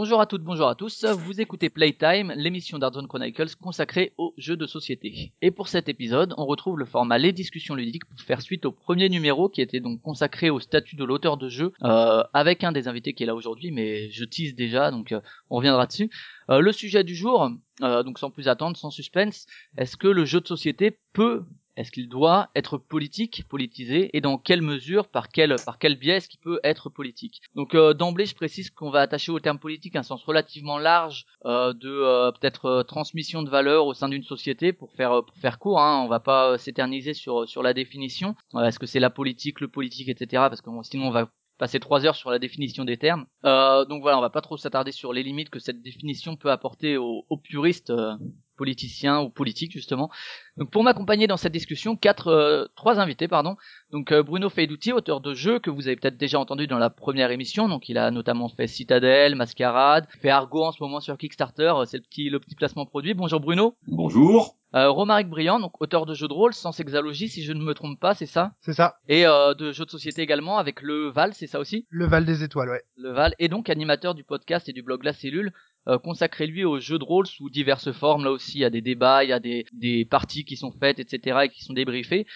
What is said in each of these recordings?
Bonjour à toutes, bonjour à tous, vous écoutez Playtime, l'émission d'Artzone Chronicles consacrée aux jeux de société. Et pour cet épisode, on retrouve le format Les discussions ludiques pour faire suite au premier numéro qui était donc consacré au statut de l'auteur de jeu, euh, avec un des invités qui est là aujourd'hui, mais je tease déjà, donc euh, on reviendra dessus. Euh, le sujet du jour, donc sans plus attendre, sans suspense, est-ce que le jeu de société peut est-ce qu'il doit être politique, politisé, et dans quelle mesure, par quel, par quel biais est-ce qu'il peut être politique? Donc euh, d'emblée, je précise qu'on va attacher au terme politique un sens relativement large euh, de euh, peut-être transmission de valeurs au sein d'une société, pour faire pour faire court. Hein, on va pas s'éterniser sur sur la définition. Est-ce que c'est la politique, le politique, etc. Parce que sinon on va passer trois heures sur la définition des termes. Donc voilà, on va pas trop s'attarder sur les limites que cette définition peut apporter aux, puristes politiciens ou politiques justement. Donc pour m'accompagner dans cette discussion, quatre, euh, trois invités pardon. Donc euh, Bruno Feidouti, auteur de jeux que vous avez peut-être déjà entendu dans la première émission. Donc il a notamment fait Citadel, Mascarade, fait Argo en ce moment sur Kickstarter. euh, C'est le petit le petit placement produit. Bonjour Bruno. Bonjour. Euh, Romaric Briand, donc auteur de jeux de rôle sans sexalogie si je ne me trompe pas, c'est ça. C'est ça, Et euh, de jeux de société également avec le Val, c'est ça aussi. le Val des Étoiles, ouais. Le Val est donc animateur du podcast et du blog La Cellule, euh, consacré lui aux jeux de rôle sous diverses formes. Là aussi, il y a des débats, il y a des, des parties qui sont faites, etc. et qui sont débriefées.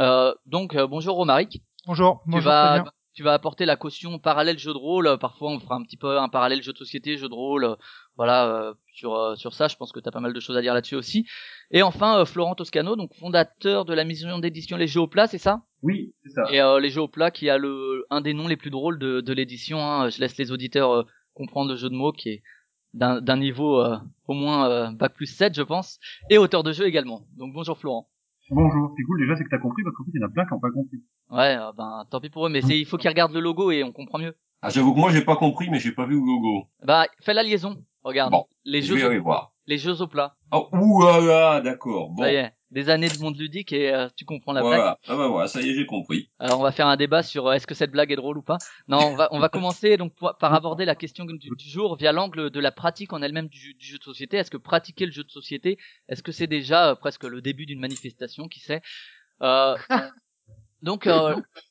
Euh, donc, euh, bonjour Romaric. Bonjour, Tu bonjour, vas, tu vas apporter la caution parallèle jeu de rôle. Euh, Parfois, on fera un petit peu un parallèle jeu de société, jeu de rôle. Voilà, euh, sur euh, sur ça, je pense que tu as pas mal de choses à dire là-dessus aussi. Et enfin, euh, Florent Toscano, donc fondateur de la maison d'édition Les Jeux au plat, c'est ça? Oui, c'est ça. et euh, les jeux au plat qui a le un des noms les plus drôles de, de l'édition. Hein. Je laisse les auditeurs euh, comprendre le jeu de mots qui est d'un d'un niveau euh, au moins euh, bac plus 7 je pense et auteur de jeu également. Donc bonjour Florent. Bonjour. C'est cool déjà, c'est que t'as compris parce qu'en fait, il y en a plein qui n'ont pas compris. Ouais euh, ben tant pis pour eux mais c'est il faut qu'ils regardent le logo et on comprend mieux. Ah, j'avoue que moi, j'ai pas compris, mais j'ai pas vu le logo. Bah fais la liaison. Regarde Bon, les Je vais jeux aller voir. les jeux au plat. Oh, ouh, ah, là, d'accord. Bon. Ça y est, des années de monde ludique et euh, tu comprends la blague. Voilà. Ah bah voilà, ça y est, j'ai compris. Alors on va faire un débat sur euh, est-ce que cette blague est drôle ou pas. Non, on va on va commencer donc pour- par aborder la question du, du jour via l'angle de la pratique en elle-même du, jeu- du jeu de société. Est-ce que pratiquer le jeu de société, est-ce que c'est déjà euh, presque le début d'une manifestation, qui sait? Euh, Donc euh,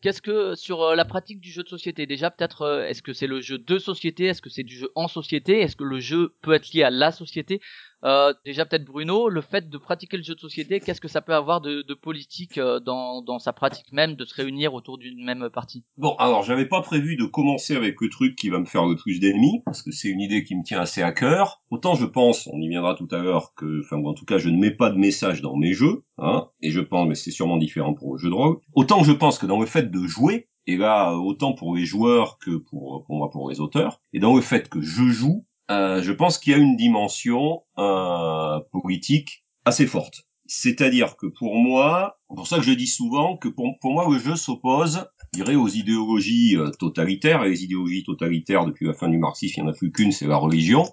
qu'est-ce que sur euh, la pratique du jeu de société? Déjà peut-être euh, est-ce que c'est le jeu de société, est-ce que c'est du jeu en société, est-ce que le jeu peut être lié à la société? Euh, déjà peut-être Bruno, le fait de pratiquer le jeu de société, qu'est-ce que ça peut avoir de, de politique euh, dans, dans sa pratique même de se réunir autour d'une même partie? Bon, alors, j'avais pas prévu de commencer avec le truc qui va me faire le plus d'ennemis, parce que c'est une idée qui me tient assez à cœur. Autant je pense, on y viendra tout à l'heure, que, enfin, en tout cas, je ne mets pas de message dans mes jeux, hein, et je pense, mais c'est sûrement différent pour le jeu de rôle. Autant je pense que dans le fait de jouer, et là, autant pour les joueurs que pour, pour moi, pour les auteurs, et dans le fait que je joue, euh, je pense qu'il y a une dimension euh, politique assez forte. C'est-à-dire que pour moi, pour ça que je dis souvent que pour, moi le jeu s'oppose, je dirais, aux idéologies euh, totalitaires. Et les idéologies totalitaires, depuis la fin du marxisme, il n'y en a plus qu'une, c'est la religion.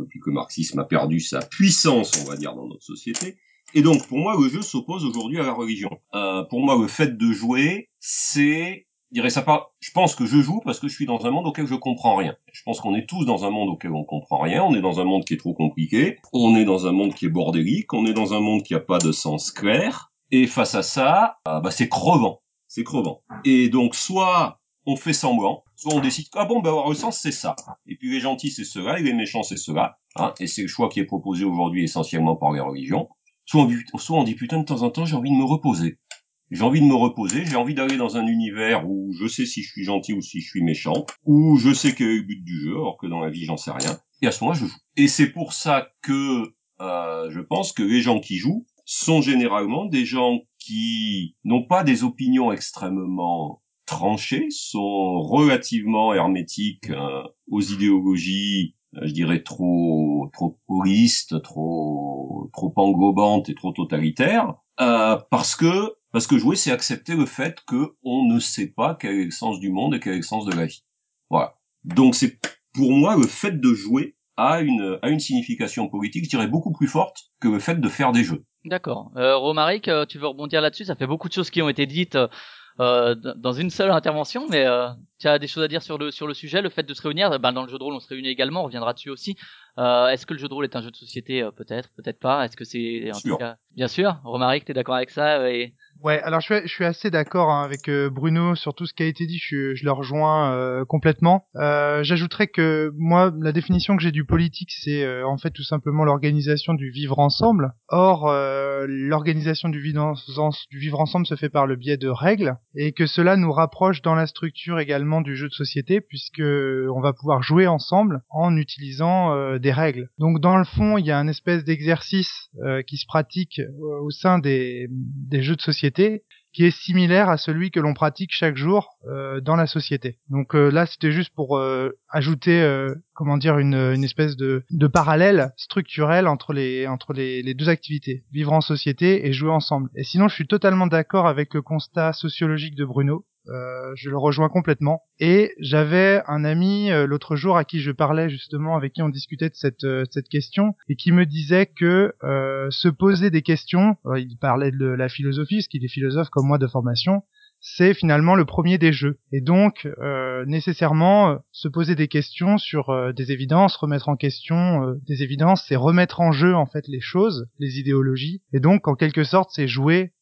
Depuis que le marxisme a perdu sa puissance, on va dire, dans notre société. Et donc, pour moi, le jeu s'oppose aujourd'hui à la religion. Euh, pour moi, le fait de jouer, c'est dirais ça pas. Je pense que je joue parce que je suis dans un monde auquel je comprends rien. Je pense qu'on est tous dans un monde auquel on comprend rien. On est dans un monde qui est trop compliqué. On est dans un monde qui est bordélique. On est dans un monde qui a pas de sens clair. Et face à ça, euh, bah c'est crevant. C'est crevant. Et donc soit on fait semblant, soit on décide ah bon bah avoir le sens c'est ça. Et puis les gentils c'est cela et les méchants c'est cela. Hein, et c'est le choix qui est proposé aujourd'hui essentiellement par les religions. Soit on dit putain de temps en temps j'ai envie de me reposer. J'ai envie de me reposer, j'ai envie d'aller dans un univers où je sais si je suis gentil ou si je suis méchant, où je sais quel est le but du jeu, alors que dans la vie j'en sais rien. Et à ce moment-là, je joue. Et c'est pour ça que euh, je pense que les gens qui jouent sont généralement des gens qui n'ont pas des opinions extrêmement tranchées, sont relativement hermétiques euh, aux idéologies, euh, je dirais trop trop holistes, trop trop englobantes et trop totalitaires, euh, parce que parce que jouer, c'est accepter le fait que on ne sait pas quel est le sens du monde et quel est le sens de la vie. Voilà. Donc c'est pour moi le fait de jouer a une a une signification politique, je dirais beaucoup plus forte que le fait de faire des jeux. D'accord. Euh, Romaric, euh, tu veux rebondir là-dessus? Ça fait beaucoup de choses qui ont été dites euh, dans une seule intervention, mais euh, tu as des choses à dire sur le sur le sujet, le fait de se réunir? Ben, dans le jeu de rôle, on se réunit également. On reviendra dessus aussi. Euh, Est-ce que le jeu de rôle est un jeu de société euh, Peut-être, peut-être pas. Est-ce que c'est en Sûr. tout cas Bien sûr. Romaric, t'es d'accord avec ça et... Ouais, alors je suis, je suis assez d'accord hein, avec euh, Bruno sur tout ce qui a été dit, je, je le rejoins euh, complètement. Euh, J'ajouterais que moi, la définition que j'ai du politique, c'est euh, en fait tout simplement l'organisation du vivre ensemble. Or, euh, l'organisation du, du vivre ensemble se fait par le biais de règles, et que cela nous rapproche dans la structure également du jeu de société, puisque on va pouvoir jouer ensemble en utilisant euh, règles. Donc dans le fond, il y a un espèce d'exercice euh, qui se pratique euh, au sein des, des jeux de société qui est similaire à celui que l'on pratique chaque jour euh, dans la société. Donc euh, là, c'était juste pour euh, ajouter, euh, comment dire, une, une espèce de, de parallèle structurel entre les entre les, les deux activités, vivre en société et jouer ensemble. Et sinon, je suis totalement d'accord avec le constat sociologique de Bruno. Euh, je le rejoins complètement. Et j'avais un ami euh, l'autre jour à qui je parlais justement, avec qui on discutait de cette euh, cette question, et qui me disait que euh, se poser des questions, euh, il parlait de la philosophie, parce qu'il est philosophe comme moi de formation, c'est finalement le premier des jeux. Et donc, euh, nécessairement, euh, se poser des questions sur euh, des évidences, remettre en question euh, des évidences, c'est remettre en jeu en fait les choses, les idéologies. Et donc, en quelque sorte, c'est jouer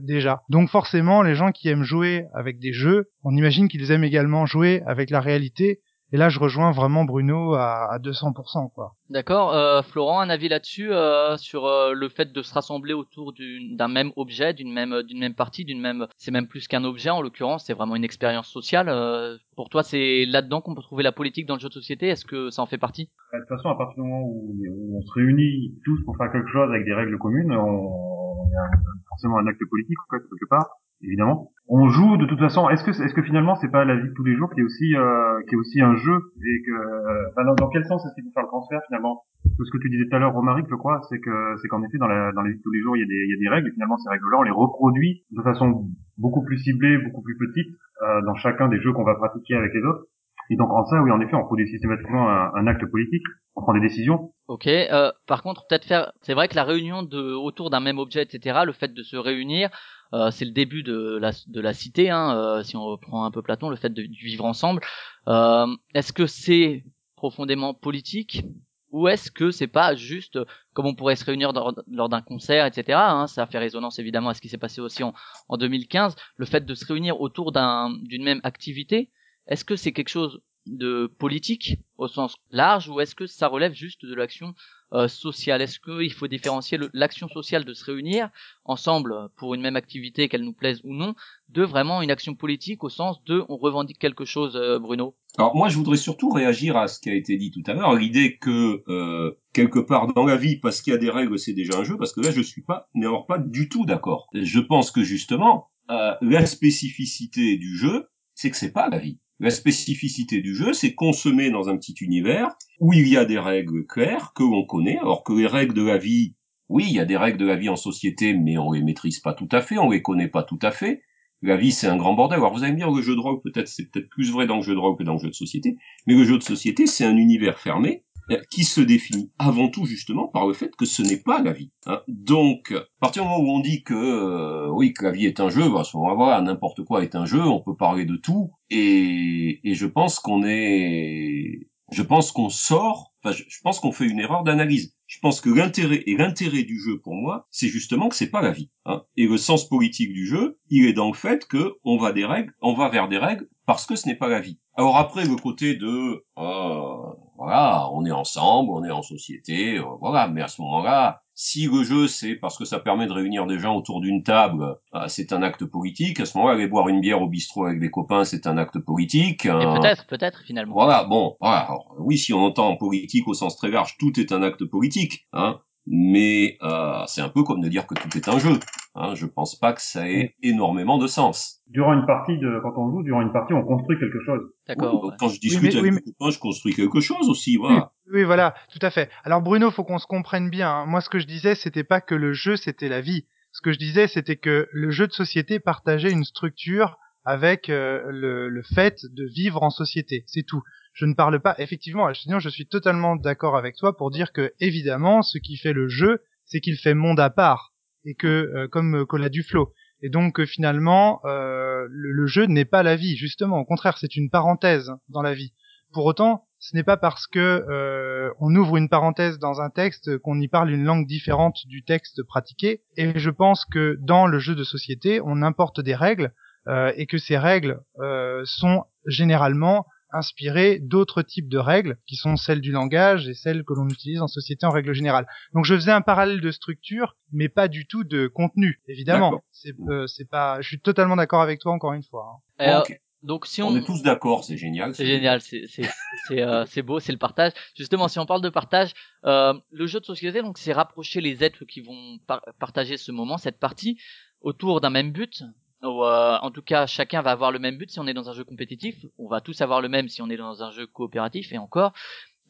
déjà. Donc forcément, les gens qui aiment jouer avec des jeux, on imagine qu'ils aiment également jouer avec la réalité. Et là, je rejoins vraiment Bruno à, à 200%, quoi. D'accord. Euh, Florent, un avis là-dessus euh, sur euh, le fait de se rassembler autour d'une- d'un même objet, d'une même d'une même partie, d'une même. C'est même plus qu'un objet en l'occurrence. C'est vraiment une expérience sociale. euh. pour toi, c'est là-dedans qu'on peut trouver la politique dans le jeu de société? Est-ce que ça en fait partie? De toute façon, à partir du moment où, où on se réunit tous pour faire quelque chose avec des règles communes, on, on y a forcément un acte politique, en fait, quelque part, évidemment. On joue de toute façon. Est-ce que, est-ce que finalement, c'est pas la vie de tous les jours qui est aussi, euh, qui est aussi un jeu et que, enfin, dans, dans quel sens est-ce qu'il faut faire le transfert finalement? Tout ce que tu disais tout à l'heure, Romaric, je crois, c'est que, c'est qu'en effet, dans la, dans la vie de tous les jours, il y a des, il y a des règles. Et finalement, ces règles-là, on les reproduit de façon beaucoup plus ciblée, beaucoup plus petite, euh, dans chacun des jeux qu'on va pratiquer avec les autres. Et donc en ça, oui, en effet, on produit systématiquement un, un acte politique, on prend des décisions. Ok. Euh, par contre, peut-être faire. C'est vrai que la réunion de autour d'un même objet, etc. Le fait de se réunir, euh, c'est le début de la de la cité. Hein, euh, si on reprend un peu Platon, le fait de vivre ensemble. Euh, est-ce que c'est profondément politique ou est-ce que c'est pas juste comme on pourrait se réunir lors d'un concert, etc. Hein, ça fait résonance évidemment à ce qui s'est passé aussi en, en 2015. Le fait de se réunir autour d'un d'une même activité, est-ce que c'est quelque chose de politique au sens large ou est-ce que ça relève juste de l'action euh, sociale? Est-ce qu'il faut différencier l'action sociale de se réunir ensemble pour une même activité, qu'elle nous plaise ou non, de vraiment une action politique au sens de on revendique quelque chose, euh, Bruno? Alors moi, je voudrais surtout réagir à ce qui a été dit tout à l'heure, l'idée que euh, quelque part dans la vie, parce qu'il y a des règles, c'est déjà un jeu, parce que là, je suis pas, alors pas du tout d'accord. Je pense que justement, euh, la spécificité du jeu, c'est que c'est pas la vie. La spécificité du jeu, c'est qu'on se met dans un petit univers où il y a des règles claires que l'on connaît, alors que les règles de la vie, oui, il y a des règles de la vie en société, mais on les maîtrise pas tout à fait, on les connaît pas tout à fait. La vie, c'est un grand bordel. Alors, vous allez me dire, le jeu de rôle, peut-être, c'est peut-être plus vrai dans le jeu de rôle que dans le jeu de société. Mais le jeu de société, c'est un univers fermé qui se définit avant tout, justement, par le fait que ce n'est pas la vie. hein. Donc, à partir du moment où on dit que, euh, oui, que la vie est un jeu, bah, à ce n'importe quoi est un jeu, on peut parler de tout. Et, et je pense qu'on est... Je pense qu'on sort, enfin, je, je pense qu'on fait une erreur d'analyse. Je pense que l'intérêt et l'intérêt du jeu pour moi, c'est justement que c'est pas la vie. Hein. Et le sens politique du jeu, il est dans le fait que on va des règles, on va vers des règles parce que ce n'est pas la vie. Alors après le côté de euh, voilà, on est ensemble, on est en société, euh, voilà. Mais à ce moment-là, si le jeu c'est parce que ça permet de réunir des gens autour d'une table, euh, c'est un acte politique. À ce moment-là, aller boire une bière au bistrot avec des copains, c'est un acte politique. Et hein. peut-être, peut-être finalement. Voilà, bon, voilà. Alors, oui, si on entend en politique au sens très large, tout est un acte politique, hein. Mais euh, c'est un peu comme de dire que tout est un jeu. Hein. Je pense pas que ça ait énormément de sens. Durant une partie de, quand on joue, durant une partie, on construit quelque chose. D'accord. Donc, ouais. Quand je discute mais- avec oui, mes copains, je construis quelque chose aussi, Oui, voilà. oui, voilà, tout à fait. Alors Bruno, faut qu'on se comprenne bien. hein. Moi, ce que je disais, c'était pas que le jeu, c'était la vie. Ce que je disais, c'était que le jeu de société partageait une structure avec euh, le, le fait de vivre en société. C'est tout. Je ne parle pas. Effectivement, je suis totalement d'accord avec toi pour dire que évidemment, ce qui fait le jeu, c'est qu'il fait monde à part et que euh, comme Cola Duflo. Et donc euh, finalement, euh, le, jeu n'est pas la vie. Justement, au contraire, c'est une parenthèse dans la vie. Pour autant, ce n'est pas parce que euh, on ouvre une parenthèse dans un texte qu'on y parle une langue différente du texte pratiqué. Et je pense que dans le jeu de société, on importe des règles euh, et que ces règles euh, sont généralement inspirées d'autres types de règles qui sont celles du langage et celles que l'on utilise en société en règle générale. Donc je faisais un parallèle de structure, mais pas du tout de contenu, évidemment. C'est euh, c'est pas. Je suis totalement d'accord avec toi encore une fois. hein. Euh, donc si On on, est tous d'accord, c'est génial. C'est génial, c'est c'est c'est euh, c'est beau, c'est le partage. Justement, si on parle de partage, euh, le jeu de société, donc c'est rapprocher les êtres qui vont par- partager ce moment, cette partie, autour d'un même but. Euh, en tout cas, chacun va avoir le même but si on est dans un jeu compétitif. On va tous avoir le même si on est dans un jeu coopératif et encore.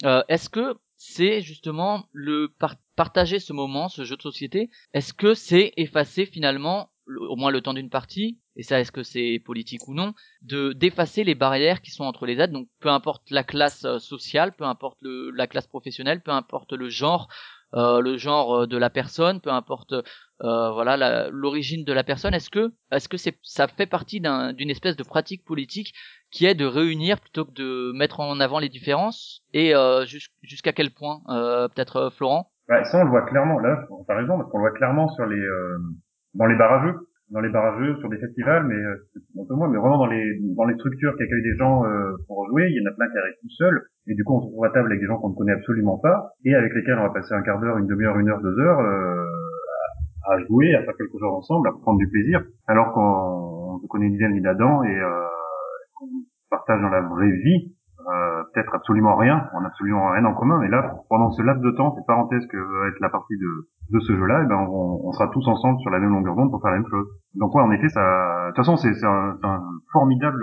Euh, Est-ce que c'est justement le par- partager ce moment, ce jeu de société Est-ce que c'est effacer finalement, le- au moins le temps d'une partie, et ça, est-ce que c'est politique ou non, de d'effacer les barrières qui sont entre les êtres. Donc, peu importe la classe euh, sociale, peu importe le, la classe professionnelle, peu importe le genre, euh, le genre euh, de la personne, peu importe euh, voilà l'origine de la personne. Est-ce que est-ce que c'est ça fait partie d'un- d'une espèce de pratique politique qui est de réunir plutôt que de mettre en avant les différences et euh, jus- jusqu'à quel point euh, peut-être euh, Florent? Bah, ça, on le voit clairement. Là, t'as raison, parce qu'on le voit clairement sur les, dans les barrageux, dans les barrageux, sur des festivals, mais euh, un peu moins, mais vraiment dans les, dans les structures qui accueillent des gens euh, pour jouer, il y en a plein qui arrivent tout seuls, et du coup, on se retrouve à table avec des gens qu'on ne connaît absolument pas, et avec lesquels on va passer un quart d'heure, une demi-heure, une heure, deux heures euh, à, jouer, à faire quelque chose ensemble, à prendre du plaisir, alors qu'on on connaît ni d'elle ni d'Adam, et euh, qu'on partage dans la vraie vie, euh, peut-être absolument rien, on n'a absolument rien en commun. Et là, pendant ce laps de temps, cette parenthèse que va être la partie de, de ce jeu-là, eh ben on, on sera tous ensemble sur la même longueur d'onde pour faire la même chose. Donc ouais, en effet, ça, de toute façon, c'est c'est un, c'est un formidable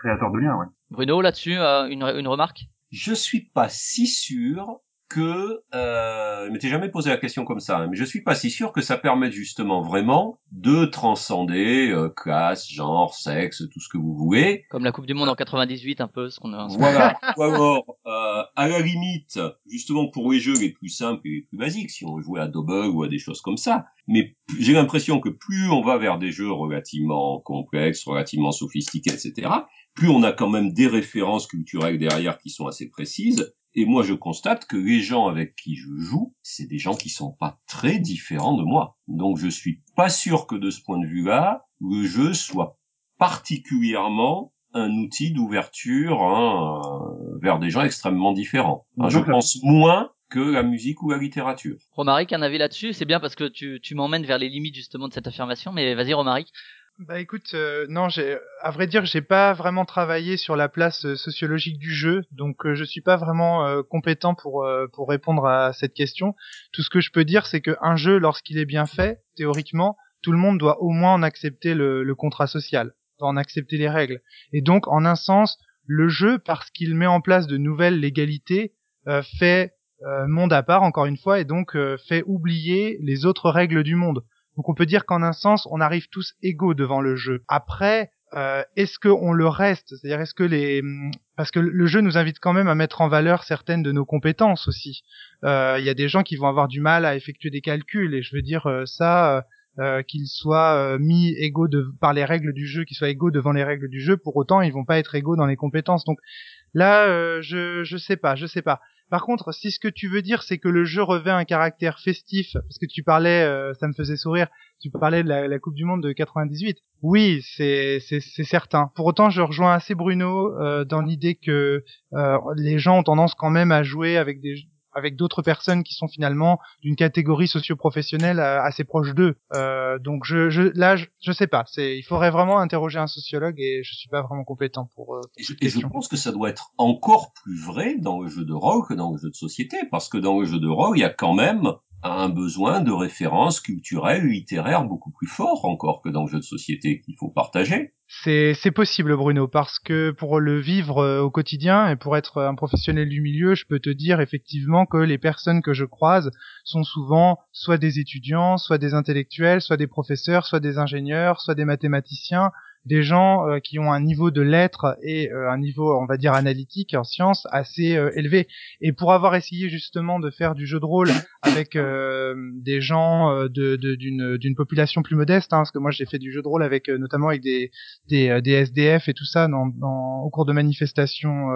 créateur de liens. Ouais. Bruno là-dessus euh, une, une remarque? Je suis pas si sûr que, euh, je m'étais jamais posé la question comme ça, hein, mais je suis pas si sûr que ça permette justement vraiment de transcender euh, classe, genre, sexe, tout ce que vous voulez. comme la Coupe du Monde en 98 un peu ce qu'on a Voilà. Ou alors, euh, à la limite, justement pour les jeux les plus simples et les plus basiques, si on jouer à Double ou à des choses comme ça. Mais j'ai l'impression que plus on va vers des jeux relativement complexes, relativement sophistiqués, etc., plus on a quand même des références culturelles derrière qui sont assez précises. Et moi, je constate que les gens avec qui je joue, c'est des gens qui sont pas très différents de moi. Donc, je suis pas sûr que de ce point de vue-là, le jeu soit particulièrement un outil d'ouverture hein, euh, vers des gens extrêmement différents. Hein, je pense moins que la musique ou la littérature. Romaric, un avis là-dessus? C'est bien parce que tu, tu m'emmènes vers les limites justement de cette affirmation, mais vas-y Romaric. Bah écoute, euh, non, j'ai, à vrai dire, j'ai pas vraiment travaillé sur la place euh, sociologique du jeu, donc euh, je suis pas vraiment euh, compétent pour euh, pour répondre à cette question. Tout ce que je peux dire, c'est que un jeu, lorsqu'il est bien fait, théoriquement, tout le monde doit au moins en accepter le, le contrat social, doit en accepter les règles. Et donc, en un sens, le jeu, parce qu'il met en place de nouvelles légalités, fait monde à part, encore une fois, et donc fait oublier les autres règles du monde. Donc on peut dire qu'en un sens, on arrive tous égaux devant le jeu. Après, euh, est-ce qu'on le reste? C'est-à-dire, est-ce que les... Parce que le jeu nous invite quand même à mettre en valeur certaines de nos compétences aussi. Euh, Il y a des gens qui vont avoir du mal à effectuer des calculs, et je veux dire euh, ça... euh, euh, qu'ils soient euh, mis égaux de, par les règles du jeu, qu'ils soient égaux devant les règles du jeu, pour autant ils vont pas être égaux dans les compétences. Donc là, euh, je je sais pas, je sais pas. Par contre, si ce que tu veux dire, c'est que le jeu revêt un caractère festif, parce que tu parlais, euh, ça me faisait sourire, tu parlais de la, Coupe du Monde de 98. Oui, c'est c'est c'est certain. Pour autant, je rejoins assez Bruno euh, dans l'idée que euh, les gens ont tendance quand même à jouer avec des avec d'autres personnes qui sont finalement d'une catégorie socio-professionnelle euh, assez proche d'eux. Euh, donc je, je là je, je sais pas, c'est il faudrait vraiment interroger un sociologue et je suis pas vraiment compétent pour, euh, pour Et je, cette et je question. pense que ça doit être encore plus vrai dans le jeu de rôle que dans le jeu de société, parce que dans le jeu de rôle, il y a quand même un besoin de références culturelles, littéraires beaucoup plus fort encore que dans le jeu de société qu'il faut partager. C'est possible Bruno parce que pour le vivre euh, au quotidien et pour être un professionnel du milieu, je peux te dire effectivement que les personnes que je croise sont souvent soit des étudiants, soit des intellectuels, soit des professeurs, soit des ingénieurs, soit des mathématiciens des gens euh, qui ont un niveau de lettres et euh, un niveau, on va dire, analytique en sciences assez euh, élevé. Et pour avoir essayé justement de faire du jeu de rôle avec euh, des gens euh, de d'une d'une population plus modeste, hein, parce que moi j'ai fait du jeu de rôle avec euh, notamment avec des des, des SDF et tout ça dans, dans au cours de manifestations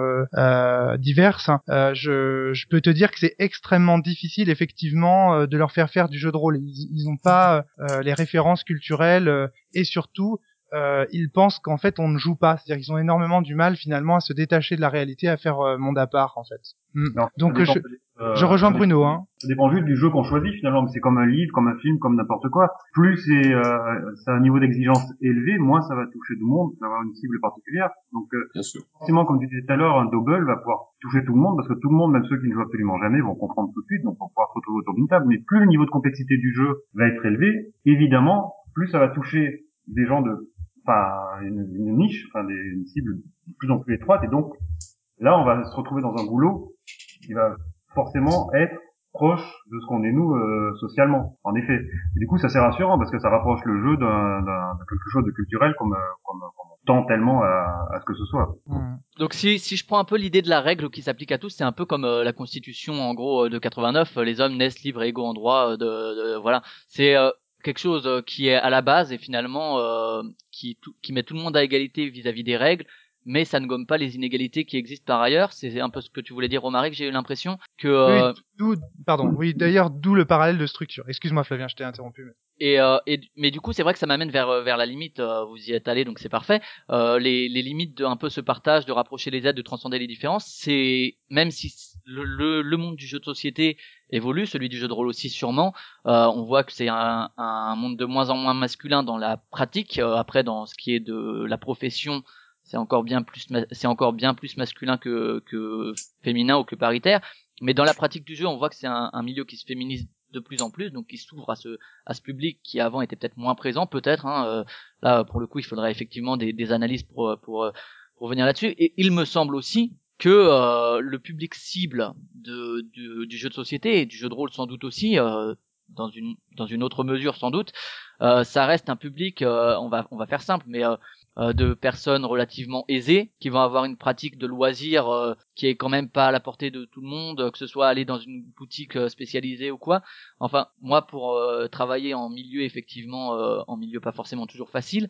diverses. hein. Je je peux te dire que c'est extrêmement difficile effectivement de leur faire faire du jeu de rôle. Ils ils ont pas les références culturelles et surtout euh, ils pensent qu'en fait on ne joue pas, c'est-à-dire qu'ils ont énormément du mal finalement à se détacher de la réalité, à faire euh, monde à part en fait. Mm. Non, Donc, ça dépend- je- euh, Je rejoins ça Bruno, hein. Ça dépend juste du jeu qu'on choisit finalement. mais C'est comme un livre, comme un film, comme n'importe quoi. Plus c'est euh, c'est un niveau d'exigence élevé, moins ça va toucher tout le monde, ça va avoir une cible particulière. Donc euh, Bien sûr. forcément, comme tu disais tout à l'heure, un double va pouvoir toucher tout le monde parce que tout le monde, même ceux qui ne jouent absolument jamais, vont comprendre tout de suite, donc vont pouvoir se retrouver autour d'une table. Mais plus le niveau de complexité du jeu va être élevé, évidemment, plus ça va toucher des gens de, enfin, une, une niche, enfin, des, une cible de plus en plus étroite. Et donc, là, on va se retrouver dans un goulot qui va forcément être proche de ce qu'on est nous euh, socialement, en effet. Et du coup, ça c'est rassurant parce que ça rapproche le jeu d'un quelque chose de culturel comme, euh, comme, comme on tend tellement à, à ce que ce soit. Mm. Donc si, si je prends un peu l'idée de la règle qui s'applique à tous, c'est un peu comme euh, la constitution en gros euh, de 89, euh, les hommes naissent libres et égaux en droit, euh, de, de- voilà, c'est euh, quelque chose euh, qui est à la base et finalement euh, qui, tout- qui met tout le monde à égalité vis-à-vis des règles, mais ça ne gomme pas les inégalités qui existent par ailleurs. C'est un peu ce que tu voulais dire, Romaric. J'ai eu l'impression que euh, Oui, pardon, oui, d'ailleurs, d'où le parallèle de structure. Excuse-moi, Flavien, je t'ai interrompu. mais- Et, euh, et mais du coup, c'est vrai que ça m'amène vers euh, vers la limite. euh, vous y êtes allé, donc c'est parfait. Euh, les les limites de un peu ce partage, de rapprocher les aides, de transcender les différences. C'est même si le, le le monde du jeu de société évolue, celui du jeu de rôle aussi sûrement. euh, on voit que c'est un un monde de moins en moins masculin dans la pratique. Euh, après, dans ce qui est de la profession, c'est encore bien plus c'est encore bien plus masculin que que féminin ou que paritaire. Mais dans la pratique du jeu, on voit que c'est un, un milieu qui se féminise de plus en plus, donc qui s'ouvre à ce à ce public qui avant était peut-être moins présent, peut-être. Hein, euh, là, pour le coup, il faudrait effectivement des, des analyses pour pour pour revenir là-dessus. Et il me semble aussi que euh, le public cible du, jeu de société et du jeu de rôle sans doute aussi, euh, dans une dans une autre mesure sans doute, euh, ça reste un public. on va on va faire simple, mais de personnes relativement aisées qui vont avoir une pratique de loisir euh, qui est quand même pas à la portée de tout le monde, que ce soit aller dans une boutique spécialisée ou quoi. Enfin, moi pour travailler en milieu effectivement en milieu pas forcément toujours facile,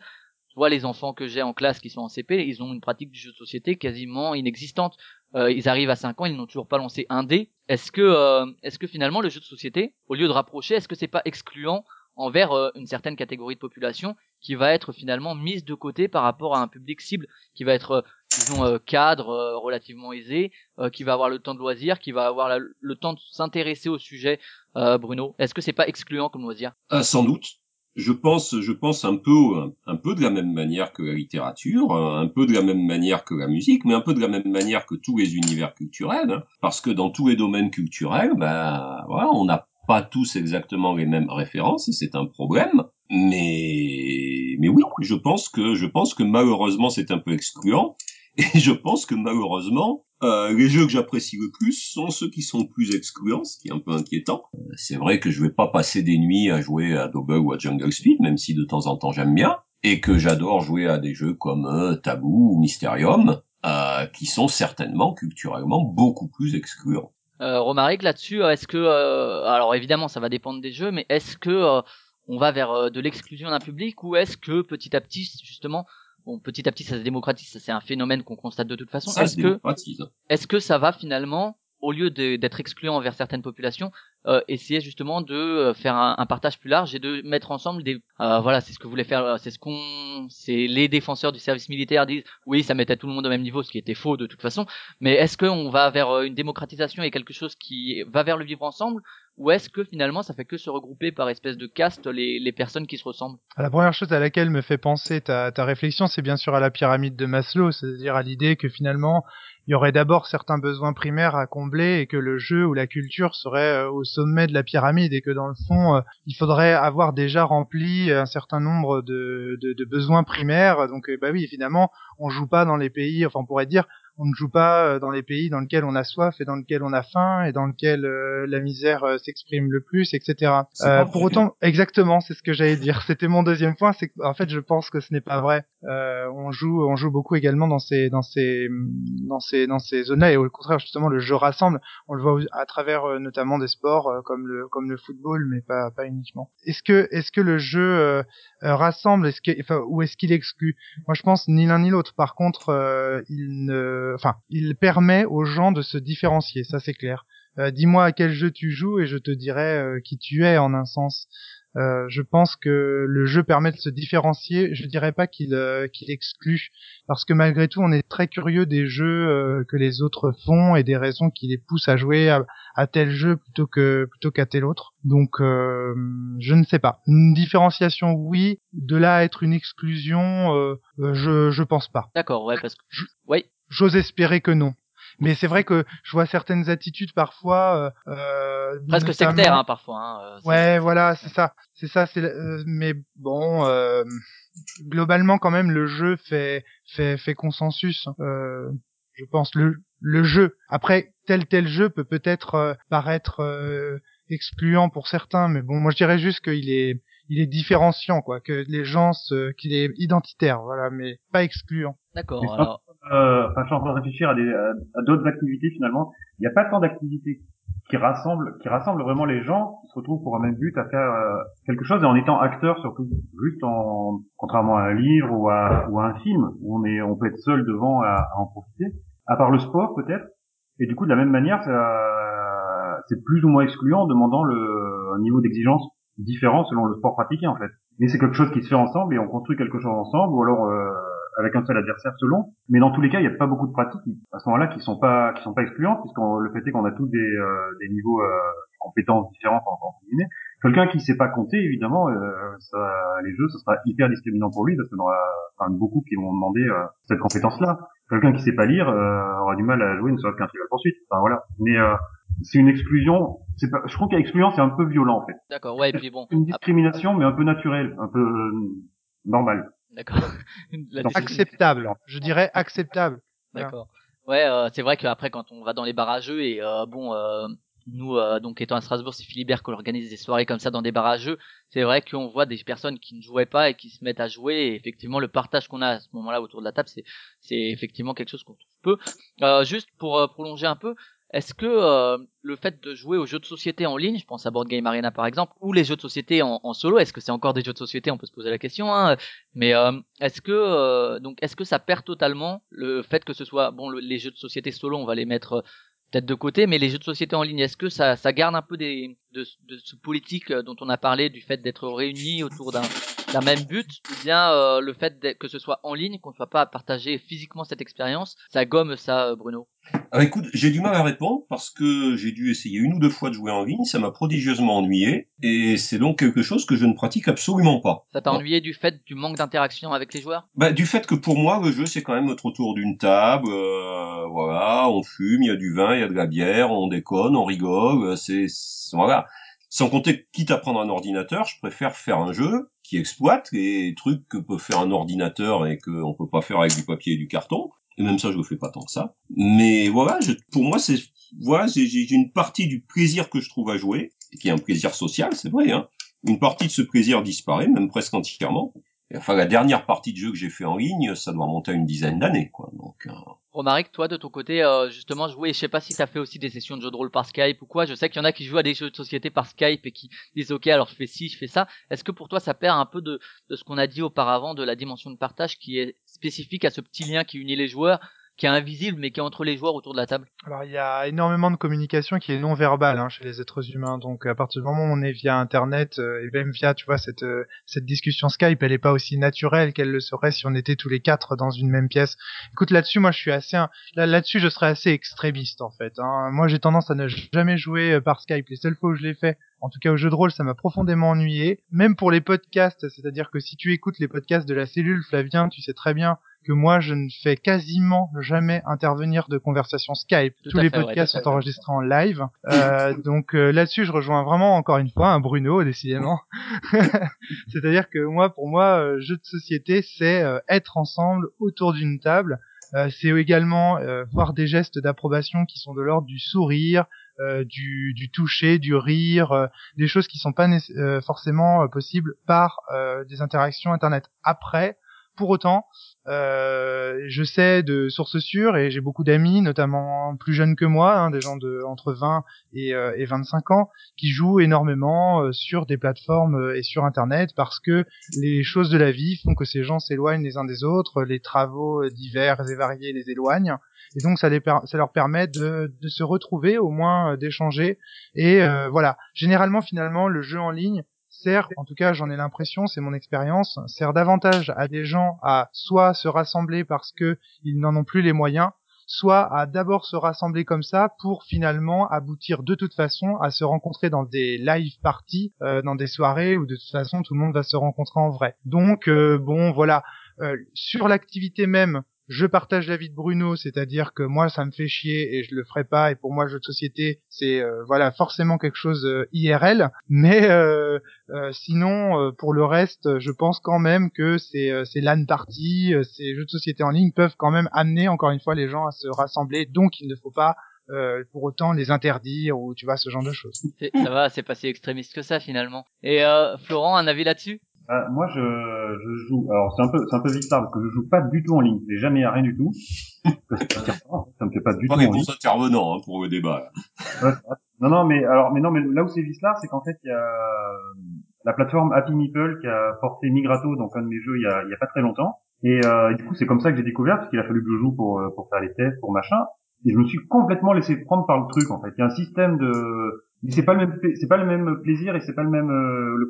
je vois les enfants que j'ai en classe qui sont en CP, ils ont une pratique du jeu de société quasiment inexistante. Euh, ils arrivent à 5 ans, ils n'ont toujours pas lancé un dé. Est-ce que euh, est-ce que finalement le jeu de société, au lieu de rapprocher, est-ce que c'est pas excluant envers euh, une certaine catégorie de population qui va être finalement mise de côté par rapport à un public cible qui va être euh, disons euh, cadre relativement aisé, qui va avoir le temps de loisir, qui va avoir le temps de s'intéresser au sujet. Bruno, est-ce que c'est pas excluant comme loisir? Sans doute. Je pense, je pense un peu, un peu de la même manière que la littérature, un peu de la même manière que la musique, mais un peu de la même manière que tous les univers culturels, hein. parce que dans tous les domaines culturels, bah, voilà, on n'a pas tous exactement les mêmes références, et c'est un problème. Mais, mais oui, je pense que, je pense que malheureusement c'est un peu excluant, et je pense que malheureusement, euh, les jeux que j'apprécie le plus sont ceux qui sont plus excluants, ce qui est un peu inquiétant. C'est vrai que je vais pas passer des nuits à jouer à Double ou à Jungle Speed, même si de temps en temps j'aime bien, et que j'adore jouer à des jeux comme euh, Taboo ou Mysterium, euh, qui sont certainement culturellement beaucoup plus excluants. Euh, Romaric, là-dessus, euh, est-ce que, euh, alors évidemment, ça va dépendre des jeux, mais est-ce que euh, on va vers euh, de l'exclusion d'un public ou est-ce que petit à petit, justement, bon, petit à petit, ça se démocratise, c'est un phénomène qu'on constate de toute façon. Est-ce que, est-ce que ça va finalement, au lieu d'être excluant envers certaines populations, euh, essayer justement de euh, faire un, un partage plus large et de mettre ensemble des, euh, voilà, c'est ce que voulait faire, euh, c'est ce qu'on, c'est les défenseurs du service militaire disent, oui, ça mettait tout le monde au même niveau, ce qui était faux de toute façon. Mais est-ce qu'on va vers euh, une démocratisation et quelque chose qui va vers le vivre ensemble, ou est-ce que finalement ça fait que se regrouper par espèce de caste les, les personnes qui se ressemblent? La première chose à laquelle me fait penser ta, ta réflexion, c'est bien sûr à la pyramide de Maslow, c'est-à-dire à l'idée que finalement, il y aurait d'abord certains besoins primaires à combler et que le jeu ou la culture serait euh, au sommet de la pyramide et que dans le fond, euh, il faudrait avoir déjà rempli un certain nombre de, de, besoins primaires. Donc, euh, bah oui, évidemment, on joue pas dans les pays, enfin, on pourrait dire, On ne joue pas euh, dans les pays dans lesquels on a soif et dans lesquels on a faim et dans lesquels euh, la misère euh, s'exprime le plus, etc. Euh, pour autant, exactement, c'est ce que j'allais dire. C'était mon deuxième point, c'est qu'en fait, je pense que ce n'est pas vrai. Euh, on joue, on joue beaucoup également dans ces, dans ces, dans ces, dans ces zones-là et au contraire, justement, le jeu rassemble. On le voit à travers euh, notamment des sports euh, comme le, comme le football, mais pas, pas uniquement. Est-ce que, est-ce que le jeu rassemble, est-ce que, enfin, ou est-ce qu'il exclut Moi, je pense ni l'un ni l'autre. Par contre, euh, il ne, enfin, il permet aux gens de se différencier. Ça, c'est clair. Euh, Dis-moi à quel jeu tu joues et je te dirai euh, qui tu es en un sens. Euh, je pense que le jeu permet de se différencier. Je dirais pas qu'il euh, qu'il exclut, parce que malgré tout, on est très curieux des jeux que les autres font et des raisons qui les poussent à jouer à, à tel jeu plutôt que plutôt qu'à tel autre. Donc, je ne sais pas. Une différenciation, oui. De là à être une exclusion, je je pense pas. D'accord, ouais, parce que. Oui, J'ose espérer que non. Mais c'est vrai que je vois certaines attitudes parfois. Euh, euh, presque notamment- sectaire hein, parfois. Hein, euh, Ouais, voilà, c'est ça, c'est ça, c'est. euh, mais bon, euh, globalement quand même, le jeu fait fait fait consensus. Euh, je pense le le jeu. Après, tel tel jeu peut peut-être euh, paraître euh, excluant pour certains, mais bon, moi je dirais juste qu'il est il est différenciant, quoi, que les gens se, qu'il est identitaire, voilà, mais pas excluant. D'accord. Alors, Euh, enfin, je suis en train de réfléchir à, des, à, d'autres activités finalement. Il n'y a pas tant d'activités qui rassemblent, qui rassemblent vraiment les gens qui se retrouvent pour un même but à faire euh, quelque chose et en étant acteur surtout, juste en contrairement à un livre ou à, ou à un film où on est, on peut être seul devant à, à en profiter. À part le sport peut-être. Et du coup, de la même manière, ça, c'est plus ou moins excluant en demandant le, un niveau d'exigence différent selon le sport pratiqué en fait. Mais c'est quelque chose qui se fait ensemble et on construit quelque chose ensemble ou alors euh, avec un seul adversaire selon. Mais dans tous les cas, il n'y a pas beaucoup de pratiques à ce moment-là qui sont pas qui sont pas excluantes puisque le fait est qu'on a tous des, euh, des niveaux euh, de compétences différentes en entre guillemets. Quelqu'un qui sait pas compter, évidemment, euh, ça, les jeux, ce sera hyper discriminant pour lui parce qu'il y en aura enfin, beaucoup qui vont demander euh, cette compétence-là. Quelqu'un qui sait pas lire euh, aura du mal à jouer ne serait-ce qu'un trivial poursuite. Enfin voilà. Mais euh, c'est une exclusion. C'est pas. Je trouve qu'exclusion c'est un peu violent en fait. d'accord, ouais, et puis bon. Une discrimination, mais un peu naturelle, un peu normale. D'accord. Acceptable, je dirais acceptable. D'accord. Ouais, euh, c'est vrai qu'après quand on va dans les barrageux et euh, bon, euh, nous euh, donc étant à Strasbourg, c'est Philibert qui organise des soirées comme ça dans des barrageux. C'est vrai qu'on voit des personnes qui ne jouaient pas et qui se mettent à jouer. Et effectivement, le partage qu'on a à ce moment-là autour de la table, c'est c'est effectivement quelque chose qu'on trouve peu. Euh, juste pour euh, prolonger un peu. Est-ce que euh, le fait de jouer aux jeux de société en ligne, je pense à Board Game Arena par exemple, ou les jeux de société en, solo, est-ce que c'est encore des jeux de société? On peut se poser la question. Hein, mais euh, est-ce que euh, donc est-ce que ça perd totalement le fait que ce soit bon le- les jeux de société solo, on va les mettre euh, peut-être de côté, mais les jeux de société en ligne, est-ce que ça, ça garde un peu des de, de ce politique euh, dont on a parlé, du fait d'être réunis autour d'un d'un même but, ou bien euh, le fait que ce soit en ligne, qu'on ne soit pas à partager physiquement cette expérience, ça gomme ça, euh, Bruno Alors écoute, j'ai du mal à répondre parce que j'ai dû essayer une ou deux fois de jouer en ligne, ça m'a prodigieusement ennuyé et c'est donc quelque chose que je ne pratique absolument pas. Ça t'a ennuyé du fait du manque d'interaction avec les joueurs? Bah, du fait que pour moi le jeu c'est quand même notre autour d'une table, euh, voilà, on fume, il y a du vin, il y a de la bière, on déconne, on rigole, euh, c'est- Sans compter, quitte à prendre un ordinateur, je préfère faire un jeu qui exploite les trucs que peut faire un ordinateur et qu'on peut pas faire avec du papier et du carton. Et même ça, je le fais pas tant que ça. Mais voilà, je- pour moi, c'est voilà, j'ai une partie du plaisir que je trouve à jouer, qui est un plaisir social, c'est vrai. Hein. Une partie de ce plaisir disparaît, même presque entièrement. Enfin, la dernière partie de jeu que j'ai fait en ligne, ça doit remonter à une dizaine d'années, quoi. Donc, euh, Romaric, toi de ton côté, euh, justement jouer, je sais pas si t'as fait aussi des sessions de jeux de rôle par Skype ou quoi, je sais qu'il y en a qui jouent à des jeux de société par Skype et qui disent ok alors je fais ci, je fais ça. Est-ce que pour toi ça perd un peu de ce qu'on a dit auparavant de la dimension de partage qui est spécifique à ce petit lien qui unit les joueurs, qui est invisible mais qui est entre les joueurs autour de la table Alors il y a énormément de communication qui est non verbale hein, chez les êtres humains. Donc à partir du moment où on est via Internet euh, et même via, tu vois, cette euh, cette discussion Skype, elle est pas aussi naturelle qu'elle le serait si on était tous les quatre dans une même pièce. Écoute, là-dessus, moi, je suis assez un- là là-dessus, je serais assez extrémiste en fait. Hein. Moi, j'ai tendance à ne jamais jouer euh, par Skype. Les seules fois où je l'ai fait, en tout cas au jeu de rôle, ça m'a profondément ennuyé. Même pour les podcasts, c'est-à-dire que si tu écoutes les podcasts de la cellule, Flavien, tu sais très bien que moi je ne fais quasiment jamais intervenir de conversation Skype. Tout Tous les fait, podcasts sont enregistrés en live. Euh, donc euh, là-dessus, je rejoins vraiment encore une fois un Bruno, décidément. C'est-à-dire que moi, pour moi, euh, jeu de société, c'est euh, être ensemble autour d'une table Euh, c'est également euh, voir des gestes d'approbation qui sont de l'ordre du sourire, euh, du, du toucher, du rire, euh, des choses qui sont pas euh, forcément possibles par euh, des interactions internet. Après, pour autant, euh, je sais de sources sûres et j'ai beaucoup d'amis, notamment plus jeunes que moi, hein, des gens de entre 20 et, euh, et 25 ans, qui jouent énormément euh, sur des plateformes euh, et sur Internet parce que les choses de la vie font que ces gens s'éloignent les uns des autres, les travaux euh, divers et variés les éloignent, et donc ça, leur permet de, se retrouver, au moins euh, d'échanger, et euh, voilà. Généralement, finalement, le jeu en ligne sert, en tout cas j'en ai l'impression, c'est mon expérience, sert davantage à des gens à soit se rassembler parce que ils n'en ont plus les moyens, soit à d'abord se rassembler comme ça pour finalement aboutir de toute façon à se rencontrer dans des live parties, euh, dans des soirées où de toute façon tout le monde va se rencontrer en vrai. Donc euh, bon voilà, Euh, sur l'activité même, je partage l'avis de Bruno, c'est-à-dire que moi ça me fait chier et je le ferai pas et pour moi jeu de société c'est euh, voilà forcément quelque chose euh, IRL, mais euh, euh, sinon euh, pour le reste je pense quand même que ces euh, ces LAN parties, ces jeux de société en ligne peuvent quand même amener encore une fois les gens à se rassembler, donc il ne faut pas euh, pour autant les interdire ou tu vois ce genre de choses. Ça va, c'est pas si extrémiste que ça finalement. Et euh, Florent, un avis là-dessus? Ah, moi, je, je joue. Alors, c'est un peu, c'est un peu bizarre parce que je joue pas du tout en ligne. J'ai jamais à rien du tout. Ça me fait pas du Pas tout des en intervenants hein, pour le débat. Ouais, Non, non, mais alors, mais non, mais là où c'est vicelard, c'est qu'en fait, il y a euh, la plateforme Happy Meeple qui a porté Migrato, donc un de mes jeux, il y a, il y a pas très longtemps. Et, euh, et du coup, c'est comme ça que j'ai découvert, parce qu'il a fallu que je joue pour euh, pour faire les tests, pour machin. Et je me suis complètement laissé prendre par le truc, en fait. Il y a un système de, c'est pas le même, c'est pas le même plaisir et c'est pas le même, euh, le,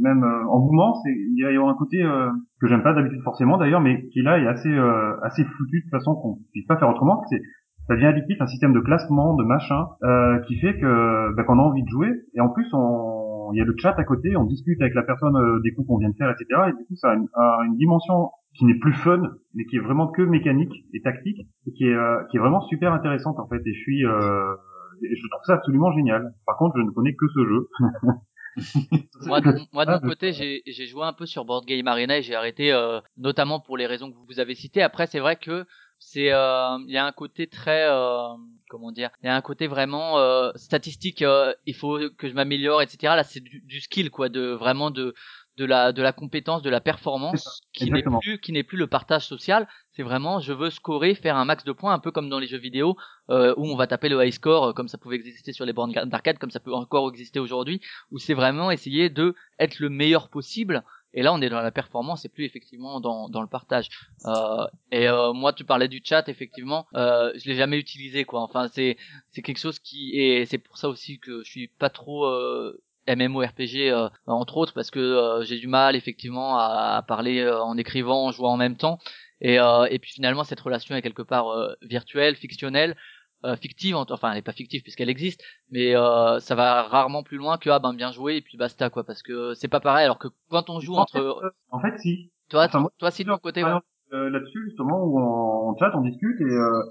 même euh, engouement. C'est, il y avoir un côté euh, que j'aime pas d'habitude forcément d'ailleurs, mais qui là est assez, euh, assez foutu de façon qu'on puisse pas faire autrement. C'est ça devient addictif, un système de classement, de machin, euh, qui fait que bah, qu'on a envie de jouer. Et en plus, on, il y a le chat à côté, on discute avec la personne euh, des coups qu'on vient de faire, etc. Et du coup, ça a une, a une dimension qui n'est plus fun, mais qui est vraiment que mécanique et tactique, et qui est, euh, qui est vraiment super intéressante en fait. Et je suis, euh, je trouve ça absolument génial. Par contre, je ne connais que ce jeu. Moi, de, moi, de Ah, mon côté, j'ai j'ai joué un peu sur Board Game Arena et j'ai arrêté, euh, notamment pour les raisons que vous avez citées. Après, c'est vrai que c'est, euh, il y a un côté très, euh, comment dire, il y a un côté vraiment euh, statistique. euh, il faut que je m'améliore, etc. Là, c'est du, du skill, quoi, de vraiment de de la de la compétence, de la performance, qui n'est plus qui n'est plus le partage social. C'est vraiment, je veux scorer, faire un max de points, un peu comme dans les jeux vidéo euh, où on va taper le high score, euh, comme ça pouvait exister sur les bornes d'arcade, comme ça peut encore exister aujourd'hui où c'est vraiment essayer de être le meilleur possible. Et là, on est dans la performance et plus effectivement dans, dans le partage. Euh, et euh, moi, tu parlais du chat, effectivement, euh, je l'ai jamais utilisé, quoi. Enfin, c'est c'est quelque chose qui et c'est pour ça aussi que je suis pas trop euh, MMORPG euh, entre autres parce que euh, j'ai du mal effectivement à, à parler euh, en écrivant, en jouant en même temps. Et, euh, et puis finalement, cette relation est quelque part euh, virtuelle, fictionnelle, euh, fictive. en- Enfin, elle est pas fictive puisqu'elle existe, mais euh, ça va rarement plus loin que ah ben bien joué et puis basta quoi parce que c'est pas pareil alors que quand on joue En entre en fait, si. toi enfin, moi, toi si de ton côté ouais. là-dessus justement où on, on chat, on discute et, euh,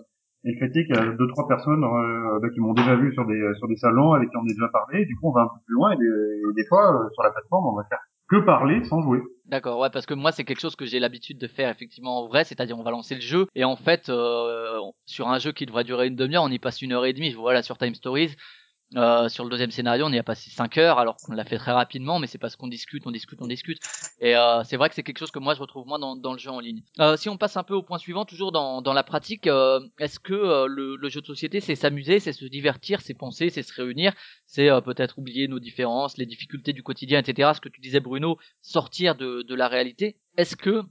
et est qu'il y a deux trois personnes euh, bah, qui m'ont déjà vu sur des sur des salons avec qui on a déjà parlé. Du coup, on va un peu plus loin et des, fois euh, sur la plateforme, on va faire que parler sans jouer. D'accord, ouais, parce que moi c'est quelque chose que j'ai l'habitude de faire effectivement en vrai, c'est-à-dire on va lancer le jeu et en fait euh, sur un jeu qui devrait durer une demi-heure, on y passe une heure et demie. Voilà sur Time Stories, euh, sur le deuxième scénario, on y a passé 5 heures alors qu'on l'a fait très rapidement, mais c'est parce qu'on discute, on discute, on discute. Et euh, c'est vrai que c'est quelque chose que moi je retrouve moins dans, dans le jeu en ligne. Euh, si on passe un peu au point suivant, toujours dans, dans la pratique, euh, est-ce que euh, le, le jeu de société c'est s'amuser, c'est se divertir, c'est penser, c'est se réunir, c'est euh, peut-être oublier nos différences, les difficultés du quotidien, etc. Ce que tu disais Bruno, sortir de, de la réalité? Est-ce que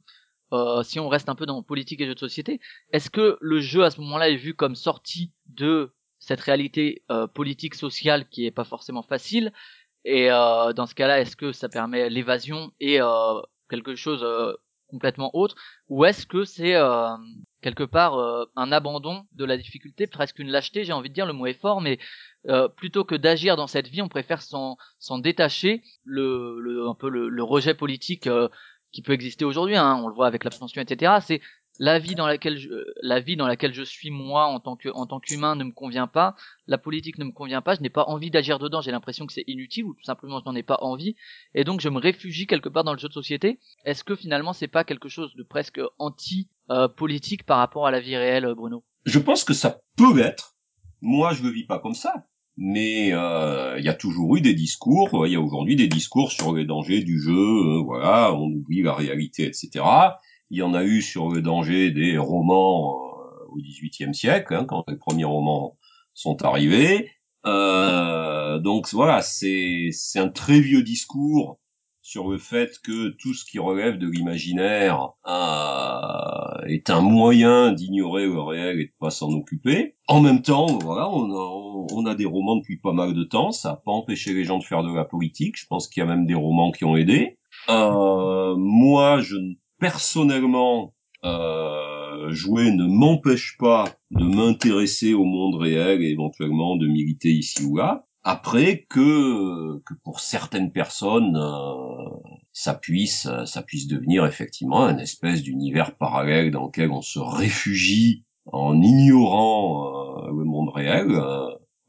euh, si on reste un peu dans politique et jeux de société, est-ce que le jeu à ce moment-là est vu comme sorti de cette réalité euh, politique sociale qui est pas forcément facile. Et euh, dans ce cas-là est-ce que ça permet l'évasion et euh, quelque chose euh, complètement autre? Ou est-ce que c'est euh, quelque part euh, un abandon de la difficulté presque une lâcheté j'ai envie de dire le mot est fort mais plutôt que d'agir dans cette vie on préfère s'en détacher. Le, le un peu le, le rejet politique qui peut exister aujourd'hui hein, on le voit avec l'abstention etc c'est la vie dans laquelle je, euh, la vie dans laquelle je suis moi en tant que en tant qu'humain ne me convient pas, la politique ne me convient pas, je n'ai pas envie d'agir dedans, j'ai l'impression que c'est inutile ou tout simplement je n'en ai pas envie et donc je me réfugie quelque part dans le jeu de société. Est-ce que finalement c'est pas quelque chose de presque anti euh, politique par rapport à la vie réelle euh, Bruno? Je pense que ça peut l'être. Moi, je le vis pas comme ça. Mais il y a toujours eu des discours. Il y a aujourd'hui des discours sur les dangers du jeu. voilà, on oublie la réalité, etc. Il y en a eu sur le danger des romans euh, au XVIIIe siècle, hein, quand les premiers romans sont arrivés. Euh, donc voilà, c'est c'est un très vieux discours sur le fait que tout ce qui relève de l'imaginaire euh, est un moyen d'ignorer le réel et de pas s'en occuper. En même temps, voilà, on a, on a des romans depuis pas mal de temps, ça n'a pas empêché les gens de faire de la politique. Je pense qu'il y a même des romans qui ont aidé. Euh, moi, je ne- personnellement, euh, jouer ne m'empêche pas de m'intéresser au monde réel et éventuellement de militer ici ou là. Après que que pour certaines personnes euh, ça puisse ça puisse devenir effectivement un espèce d'univers parallèle dans lequel on se réfugie en ignorant euh, le monde réel.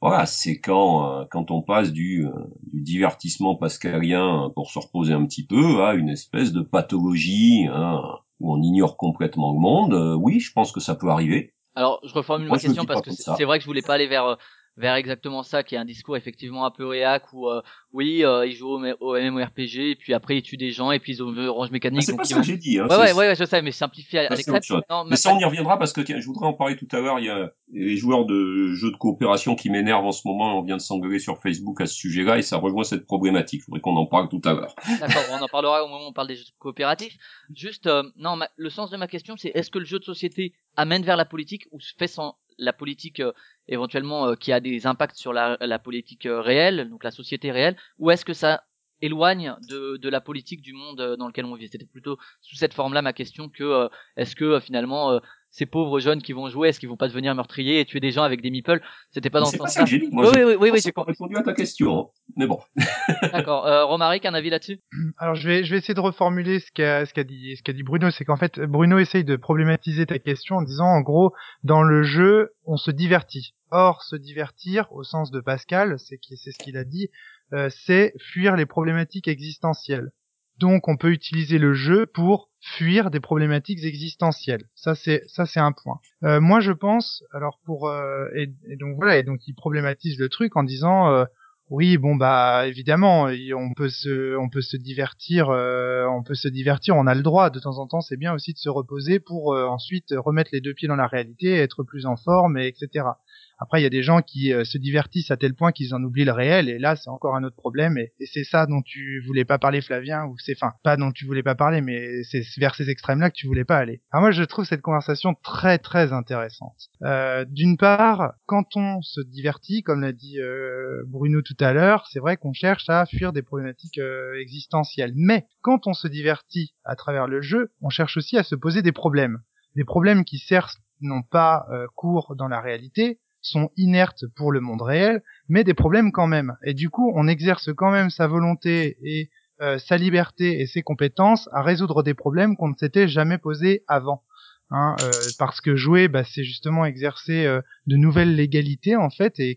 Voilà, c'est quand euh, quand on passe du, euh, du divertissement pascalien pour se reposer un petit peu à une espèce de pathologie hein, où on ignore complètement le monde. euh, oui, je pense que ça peut arriver. Alors, je reformule Moi, ma question parce que c'est vrai que je voulais pas aller vers euh, vers exactement ça, qui est un discours effectivement un peu réac où euh, oui, euh, ils jouent au, MMORPG et puis après ils tuent des gens et puis ils ont une orange Ah, mécanique. c'est donc pas ça vont- que j'ai dit. Hein, Ouais, ouais, c'est- ouais, je sais, mais simplifié à, c'est l'extrême. Mais ma- ça, on y reviendra parce que tiens, je voudrais en parler tout à l'heure. Il y a les joueurs de jeux de coopération qui m'énervent en ce moment. On vient de s'engueuler sur Facebook à ce sujet-là et ça rejoint cette problématique. Il faudrait qu'on en parle tout à l'heure. D'accord, on en parlera au moment où on parle des jeux coopératifs. Juste, euh, non, ma- le sens de ma question, c'est est-ce que le jeu de société amène vers la politique ou se fait sans la politique euh, éventuellement euh, qui a des impacts sur la, politique euh, réelle, donc la société réelle, ou est-ce que ça éloigne de, la politique du monde euh, dans lequel on vit? C'était plutôt sous cette forme-là ma question que euh, est-ce que finalement ces pauvres jeunes qui vont jouer, est-ce qu'ils vont pas devenir meurtriers et tuer des gens avec des meeples? C'était pas dans ce sens-là. Oui, oui, oui, oui, oui, j'ai répondu à ta question. hein. Mais bon. D'accord. Euh, Romaric, un avis là-dessus? Alors je vais je vais essayer de reformuler ce qu'a ce qu'a dit ce qu'a dit Bruno, c'est qu'en fait Bruno essaye de problématiser ta question en disant en gros dans le jeu on se divertit. Or se divertir au sens de Pascal, c'est qui c'est ce qu'il a dit, euh, c'est fuir les problématiques existentielles. Donc on peut utiliser le jeu pour fuir des problématiques existentielles. Ça c'est ça c'est un point. Euh, moi je pense alors pour euh, et, donc voilà et donc il problématise le truc en disant euh, oui, bon bah évidemment, on peut se, on peut se divertir, euh, on peut se divertir, on a le droit. De temps en temps, c'est bien aussi de se reposer pour ensuite remettre les deux pieds dans la réalité, être plus en forme, et etc. Après, il y a des gens qui euh, se divertissent à tel point qu'ils en oublient le réel, et là, c'est encore un autre problème. Et, c'est ça dont tu voulais pas parler, Flavien, ou c'est, enfin, pas dont tu voulais pas parler, mais c'est vers ces extrêmes-là que tu voulais pas aller. Alors moi, je trouve cette conversation très très intéressante. Euh, D'une part, quand on se divertit, comme l'a dit euh, Bruno tout à l'heure, c'est vrai qu'on cherche à fuir des problématiques euh, existentielles. Mais quand on se divertit à travers le jeu, on cherche aussi à se poser des problèmes. Des problèmes qui certes n'ont pas euh, cours dans la réalité, sont inertes pour le monde réel, mais des problèmes quand même. Et du coup, on exerce quand même sa volonté et euh, sa liberté et ses compétences à résoudre des problèmes qu'on ne s'était jamais posés avant. Hein, euh, parce que jouer, bah, c'est justement exercer euh, de nouvelles légalités en fait et,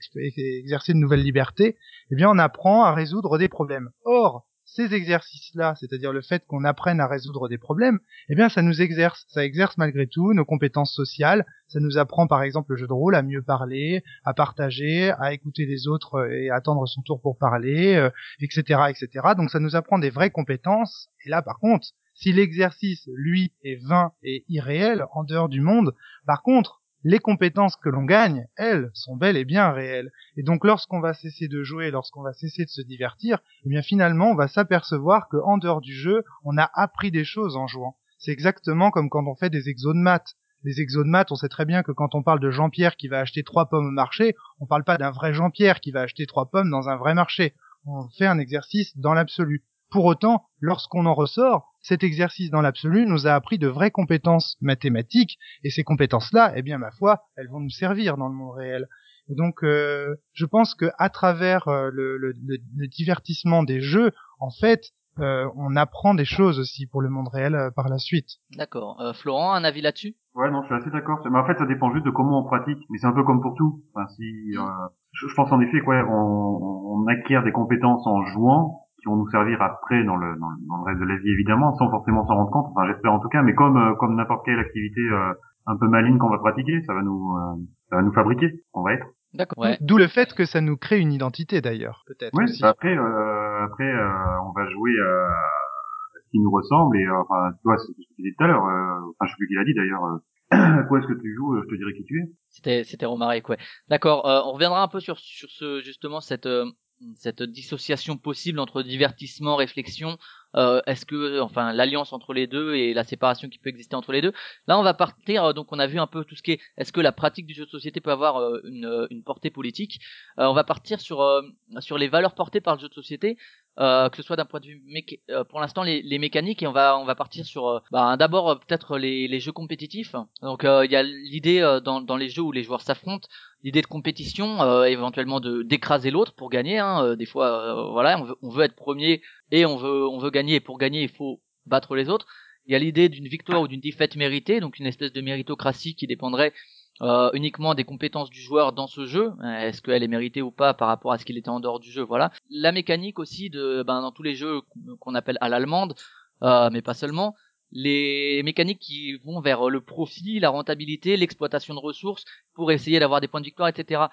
exercer de nouvelles libertés. Eh bien, on apprend à résoudre des problèmes. Or, ces exercices-là, c'est-à-dire le fait qu'on apprenne à résoudre des problèmes, eh bien, ça nous exerce. Ça exerce malgré tout nos compétences sociales. Ça nous apprend, par exemple, le jeu de rôle à mieux parler, à partager, à écouter les autres euh, et attendre son tour pour parler, euh, etc., etc. Donc, ça nous apprend des vraies compétences. Et là, par contre, si l'exercice, lui, est vain et irréel en dehors du monde, par contre, les compétences que l'on gagne, elles, sont bel et bien réelles. Et donc, lorsqu'on va cesser de jouer, lorsqu'on va cesser de se divertir, eh bien, finalement, on va s'apercevoir que en dehors du jeu, on a appris des choses en jouant. C'est exactement comme quand on fait des exos de maths. Les exos de maths, on sait très bien que quand on parle de Jean-Pierre qui va acheter trois pommes au marché, on parle pas d'un vrai Jean-Pierre qui va acheter trois pommes dans un vrai marché. On fait un exercice dans l'absolu. Pour autant, lorsqu'on en ressort, cet exercice dans l'absolu nous a appris de vraies compétences mathématiques, et ces compétences-là, eh bien, ma foi, elles vont nous servir dans le monde réel. Et donc, euh, je pense que à travers euh, le, le- le- divertissement des jeux, en fait, euh, on apprend des choses aussi pour le monde réel euh, par la suite. D'accord. Euh, Florent, un avis là-dessus? Ouais, non, je suis assez d'accord. Mais en fait, ça dépend juste de comment on pratique. Mais c'est un peu comme pour tout. Enfin, si, euh, je, je pense en effet quoi, on, on acquiert des compétences en jouant qui vont nous servir après dans le, dans, le- dans le reste de la vie évidemment, sans forcément s'en rendre compte. Enfin, j'espère en tout cas. Mais comme euh, comme n'importe quelle activité euh, un peu maligne qu'on va pratiquer, ça va nous euh, ça va nous fabriquer. On va être. D'accord. Ouais. D'où le fait que ça nous crée une identité d'ailleurs, peut-être Oui. aussi. Après, euh, après, euh, on va jouer euh, à ce qui nous ressemble et euh, enfin, tu vois, c'est ce que je disais tout à l'heure. Euh, enfin, je sais plus qui l'a dit d'ailleurs. euh, quoi est-ce que tu joues euh, Je te dirai qui tu es. C'était c'était Romaric, ouais. D'accord. euh, on reviendra un peu sur sur ce justement cette euh, cette dissociation possible entre divertissement, réflexion. Euh, Est-ce que enfin l'alliance entre les deux et la séparation qui peut exister entre les deux? Là, on va partir. euh, donc, on a vu un peu tout ce qui est. Est-ce que la pratique du jeu de société peut avoir euh, une portée politique? On va partir sur sur les valeurs portées par le jeu de société. Euh, que ce soit d'un point de vue méca- euh, pour l'instant les, les mécaniques et on va on va partir sur euh, bah, d'abord peut-être les, les jeux compétitifs. Donc il y a l'idée dans, dans les jeux où les joueurs s'affrontent l'idée de compétition euh, éventuellement de d'écraser l'autre pour gagner hein, euh, des fois euh, voilà on veut, on veut être premier et on veut on veut gagner et pour gagner il faut battre les autres. Il y a l'idée d'une victoire ou d'une défaite méritée donc une espèce de méritocratie qui dépendrait euh, uniquement des compétences du joueur dans ce jeu, Euh, est-ce qu'elle est méritée ou pas par rapport à ce qu'il était en dehors du jeu, voilà. La mécanique aussi de, ben, dans tous les jeux qu'on appelle à l'allemande, euh, mais pas seulement, les mécaniques qui vont vers le profit, la rentabilité, l'exploitation de ressources pour essayer d'avoir des points de victoire, etc.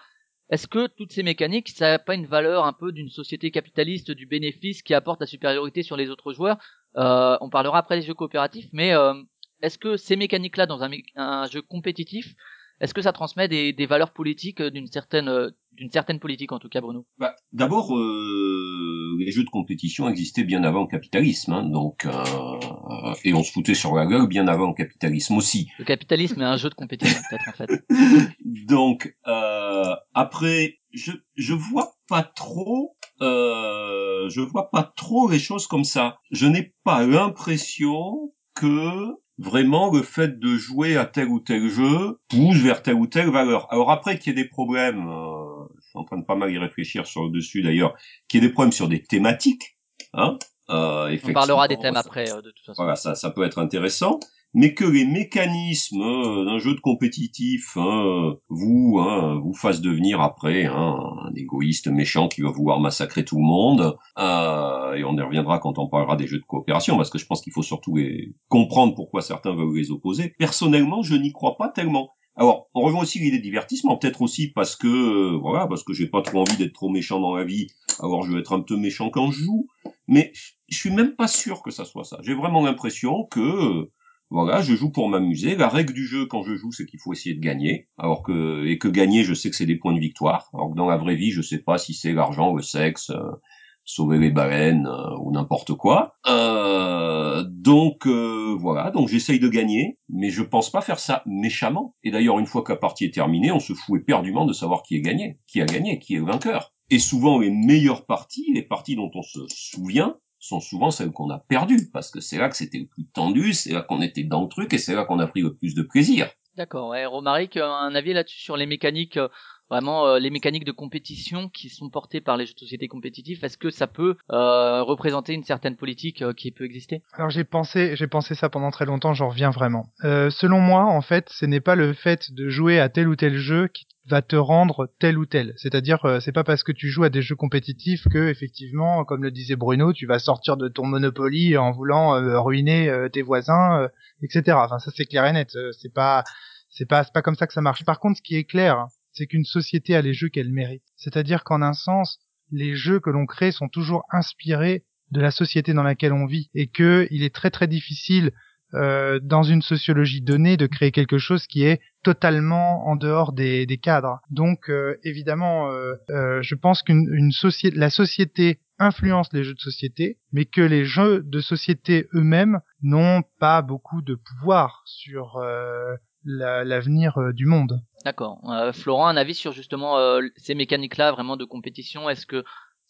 Est-ce que toutes ces mécaniques, ça n'a pas une valeur un peu d'une société capitaliste du bénéfice qui apporte la supériorité sur les autres joueurs? Euh, On parlera après des jeux coopératifs, mais euh, est-ce que ces mécaniques-là dans un, jeu compétitif, est-ce que ça transmet des, des valeurs politiques euh, d'une certaine euh, d'une certaine politique en tout cas, Bruno? Bah, D'abord, euh, les jeux de compétition existaient bien avant le capitalisme, hein, donc euh, et on se foutait sur la gueule bien avant le capitalisme aussi. Le capitalisme est un jeu de compétition peut-être en fait. Donc euh, après, je je vois pas trop, euh, je vois pas trop les choses comme ça. Je n'ai pas l'impression que vraiment le fait de jouer à tel ou tel jeu pousse vers telle ou telle valeur. Alors après qu'il y ait des problèmes, euh, je suis en train de pas mal y réfléchir sur le dessus d'ailleurs, qu'il y ait des problèmes sur des thématiques, hein. Euh, On parlera des thèmes après euh, de toute façon. voilà, ça, ça peut être intéressant, mais que les mécanismes euh, d'un jeu de compétitif hein, vous hein, vous fassent devenir après hein, un égoïste méchant qui va vouloir massacrer tout le monde. euh, et on y reviendra quand on parlera des jeux de coopération, parce que je pense qu'il faut surtout les- comprendre pourquoi certains veulent les opposer. Personnellement, je n'y crois pas tellement. Alors, on rejoint aussi l'idée de divertissement, peut-être aussi parce que euh, voilà, parce que j'ai pas trop envie d'être trop méchant dans la vie. Alors, je vais être un peu méchant quand je joue, mais je suis même pas sûr que ça soit ça. J'ai vraiment l'impression que voilà, je joue pour m'amuser. La règle du jeu quand je joue, c'est qu'il faut essayer de gagner. Alors que et que gagner, je sais que c'est des points de victoire. Alors que dans la vraie vie, je sais pas si c'est l'argent, le sexe, euh, sauver les baleines euh, ou n'importe quoi. Euh, donc euh, voilà, donc j'essaye de gagner, mais je pense pas faire ça méchamment. Et d'ailleurs, une fois que la partie est terminée, on se fout éperdument de savoir qui est gagné, qui a gagné, qui est le vainqueur. Et souvent, les meilleures parties, les parties dont on se souvient, sont souvent celles qu'on a perdues, parce que c'est là que c'était le plus tendu, c'est là qu'on était dans le truc, et c'est là qu'on a pris le plus de plaisir. D'accord. Ouais, Romaric, un avis là-dessus sur les mécaniques, euh, vraiment euh, les mécaniques de compétition qui sont portées par les jeux de société compétitifs. Est-ce que ça peut euh, représenter une certaine politique euh, qui peut exister? Alors j'ai pensé, j'ai pensé ça pendant très longtemps, j'en reviens vraiment. Euh, selon moi, en fait, ce n'est pas le fait de jouer à tel ou tel jeu qui va te rendre tel ou tel. C'est-à-dire, euh, c'est pas parce que tu joues à des jeux compétitifs que, effectivement, comme le disait Bruno, tu vas sortir de ton Monopoly en voulant euh, ruiner euh, tes voisins, euh, etc. Enfin, ça c'est clair et net. C'est pas, c'est pas, c'est pas comme ça que ça marche. Par contre, ce qui est clair, c'est qu'une société a les jeux qu'elle mérite. C'est-à-dire qu'en un sens, les jeux que l'on crée sont toujours inspirés de la société dans laquelle on vit et que il est très très difficile euh, dans une sociologie donnée de créer quelque chose qui est totalement en dehors des, des cadres. Donc euh, évidemment, euh, euh, je pense qu'une une société, la société influence les jeux de société, mais que les jeux de société eux-mêmes n'ont pas beaucoup de pouvoir sur euh, la- l'avenir du monde. D'accord. Florent, un avis sur justement ces mécaniques-là vraiment de compétition? Est-ce que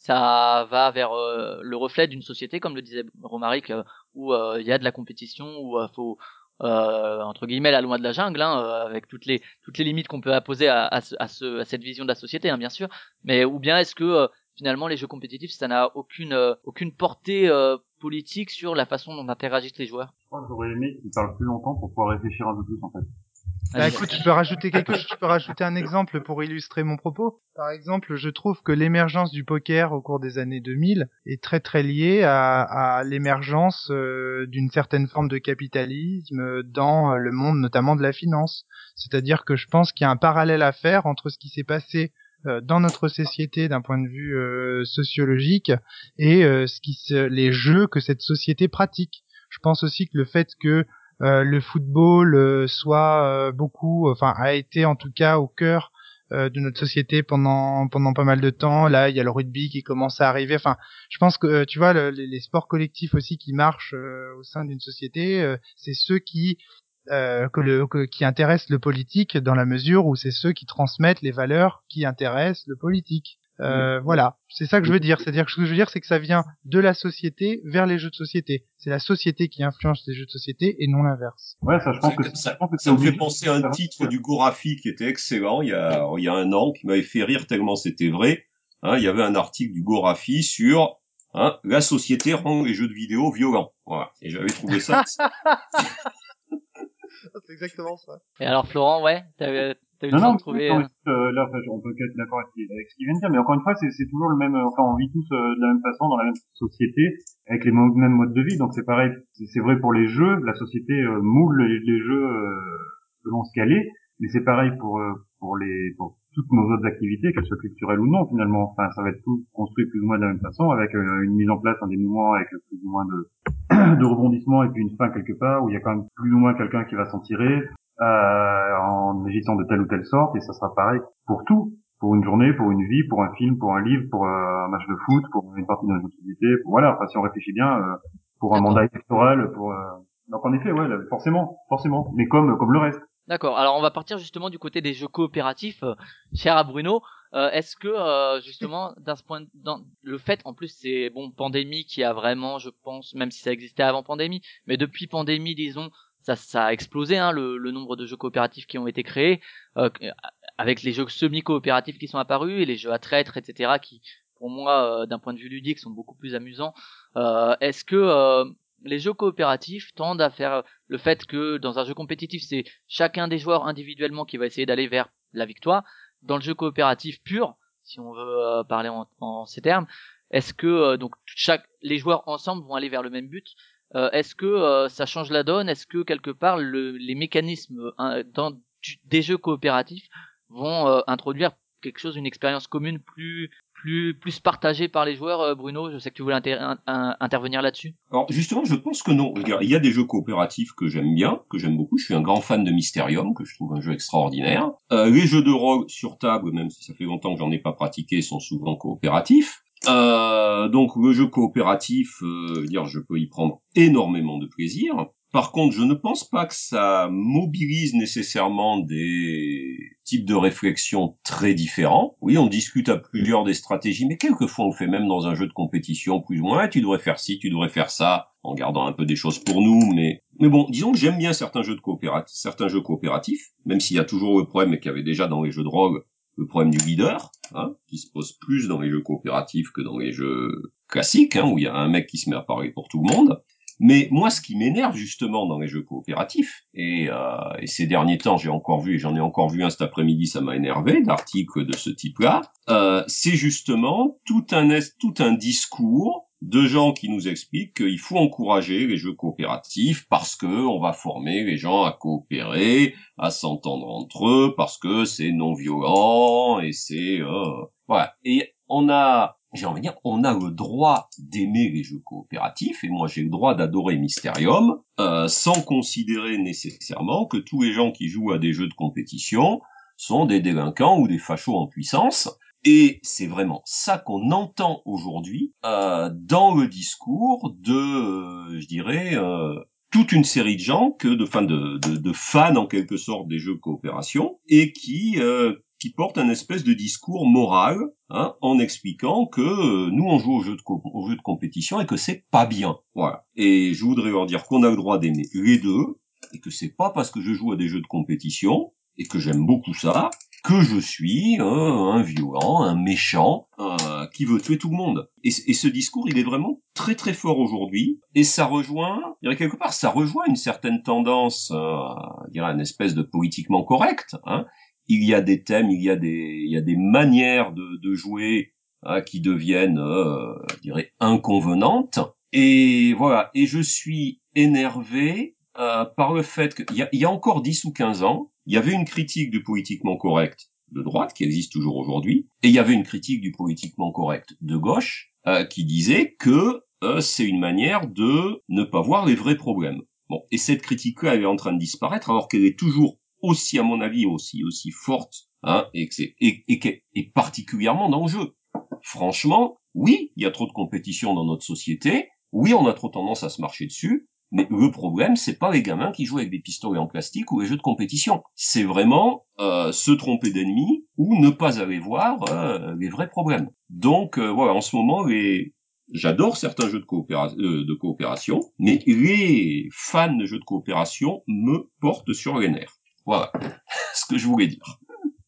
ça va vers euh, le reflet d'une société, comme le disait Romaric, euh, où euh, il y a de la compétition, où il faut euh, entre guillemets la loi de la jungle, hein, avec toutes les toutes les limites qu'on peut apposer à, à, ce, à, ce- à cette vision de la société, hein, bien sûr. Mais ou bien est-ce que finalement les jeux compétitifs, ça n'a aucune euh, aucune portée euh, politique sur la façon dont interagissent les joueurs? Je crois que j'aurais aimé qu'il parle plus longtemps pour pouvoir réfléchir un peu plus en fait. Bah, écoute, je peux rajouter quelque chose, je peux rajouter un exemple pour illustrer mon propos. Par exemple, je trouve que l'émergence du poker au cours des années 2000 est très très liée à, à l'émergence euh, d'une certaine forme de capitalisme dans euh, le monde notamment de la finance. C'est-à-dire que je pense qu'il y a un parallèle à faire entre ce qui s'est passé euh, dans notre société d'un point de vue euh, sociologique et euh, ce qui se, les jeux que cette société pratique. Je pense aussi que le fait que le football euh, soit euh, beaucoup, enfin a été en tout cas au cœur euh, de notre société pendant pendant pas mal de temps. Là, il y a le rugby qui commence à arriver. Enfin, je pense que euh, tu vois le- les, sports collectifs aussi qui marchent euh, au sein d'une société, euh, c'est ceux qui euh, que le que- qui intéressent le politique dans la mesure où c'est ceux qui transmettent les valeurs qui intéressent le politique. Euh, Voilà, c'est ça que je veux dire. C'est-à-dire que ce que je veux dire, c'est que ça vient de la société vers les jeux de société. C'est la société qui influence les jeux de société et non l'inverse. Ouais, ça, je pense que Ça- que me fait penser à un titre du Gorafi qui était excellent il y a, il y a un an, qui m'avait fait rire tellement c'était vrai. Hein, il y avait un article du Gorafi sur hein, la société rend les jeux de vidéo violents. Voilà. Et j'avais trouvé ça. C'est exactement ça. Et alors Florent, ouais, t'as eu, eu le Non, temps non, de trouver. non, euh, euh, là, enfin, on peut être d'accord avec, avec ce qu'il vient de dire, mais encore une fois, c'est toujours le même, euh, enfin, on vit tous euh, de la même façon, dans la même société, avec les mêmes modes de vie, donc c'est pareil, c'est vrai pour les jeux, la société euh, moule les, les jeux euh, selon ce qu'elle est, mais c'est pareil pour, euh, pour les, pour toutes nos autres activités, qu'elles soient culturelles ou non, finalement, enfin, ça va être tout construit plus ou moins de la même façon, avec une mise en place, un dénouement, avec plus ou moins de, de rebondissement, et puis une fin quelque part, où il y a quand même plus ou moins quelqu'un qui va s'en tirer, euh, en agissant de telle ou telle sorte, et ça sera pareil pour tout, pour une journée, pour une vie, pour un film, pour un livre, pour euh, un match de foot, pour une partie de notre société, voilà, enfin si on réfléchit bien, euh, pour un mandat électoral, pour euh, donc en effet, ouais, forcément, forcément, mais comme comme le reste. D'accord. Alors on va partir justement du côté des jeux coopératifs, euh, cher à Bruno. Euh, Est-ce que euh, justement, d'un point, de- dans le fait, en plus c'est bon pandémie qui a vraiment, je pense, même si ça existait avant pandémie, mais depuis pandémie, disons, ça, ça a explosé hein, le, le nombre de jeux coopératifs qui ont été créés, euh, avec les jeux semi-coopératifs qui sont apparus et les jeux à traître, etc. qui, pour moi, euh, d'un point de vue ludique, sont beaucoup plus amusants. Euh, Est-ce que euh, les jeux coopératifs tendent à faire le fait que dans un jeu compétitif, c'est chacun des joueurs individuellement qui va essayer d'aller vers la victoire. Dans le jeu coopératif pur, si on veut euh, parler en, en ces termes, est-ce que euh, donc chaque les joueurs ensemble vont aller vers le même but Euh, Est-ce que euh, ça change la donne? Est-ce que quelque part le- les mécanismes euh, dans du- des jeux coopératifs vont euh, introduire quelque chose, une expérience commune plus plus plus partagée par les joueurs? Euh, Bruno, je sais que tu voulais intervenir là-dessus. Alors justement, je pense que non. Il y a des jeux coopératifs que j'aime bien, que j'aime beaucoup. Je suis un grand fan de Mysterium, que je trouve un jeu extraordinaire. Euh, les jeux de rôle sur table, même si ça fait longtemps que j'en ai pas pratiqué, sont souvent coopératifs. Euh, donc le jeu coopératif, euh, je peux y prendre énormément de plaisir. Par contre, je ne pense pas que ça mobilise nécessairement des types de réflexion très différents. Oui, on discute à plusieurs des stratégies, mais quelquefois on fait même dans un jeu de compétition, plus ou moins. Ah, tu devrais faire ci, tu devrais faire ça, en gardant un peu des choses pour nous. Mais, bon, disons que j'aime bien certains jeux coopératifs, certains jeux coopératifs, même s'il y a toujours le problème qu'il y avait déjà dans les jeux de rôle, le problème du leader, hein, qui se pose plus dans les jeux coopératifs que dans les jeux classiques, hein, où il y a un mec qui se met à parler pour tout le monde. Mais moi, ce qui m'énerve justement dans les jeux coopératifs, et, euh, et ces derniers temps, j'ai encore vu, et j'en ai encore vu un cet après-midi, ça m'a énervé, d'articles de ce type-là, euh, c'est justement tout un, tout un discours de gens qui nous expliquent qu'il faut encourager les jeux coopératifs parce que on va former les gens à coopérer, à s'entendre entre eux, parce que c'est non violent et c'est euh, voilà. Et on a j'ai envie de dire, on a le droit d'aimer les jeux coopératifs, et moi j'ai le droit d'adorer Mysterium, euh, sans considérer nécessairement que tous les gens qui jouent à des jeux de compétition sont des délinquants ou des fachos en puissance. Et c'est vraiment ça qu'on entend aujourd'hui euh, dans le discours de, euh, je dirais, euh, toute une série de gens que de, enfin de, de, de fans en quelque sorte des jeux de coopération et qui euh, qui portent un espèce de discours moral hein, en expliquant que euh, nous on joue aux jeux de aux jeux de compétition et que c'est pas bien. Voilà. Et je voudrais leur dire qu'on a le droit d'aimer les deux et que c'est pas parce que je joue à des jeux de compétition et que j'aime beaucoup ça que je suis euh, un violent, un méchant, euh, qui veut tuer tout le monde. Et, ce discours, il est vraiment très très fort aujourd'hui, et ça rejoint, je dirais quelque part, ça rejoint une certaine tendance, euh, je dirais une espèce de politiquement correct. Hein. Il y a des thèmes, il y a des, il y a des manières de, de jouer hein, qui deviennent, euh, je dirais, inconvenantes. Et voilà, et je suis énervé euh, par le fait qu'il y a, y a encore 10 ou 15 ans, il y avait une critique du politiquement correct de droite qui existe toujours aujourd'hui, et il y avait une critique du politiquement correct de gauche euh, qui disait que euh, c'est une manière de ne pas voir les vrais problèmes. Bon, et cette critique-là, elle est en train de disparaître, alors qu'elle est toujours aussi, à mon avis, aussi aussi forte, hein, et que c'est et, et, est particulièrement dans le jeu. Franchement, oui, il y a trop de compétition dans notre société. Oui, on a trop tendance à se marcher dessus. Mais le problème, c'est pas les gamins qui jouent avec des pistolets en plastique ou les jeux de compétition. C'est vraiment euh, se tromper d'ennemi ou ne pas aller voir euh, les vrais problèmes. Donc euh, voilà, en ce moment, j'adore certains jeux de, coopéra- de coopération, mais les fans de jeux de coopération me portent sur les nerfs. Voilà ce que je voulais dire.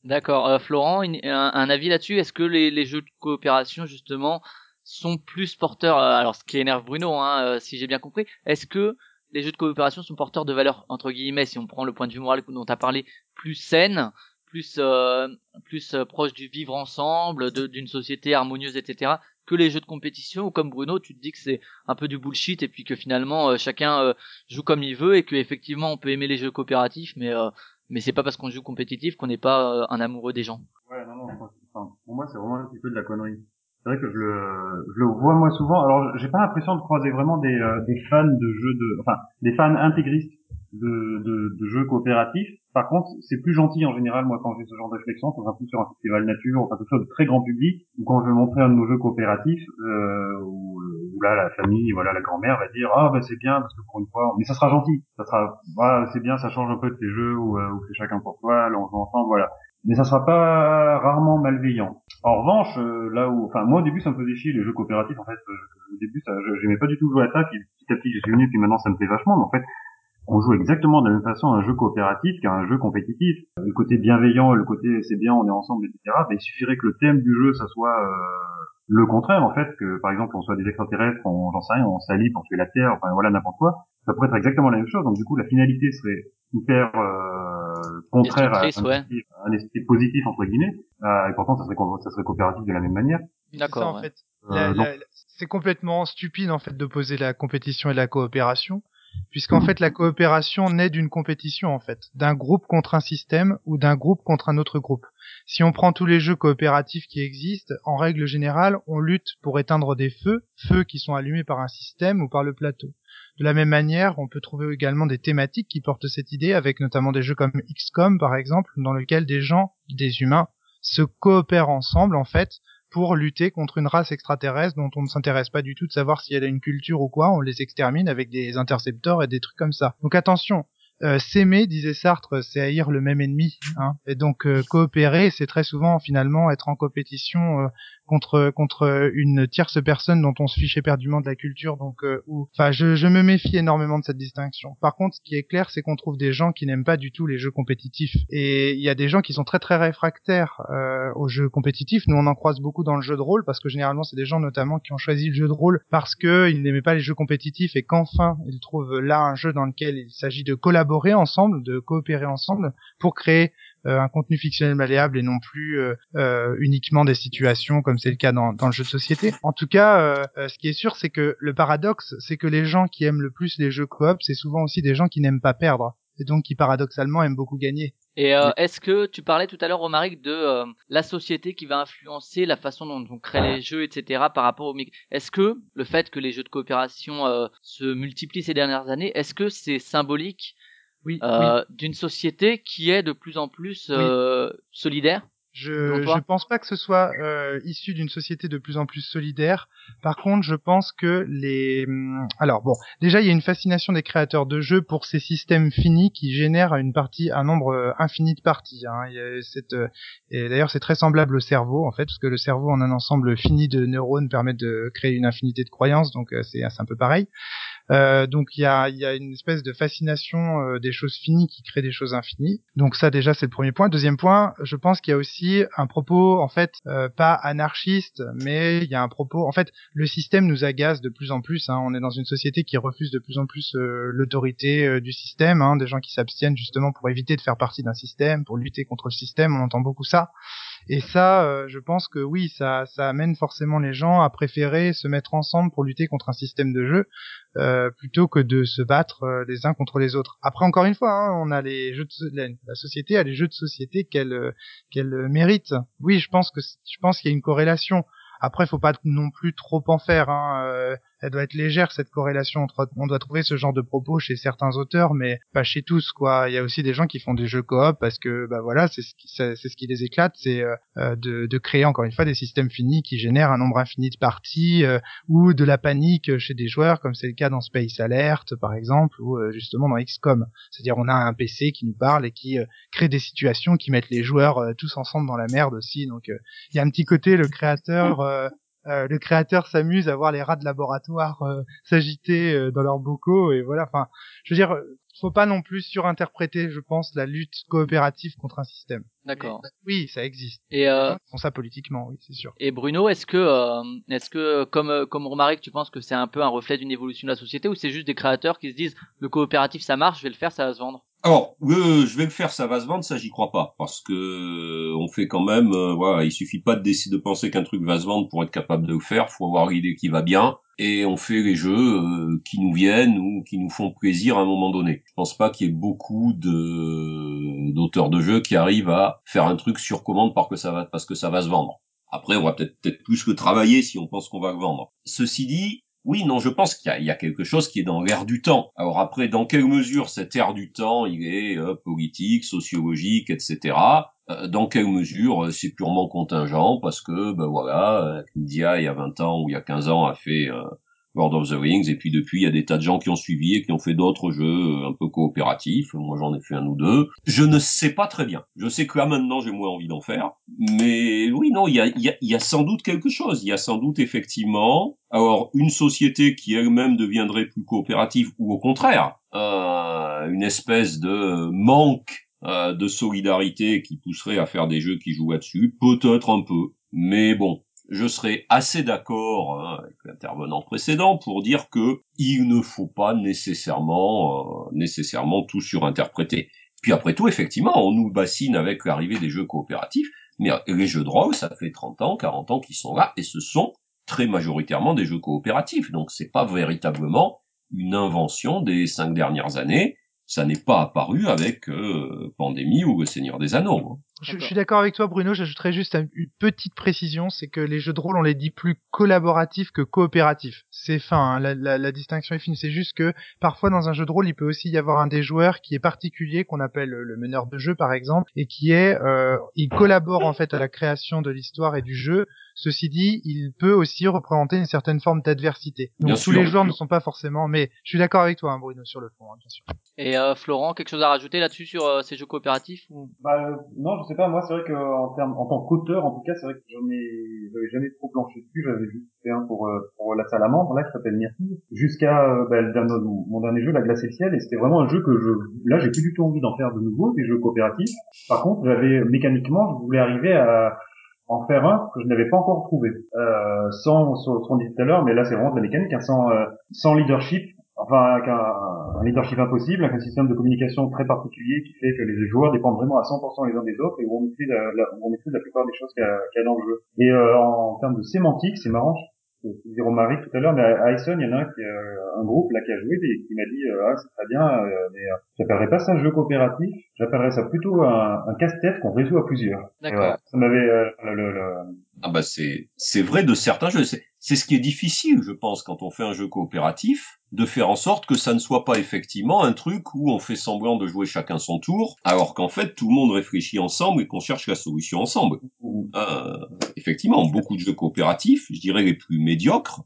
D'accord. Florent, un, avis là-dessus? Est-ce que les jeux de coopération, justement, sont plus porteurs, euh, alors ce qui énerve Bruno, hein, euh, si j'ai bien compris, est-ce que les jeux de coopération sont porteurs de valeurs, entre guillemets, si on prend le point de vue moral dont tu as parlé, plus saines, plus, euh, plus euh, proches du vivre ensemble, d'une société harmonieuse, etc., que les jeux de compétition, ou comme Bruno, tu te dis que c'est un peu du bullshit, et puis que finalement, chacun euh, joue comme il veut, et que effectivement on peut aimer les jeux coopératifs, mais... Mais c'est pas parce qu'on joue compétitif qu'on n'est pas un amoureux des gens. Ouais, non, non, enfin, pour moi, c'est vraiment un petit peu de la connerie. C'est vrai que je le, je le vois moi souvent. Alors, j'ai pas l'impression de croiser vraiment des, euh, des fans de jeux de, enfin, des fans intégristes de, de, de jeux coopératifs. Par contre, c'est plus gentil en général, moi, quand j'ai ce genre de réflexion, sera plus sur un festival nature, enfin, quelque chose de très grand public, ou quand je vais montrer un de nos jeux coopératifs, euh, où, où là, la famille, voilà, la grand-mère va dire, ah, bah, c'est bien, parce que pour une fois, mais ça sera gentil. Ça sera, voilà, c'est bien, ça change un peu de tes jeux, où, euh, où c'est chacun pour soi, là, on joue ensemble, voilà mais ça sera pas rarement malveillant. En revanche, euh, là où, enfin, moi au début ça me faisait chier les jeux coopératifs. En fait, euh, au début, ça, j'aimais pas du tout jouer à ça. Puis petit à petit, je suis venu, puis maintenant ça me plaît vachement. Mais en fait, on joue exactement de la même façon un jeu coopératif qu'à un jeu compétitif. Le côté bienveillant, le côté c'est bien, on est ensemble, etc. Ben, il suffirait que le thème du jeu, ça soit euh, le contraire, en fait, que par exemple on soit des extraterrestres, on, j'en sais rien, on s'allie pour tuer la Terre, enfin voilà n'importe quoi. Ça pourrait être exactement la même chose. Donc du coup, la finalité serait hyper euh, contraire à un, ouais. esprit, un esprit positif entre guillemets. Euh, et pourtant, ça serait ça serait coopératif de la même manière. D'accord, en ouais. fait. Euh, c'est complètement stupide en fait d'opposer la compétition et la coopération, puisqu'en fait la coopération naît d'une compétition en fait, d'un groupe contre un système ou d'un groupe contre un autre groupe. Si on prend tous les jeux coopératifs qui existent, en règle générale, on lutte pour éteindre des feux, feux qui sont allumés par un système ou par le plateau. De la même manière, on peut trouver également des thématiques qui portent cette idée, avec notamment des jeux comme XCOM par exemple, dans lequel des gens, des humains, se coopèrent ensemble en fait pour lutter contre une race extraterrestre dont on ne s'intéresse pas du tout de savoir si elle a une culture ou quoi, on les extermine avec des intercepteurs et des trucs comme ça. Donc attention, euh, s'aimer, disait Sartre, c'est haïr le même ennemi. Hein. Et donc euh, coopérer, c'est très souvent finalement être en compétition euh, contre contre une tierce personne dont on se fiche éperdument de la culture. Donc, euh, ou, enfin, je, je me méfie énormément de cette distinction. Par contre, ce qui est clair, c'est qu'on trouve des gens qui n'aiment pas du tout les jeux compétitifs. Et il y a des gens qui sont très très réfractaires euh, aux jeux compétitifs. Nous, on en croise beaucoup dans le jeu de rôle parce que généralement, c'est des gens notamment qui ont choisi le jeu de rôle parce que ils n'aimaient pas les jeux compétitifs et qu'enfin ils trouvent là un jeu dans lequel il s'agit de collaborer ensemble, de coopérer ensemble pour créer un contenu fictionnel malléable et non plus euh, euh, uniquement des situations comme c'est le cas dans, dans le jeu de société. En tout cas, euh, euh, ce qui est sûr, c'est que le paradoxe, c'est que les gens qui aiment le plus les jeux coop, c'est souvent aussi des gens qui n'aiment pas perdre et donc qui paradoxalement aiment beaucoup gagner. Et euh, est-ce que tu parlais tout à l'heure, Romaric, de euh, la société qui va influencer la façon dont on crée les jeux, etc. par rapport au mic. Est-ce que le fait que les jeux de coopération euh, se multiplient ces dernières années, est-ce que c'est symbolique Oui, euh, d'une société qui est de plus en plus euh, solidaire Je je pense pas que ce soit euh, issu d'une société de plus en plus solidaire. Par contre, je pense que les hum, alors bon, déjà il y a une fascination des créateurs de jeux pour ces systèmes finis qui génèrent une partie un nombre euh, infini de parties. Hein. Cette euh, et d'ailleurs c'est très semblable au cerveau en fait parce que le cerveau en un ensemble fini de neurones permet de créer une infinité de croyances donc c'est c'est un peu pareil. Euh, donc il y a, une espèce de fascination euh, des choses finies qui crée des choses infinies. Donc ça déjà c'est le premier point. Deuxième point, je pense qu'il y a aussi un propos en fait euh, pas anarchiste, mais il y a un propos. En fait, le système nous agace de plus en plus. Hein. On est dans une société qui refuse de plus en plus l'autorité du système, hein, des gens qui s'abstiennent justement pour éviter de faire partie d'un système, pour lutter contre le système. On entend beaucoup ça. Et ça, euh, je pense que oui, ça, ça amène forcément les gens à préférer se mettre ensemble pour lutter contre un système de jeu euh, plutôt que de se battre euh, les uns contre les autres. Après, encore une fois, hein, on a les jeux de la, société a les jeux de société qu'elle euh, qu'elle mérite. Oui, je pense que je pense qu'il y a une corrélation. Après, faut pas non plus trop en faire. Hein. Elle doit être légère cette corrélation. entre- On doit trouver ce genre de propos chez certains auteurs, mais pas chez tous. Quoi. Il y a aussi des gens qui font des jeux coop parce que, bah voilà, c'est ce qui, c'est ce qui les éclate, c'est euh, euh, de, de créer encore une fois des systèmes finis qui génèrent un nombre infini de parties euh, ou de la panique chez des joueurs, comme c'est le cas dans Space Alert par exemple, ou euh, justement dans XCOM. C'est-à-dire on a un PC qui nous parle et qui crée des situations qui mettent les joueurs tous ensemble dans la merde aussi. Donc il y a un petit côté le créateur. Euh, le créateur s'amuse à voir les rats de laboratoire euh, s'agiter euh, dans leurs bocaux et voilà. Enfin, je veux dire, faut pas non plus surinterpréter, je pense, la lutte coopérative contre un système. D'accord. Oui, ça existe. Et euh, Ils font ça politiquement, oui, c'est sûr. Et Bruno, est-ce que, euh, est-ce que, comme euh, comme Romaric, tu penses que c'est un peu un reflet d'une évolution de la société, ou c'est juste des créateurs qui se disent le coopératif ça marche, je vais le faire, ça va se vendre? Alors, euh, je vais le faire, ça va se vendre, ça j'y crois pas, parce que euh, on fait quand même, euh, voilà, il suffit pas de décider de penser qu'un truc va se vendre pour être capable de le faire, faut avoir l'idée qui va bien, et on fait les jeux euh, qui nous viennent ou qui nous font plaisir à un moment donné. Je pense pas qu'il y ait beaucoup de d'auteurs de jeux qui arrivent à faire un truc sur commande parce que ça va, parce que ça va se vendre. Après, on va peut-être peut-être plus que travailler si on pense qu'on va le vendre. Ceci dit, oui, non, je pense qu'il y y a quelque chose qui est dans l'air du temps. Alors après, dans quelle mesure cet air du temps, il est euh, politique, sociologique, etc. Euh, dans quelle mesure euh, c'est purement contingent parce que, ben voilà, euh, India, il y a 20 ans ou il y a 15 ans, a fait Lord of the Rings, et puis depuis, il y a des tas de gens qui ont suivi et qui ont fait d'autres jeux euh, un peu coopératifs. Moi, j'en ai fait un ou deux. Je ne sais pas très bien. Je sais que là, maintenant, j'ai moins envie d'en faire. Mais oui, non, il y a, y, a, y a sans doute quelque chose. Il y a sans doute, effectivement, alors, une société qui elle-même deviendrait plus coopérative, ou au contraire, euh, une espèce de manque euh, de solidarité qui pousserait à faire des jeux qui jouent là-dessus, peut-être un peu. Mais bon, je serais assez d'accord hein, avec l'intervenant précédent pour dire que il ne faut pas nécessairement euh, nécessairement tout surinterpréter. Puis après tout, effectivement, on nous bassine avec l'arrivée des jeux coopératifs, mais euh, les jeux de rôle, ça fait 30 ans, 40 ans qu'ils sont là, et ce sont très majoritairement des jeux coopératifs. Donc c'est pas véritablement une invention des cinq dernières années. Ça n'est pas apparu avec euh, Pandémie ou Le Seigneur des Anneaux. Je, je suis d'accord avec toi, Bruno. J'ajouterais juste un- une petite précision, c'est que les jeux de rôle, on les dit plus collaboratifs que coopératifs. C'est fin, hein, la, la- la distinction est fine. C'est juste que parfois dans un jeu de rôle, il peut aussi y avoir un des joueurs qui est particulier, qu'on appelle le meneur de jeu par exemple, et qui est, euh, il collabore en fait à la création de l'histoire et du jeu. Ceci dit, il peut aussi représenter une certaine forme d'adversité. Donc Bien tous sûr, les joueurs ne sont pas forcément, mais je suis d'accord avec toi, hein, Bruno, sur le fond, hein, bien sûr. Et euh, Florent, quelque chose à rajouter là-dessus sur euh, ces jeux coopératifs ou... Bah euh, non, je sais pas. Moi, c'est vrai que en termes, en tant qu'auteur, en tout cas, c'est vrai que j'en ai, j'avais jamais trop planché dessus. J'avais juste fait un pour euh, pour la salamandre là, qui s'appelle Myrtille, jusqu'à euh, bah, le dernier- mon dernier jeu, La glace et le ciel. Et c'était vraiment un jeu que je, là, j'ai plus du tout envie d'en faire de nouveau, des jeux coopératifs. Par contre, j'avais mécaniquement, je voulais arriver à en faire un que je n'avais pas encore trouvé, euh, sans, ce qu'on dit tout à l'heure, mais là c'est vraiment de la mécanique, hein, sans, euh, sans leadership, enfin avec un, un leadership impossible, avec un système de communication très particulier qui fait que les joueurs dépendent vraiment à 100% les uns des autres et où on maîtrise la, la- la plupart des choses qu'il y, y a dans le jeu. Et euh, en, termes de sémantique, c'est marrant, je disais Romaric tout à l'heure, mais à Ison, il y en a un, qui, euh, un groupe là qui a joué et qui m'a dit euh, ah c'est très bien, euh, mais euh, j'appellerais pas ça un jeu coopératif, j'appellerais ça plutôt un, un casse-tête qu'on résout à plusieurs. D'accord. voilà. Ça m'avait euh, le, le- le- Ah bah c'est c'est vrai de certains jeux. C'est c'est ce qui est difficile, je pense, quand on fait un jeu coopératif, de faire en sorte que ça ne soit pas effectivement un truc où on fait semblant de jouer chacun son tour, alors qu'en fait tout le monde réfléchit ensemble et qu'on cherche la solution ensemble. Euh, effectivement, beaucoup de jeux coopératifs, je dirais les plus médiocres,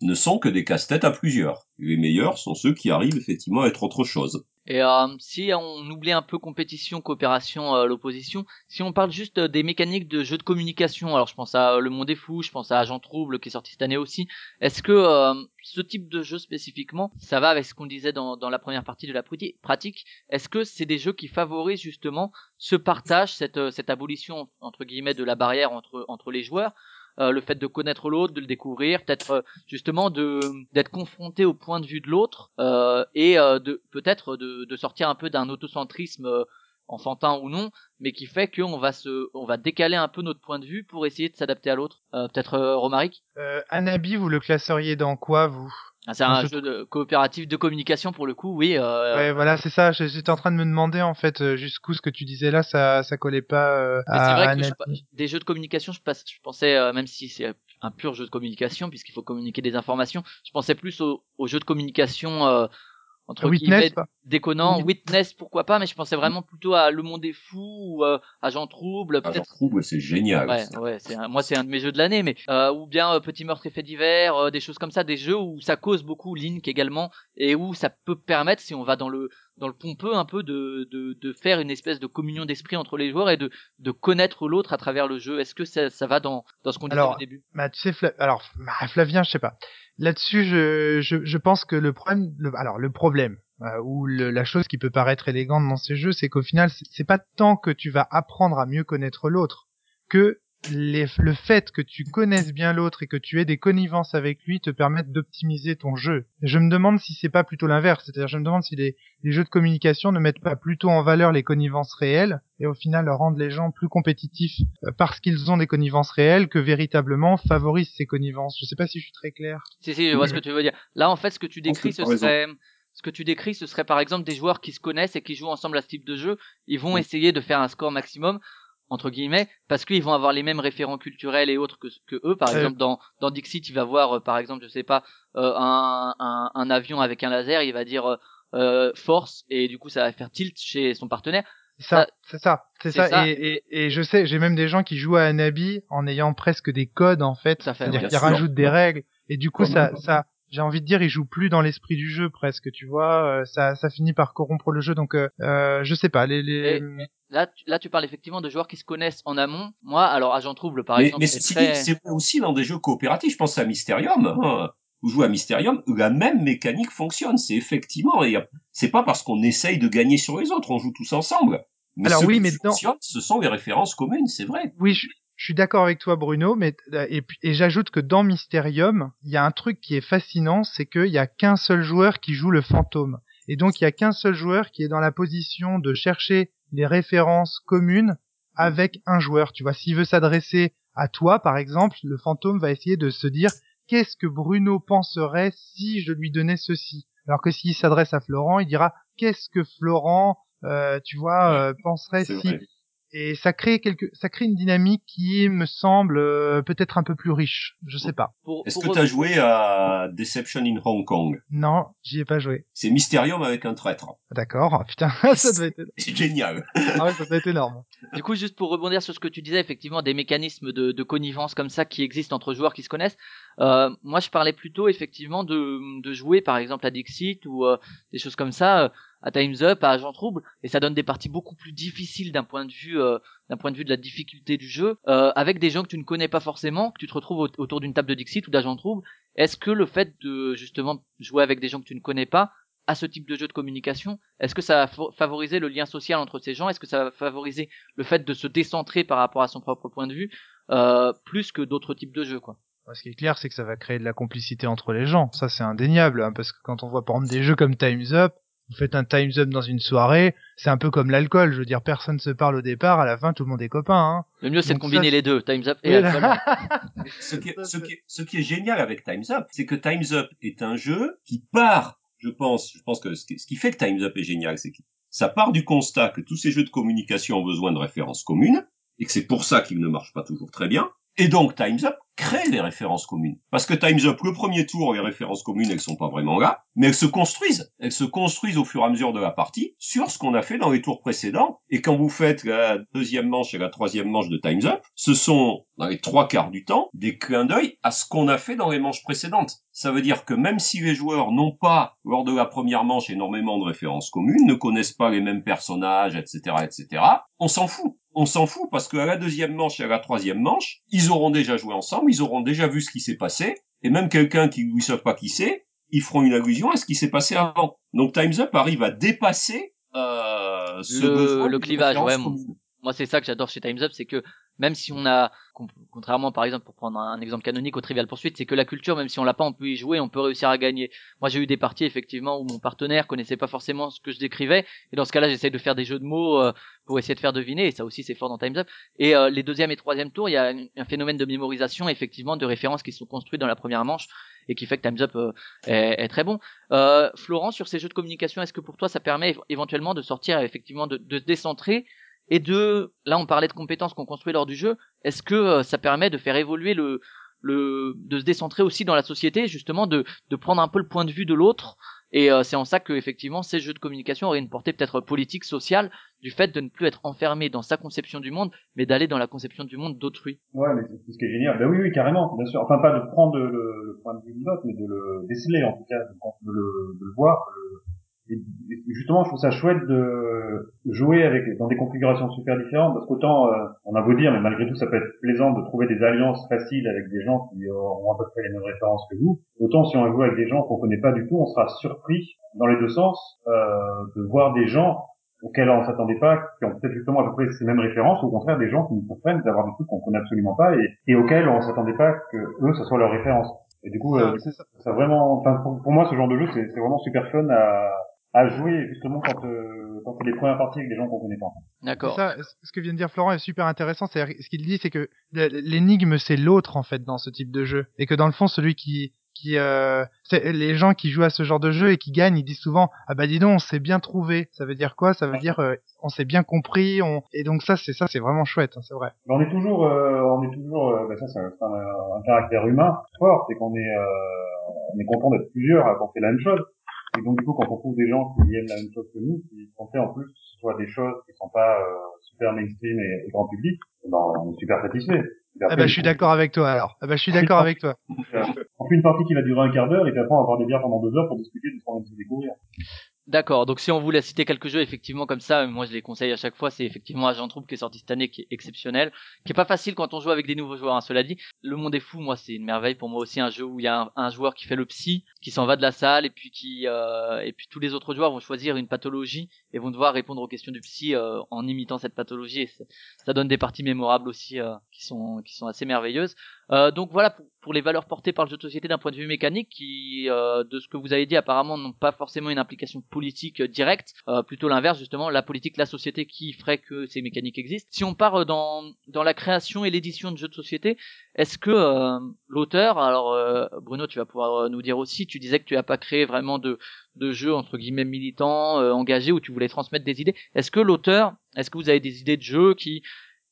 ne sont que des casse-têtes à plusieurs. Les meilleurs sont ceux qui arrivent effectivement à être autre chose. Et euh, si on oublie un peu compétition, coopération, euh, l'opposition, si on parle juste euh, des mécaniques de jeux de communication, alors je pense à euh, Le Monde est fou, je pense à Agent Trouble qui est sorti cette année aussi, est-ce que euh, ce type de jeu spécifiquement, ça va avec ce qu'on disait dans, dans la première partie de la prati- pratique, est-ce que c'est des jeux qui favorisent justement ce partage, cette, cette abolition entre guillemets de la barrière entre, entre les joueurs euh, le fait de connaître l'autre, de le découvrir, peut-être euh, justement de d'être confronté au point de vue de l'autre euh, et de peut-être de, de sortir un peu d'un autocentrisme enfantin ou non, mais qui fait qu'on va se on va décaler un peu notre point de vue pour essayer de s'adapter à l'autre. Peut-être Romaric? Euh, Anabi, vous le classeriez dans quoi, vous? C'est Un un jeu de coopératif de communication pour le coup, oui. euh, Ouais, voilà, c'est ça. J'étais en train de me demander en fait euh, jusqu'où ce que tu disais là, ça, ça collait pas euh, c'est à vrai que je- des jeux de communication, je, passe, je pensais, euh, même si c'est un pur jeu de communication, puisqu'il faut communiquer des informations, je pensais plus aux, aux jeux de communication entre Witness, guillemets pas déconnants. Oui. Witness, pourquoi pas, mais je pensais vraiment plutôt à Le Monde est fou ou euh, Agent Trouble, Agent peut-être. Trouble, c'est génial. Ouais, ouais, c'est un- moi c'est un de mes jeux de l'année, mais euh, ou bien euh, Petit meurtre et fait divers, euh, des choses comme ça, des jeux où ça cause beaucoup Link également et où ça peut permettre, si on va dans le dans le pompeux un peu de de, de faire une espèce de communion d'esprit entre les joueurs et de de connaître l'autre à travers le jeu. Est-ce que ça ça va dans dans ce qu'on disait au début? Bah, tu sais, Fla- alors bah, Flavien, je sais pas. Là-dessus, je, je, je pense que le problème, le, alors le problème euh, ou le- la chose qui peut paraître élégante dans ces jeux, c'est qu'au final, c'est pas tant que tu vas apprendre à mieux connaître l'autre que les, le fait que tu connaisses bien l'autre et que tu aies des connivences avec lui te permettent d'optimiser ton jeu. Et je me demande si c'est pas plutôt l'inverse, c'est-à-dire je me demande si les, les jeux de communication ne mettent pas plutôt en valeur les connivences réelles et au final rendent les gens plus compétitifs euh, parce qu'ils ont des connivences réelles que véritablement favorisent ces connivences. Je sais pas si je suis très clair. Si si, je vois ce que tu veux dire. Là en fait, ce que tu décris, ce serait ce que tu décris, ce serait par exemple des joueurs qui se connaissent et qui jouent ensemble à ce type de jeu. Ils vont essayer de faire un score maximum entre guillemets parce qu'ils vont avoir les mêmes référents culturels et autres que, que eux par exemple dans dans Dixit il va voir euh, par exemple je sais pas euh, un, un un avion avec un laser il va dire euh, euh, force et du coup ça va faire tilt chez son partenaire C'est ça, Ça- c'est ça, c'est ça. ça. Et, et, et je sais, j'ai même des gens qui jouent à Anabi en ayant presque des codes en fait, c'est-à-dire qu'ils rajoutent des règles. Et du coup, ça, ça, j'ai envie de dire, ils jouent plus dans l'esprit du jeu presque, tu vois. euh, Ça, ça finit par corrompre le jeu. Donc, euh, euh, je sais pas. Les, les... là tu, là tu parles effectivement de joueurs qui se connaissent en amont moi alors Agent Trouble par mais exemple mais c'est très vrai aussi dans des jeux coopératifs. Je pense à Mysterium. Hein. Vous jouez à Mysterium, la même mécanique fonctionne. C'est effectivement, a- c'est pas parce qu'on essaye de gagner sur les autres, on joue tous ensemble. Mais Alors ce oui, qui mais dans- ce sont les références communes, c'est vrai. Oui, je, je suis d'accord avec toi, Bruno. Mais euh, et, et j'ajoute que dans Mysterium, il y a un truc qui est fascinant, c'est qu'il y a qu'un seul joueur qui joue le fantôme. Et donc, il y a qu'un seul joueur qui est dans la position de chercher les références communes avec un joueur. Tu vois, s'il veut s'adresser à toi, par exemple, le fantôme va essayer de se dire qu'est-ce que Bruno penserait si je lui donnais ceci? Alors que s'il s'adresse à Florent, il dira qu'est-ce que Florent, euh, tu vois, euh, penserait si? vrai. Et ça crée quelque ça crée une dynamique qui me semble euh, peut-être un peu plus riche je sais pas Est-ce que tu as joué à Deception in Hong Kong? Non j'y ai pas joué C'est Mysterium avec un traître. d'accord Ah, putain ça doit être C'est génial. ah ouais, ça doit être énorme Du coup, juste pour rebondir sur ce que tu disais, effectivement, des mécanismes de, de connivence comme ça qui existent entre joueurs qui se connaissent. Euh, moi, je parlais plutôt effectivement de, de jouer, par exemple, à Dixit ou euh, des choses comme ça, euh, à Times Up, à Agent Trouble, et ça donne des parties beaucoup plus difficiles d'un point de vue, euh, d'un point de vue de la difficulté du jeu, euh, avec des gens que tu ne connais pas forcément, que tu te retrouves au- autour d'une table de Dixit ou d'Agent Trouble. Est-ce que le fait de justement jouer avec des gens que tu ne connais pas à ce type de jeu de communication, est-ce que ça va fa- favoriser le lien social entre ces gens? Est-ce que ça va favoriser le fait de se décentrer par rapport à son propre point de vue euh, plus que d'autres types de jeux quoi? Ce qui est clair c'est que ça va créer de la complicité entre les gens ça c'est indéniable hein, parce que quand on voit par exemple des jeux comme Times Up vous faites un Times Up dans une soirée c'est un peu comme l'alcool je veux dire personne se parle au départ à la fin tout le monde est copain hein. Le mieux c'est de combiner ça, les deux, Times Up et alcool. ce, qui est, ce, qui est, ce qui est génial avec Times Up, c'est que Times Up est un jeu qui part, je pense, je pense que ce qui, ce qui fait que Times Up est génial, c'est que ça part du constat que tous ces jeux de communication ont besoin de références communes, et que c'est pour ça qu'ils ne marchent pas toujours très bien. Et donc Times Up crée les références communes. Parce que Time's Up, le premier tour, les références communes, elles sont pas vraiment là, mais elles se construisent. Elles se construisent au fur et à mesure de la partie sur ce qu'on a fait dans les tours précédents. Et quand vous faites la deuxième manche et la troisième manche de Time's Up, ce sont, dans les trois quarts du temps, des clins d'œil à ce qu'on a fait dans les manches précédentes. Ça veut dire que même si les joueurs n'ont pas, lors de la première manche, énormément de références communes, ne connaissent pas les mêmes personnages, etc., etc., on s'en fout. On s'en fout parce qu'à la deuxième manche et à la troisième manche, ils auront déjà joué ensemble, ils auront déjà vu ce qui s'est passé, et même quelqu'un qui ne savent pas qui c'est, ils feront une allusion à ce qui s'est passé avant. Donc Time's Up arrive à dépasser euh, ce Le- besoin le de clivage, ouais. Moi, c'est ça que j'adore chez Time's Up, c'est que même si on a, con- contrairement par exemple pour prendre un exemple canonique au Trivial Pursuit, c'est que la culture, même si on l'a pas, on peut y jouer, on peut réussir à gagner. Moi, j'ai eu des parties effectivement où mon partenaire connaissait pas forcément ce que je décrivais, et dans ce cas-là, j'essaye de faire des jeux de mots euh, pour essayer de faire deviner, et ça aussi c'est fort dans Time's Up. Et euh, les deuxième et troisième tours, il y a un, phénomène de mémorisation, effectivement, de références qui sont construites dans la première manche et qui fait que Time's Up euh, est, très bon. Florent, sur ces jeux de communication, est-ce que pour toi ça permet éve- éventuellement de sortir effectivement de, de se décentrer et de là on parlait de compétences qu'on construit lors du jeu est-ce que euh, ça permet de faire évoluer le le de se décentrer aussi dans la société justement de de prendre un peu le point de vue de l'autre? Et euh, c'est en ça que effectivement ces jeux de communication auraient une portée peut-être politique sociale du fait de ne plus être enfermé dans sa conception du monde mais d'aller dans la conception du monde d'autrui Ouais, mais c'est ce qui est génial. Ben oui, oui, carrément, bien sûr. Enfin, pas de prendre le, le point de vue de l'autre, mais de le déceler, en tout cas, de, le, de le voir. Et, justement, je trouve ça chouette de jouer avec dans des configurations super différentes, parce qu'autant, euh, on a beau dire, mais malgré tout, ça peut être plaisant de trouver des alliances faciles avec des gens qui ont à peu près les mêmes références que vous. Autant, si on joue avec des gens qu'on connaît pas du tout, on sera surpris dans les deux sens euh, de voir des gens auxquels on s'attendait pas, qui ont peut-être justement à peu près ces mêmes références, ou au contraire des gens qui nous surprennent d'avoir des trucs qu'on connaît absolument pas et, et auxquels on s'attendait pas que eux, ça soit leur référence. Et du coup, euh, ça. ça vraiment, enfin, pour, pour moi, ce genre de jeu, c'est vraiment super fun à, à jouer justement quand, euh, quand c'est les premières parties avec des gens qu'on connaît pas. d'accord Ça, ce que vient de dire Florent est super intéressant. C'est ce qu'il dit, c'est que l'énigme c'est l'autre en fait dans ce type de jeu, et que dans le fond celui qui qui euh, c'est- les gens qui jouent à ce genre de jeu et qui gagnent, ils disent souvent ah bah dis donc on s'est bien trouvé. Ça veut dire quoi? Ça veut dire euh, on s'est bien compris. On et donc ça c'est ça c'est vraiment chouette, hein, c'est vrai. Mais on est toujours, euh, on est toujours, euh, bah ça, c'est un, c'est un- un caractère humain fort, c'est qu'on est, euh, on est content d'être plusieurs à penser la même chose. Et donc du coup, quand on trouve des gens qui aiment la même chose que nous, qui font fait en plus soit des choses qui sont pas euh, super mainstream et, et grand public, eh ben, on est super satisfait. Ah bah je suis d'accord avec toi alors. Ah bah je suis d'accord avec toi. On fait une partie qui va durer un quart d'heure et puis après on va avoir des bières pendant deux heures pour discuter de ce qu'on vient de découvrir. D'accord, donc si on voulait citer quelques jeux effectivement comme ça, moi je les conseille à chaque fois, c'est effectivement Agent Troupe qui est sorti cette année, qui est exceptionnel, qui est pas facile quand on joue avec des nouveaux joueurs, hein, cela dit. Le Monde est fou, moi c'est une merveille pour moi aussi, un jeu où il y a un, joueur qui fait le psy, qui s'en va de la salle, et puis qui euh, et puis tous les autres joueurs vont choisir une pathologie et vont devoir répondre aux questions du psy euh, en imitant cette pathologie. Et ça- ça donne des parties mémorables aussi euh, qui sont qui sont assez merveilleuses. Euh, donc voilà pour, pour les valeurs portées par le jeu de société d'un point de vue mécanique, qui euh, de ce que vous avez dit apparemment n'ont pas forcément une implication politique euh, directe, euh, plutôt l'inverse justement, la politique, la société qui ferait que ces mécaniques existent. Si on part euh, dans dans la création et l'édition de jeux de société, est-ce que l'auteur, alors Bruno, tu vas pouvoir nous dire aussi, tu disais que tu n'as pas créé vraiment de de jeux entre guillemets militants, engagés où tu voulais transmettre des idées. Est-ce que l'auteur, est-ce que vous avez des idées de jeux qui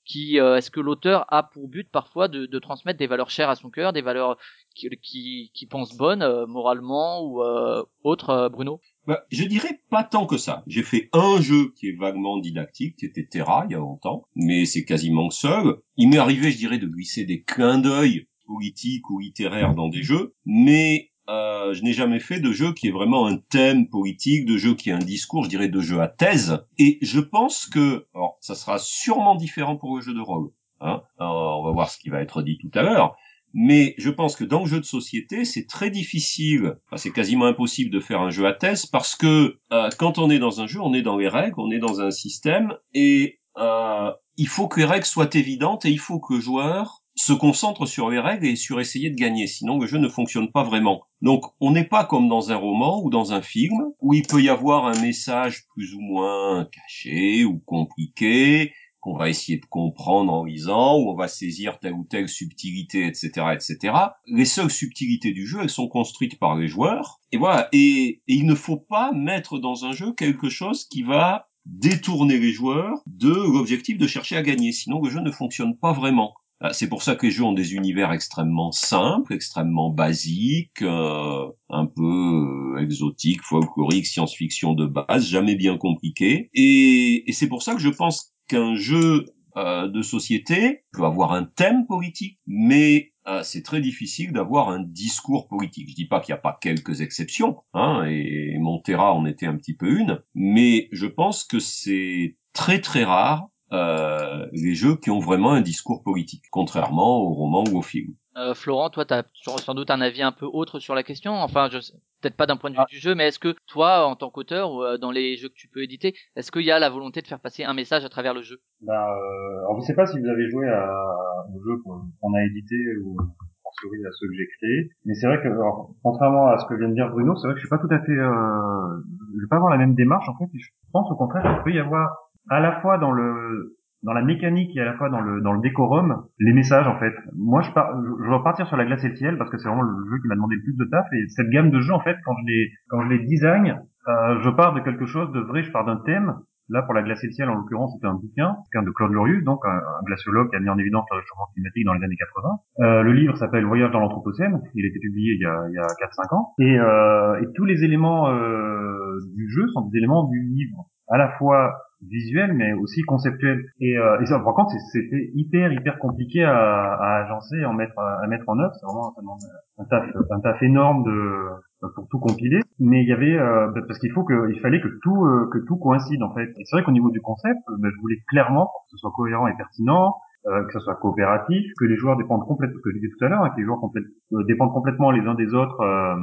qui euh, est-ce que l'auteur a pour but parfois de, de transmettre des valeurs chères à son cœur, des valeurs qui qui, qui pense bonnes euh, moralement ou euh, euh, Bruno? Bah, je dirais pas tant que ça. J'ai fait un jeu qui est vaguement didactique, qui était Terra il y a longtemps, mais c'est quasiment seul. Il m'est arrivé, je dirais, de glisser des clins d'œil politiques ou littéraires dans des jeux, mais euh, je n'ai jamais fait de jeu qui est vraiment un thème politique, de jeu qui est un discours, je dirais de jeu à thèse. Et je pense que, alors, ça sera sûrement différent pour le jeu de rôle. Hein on va voir ce qui va être dit tout à l'heure. Mais je pense que dans le jeu de société, c'est très difficile, enfin, c'est quasiment impossible de faire un jeu à thèse parce que euh, quand on est dans un jeu, on est dans les règles, on est dans un système et euh, il faut que les règles soient évidentes et il faut que le joueur se concentre sur les règles et sur essayer de gagner, sinon le jeu ne fonctionne pas vraiment. Donc on n'est pas comme dans un roman ou dans un film où il peut y avoir un message plus ou moins caché ou compliqué, qu'on va essayer de comprendre en lisant, où on va saisir telle ou telle subtilité, etc., etc. Les seules subtilités du jeu, elles sont construites par les joueurs. Et voilà. Et, et il ne faut pas mettre dans un jeu quelque chose qui va détourner les joueurs de l'objectif de chercher à gagner. Sinon, le jeu ne fonctionne pas vraiment. Ah, C'est pour ça que les jeux ont des univers extrêmement simples, extrêmement basiques, euh, un peu euh, exotiques, folkloriques, science-fiction de base, jamais bien compliqués. Et, et c'est pour ça que je pense qu'un jeu euh, de société peut avoir un thème politique, mais euh, c'est très difficile d'avoir un discours politique. Je dis pas qu'il n'y a pas quelques exceptions, hein, et Montera en était un petit peu une, mais je pense que c'est très très rare euh, les jeux qui ont vraiment un discours politique, contrairement aux romans ou aux films. Euh, Florent, toi, t'as sans sans doute un avis un peu autre sur la question. Enfin, je sais- peut-être pas d'un point de vue Ah. du jeu, mais est-ce que toi, en tant qu'auteur ou euh, dans les jeux que tu peux éditer, est-ce qu'il y a la volonté de faire passer un message à travers le jeu? Ben, euh, alors je sais pas si vous avez joué à, au jeu qu'on a édité ou en souris à ceux que j'ai créés, mais c'est vrai que alors, contrairement à ce que vient de dire Bruno, c'est vrai que je suis pas tout à fait, euh, je vais pas avoir la même démarche en fait. et Je pense au contraire qu'il peut y avoir à la fois dans le dans la mécanique et à la fois dans le dans le décorum les messages en fait. Moi je pars, je, vais repartir sur la glace et le ciel parce que c'est vraiment le jeu qui m'a demandé le plus de taf et cette gamme de jeux en fait quand je les quand je les design, euh, je pars de quelque chose de vrai, je pars d'un thème Là, pour la glace et le ciel, en l'occurrence, c'était un bouquin, un de Claude Lorius, donc un, glaciologue qui a mis en évidence le réchauffement climatique dans les années 80. Euh, le livre s'appelle Voyage dans l'Anthropocène. Il a été publié il y a, il y a 4-5 ans. Et, euh, et tous les éléments euh, du jeu sont des éléments du livre, à la fois visuels, mais aussi conceptuels. Et, euh, et ça, par contre, c'était hyper, hyper compliqué à, à agencer, à mettre, à mettre en œuvre. C'est vraiment un taf, un taf énorme de pour tout compiler, mais il y avait euh, parce qu'il faut que il fallait que tout euh, que tout coïncide en fait. Et c'est vrai qu'au niveau du concept, euh, ben, je voulais clairement que ce soit cohérent et pertinent, euh, que ce soit coopératif, que les joueurs dépendent complètement, que je disais tout à l'heure, hein, que les joueurs euh, dépendent complètement les uns des autres euh,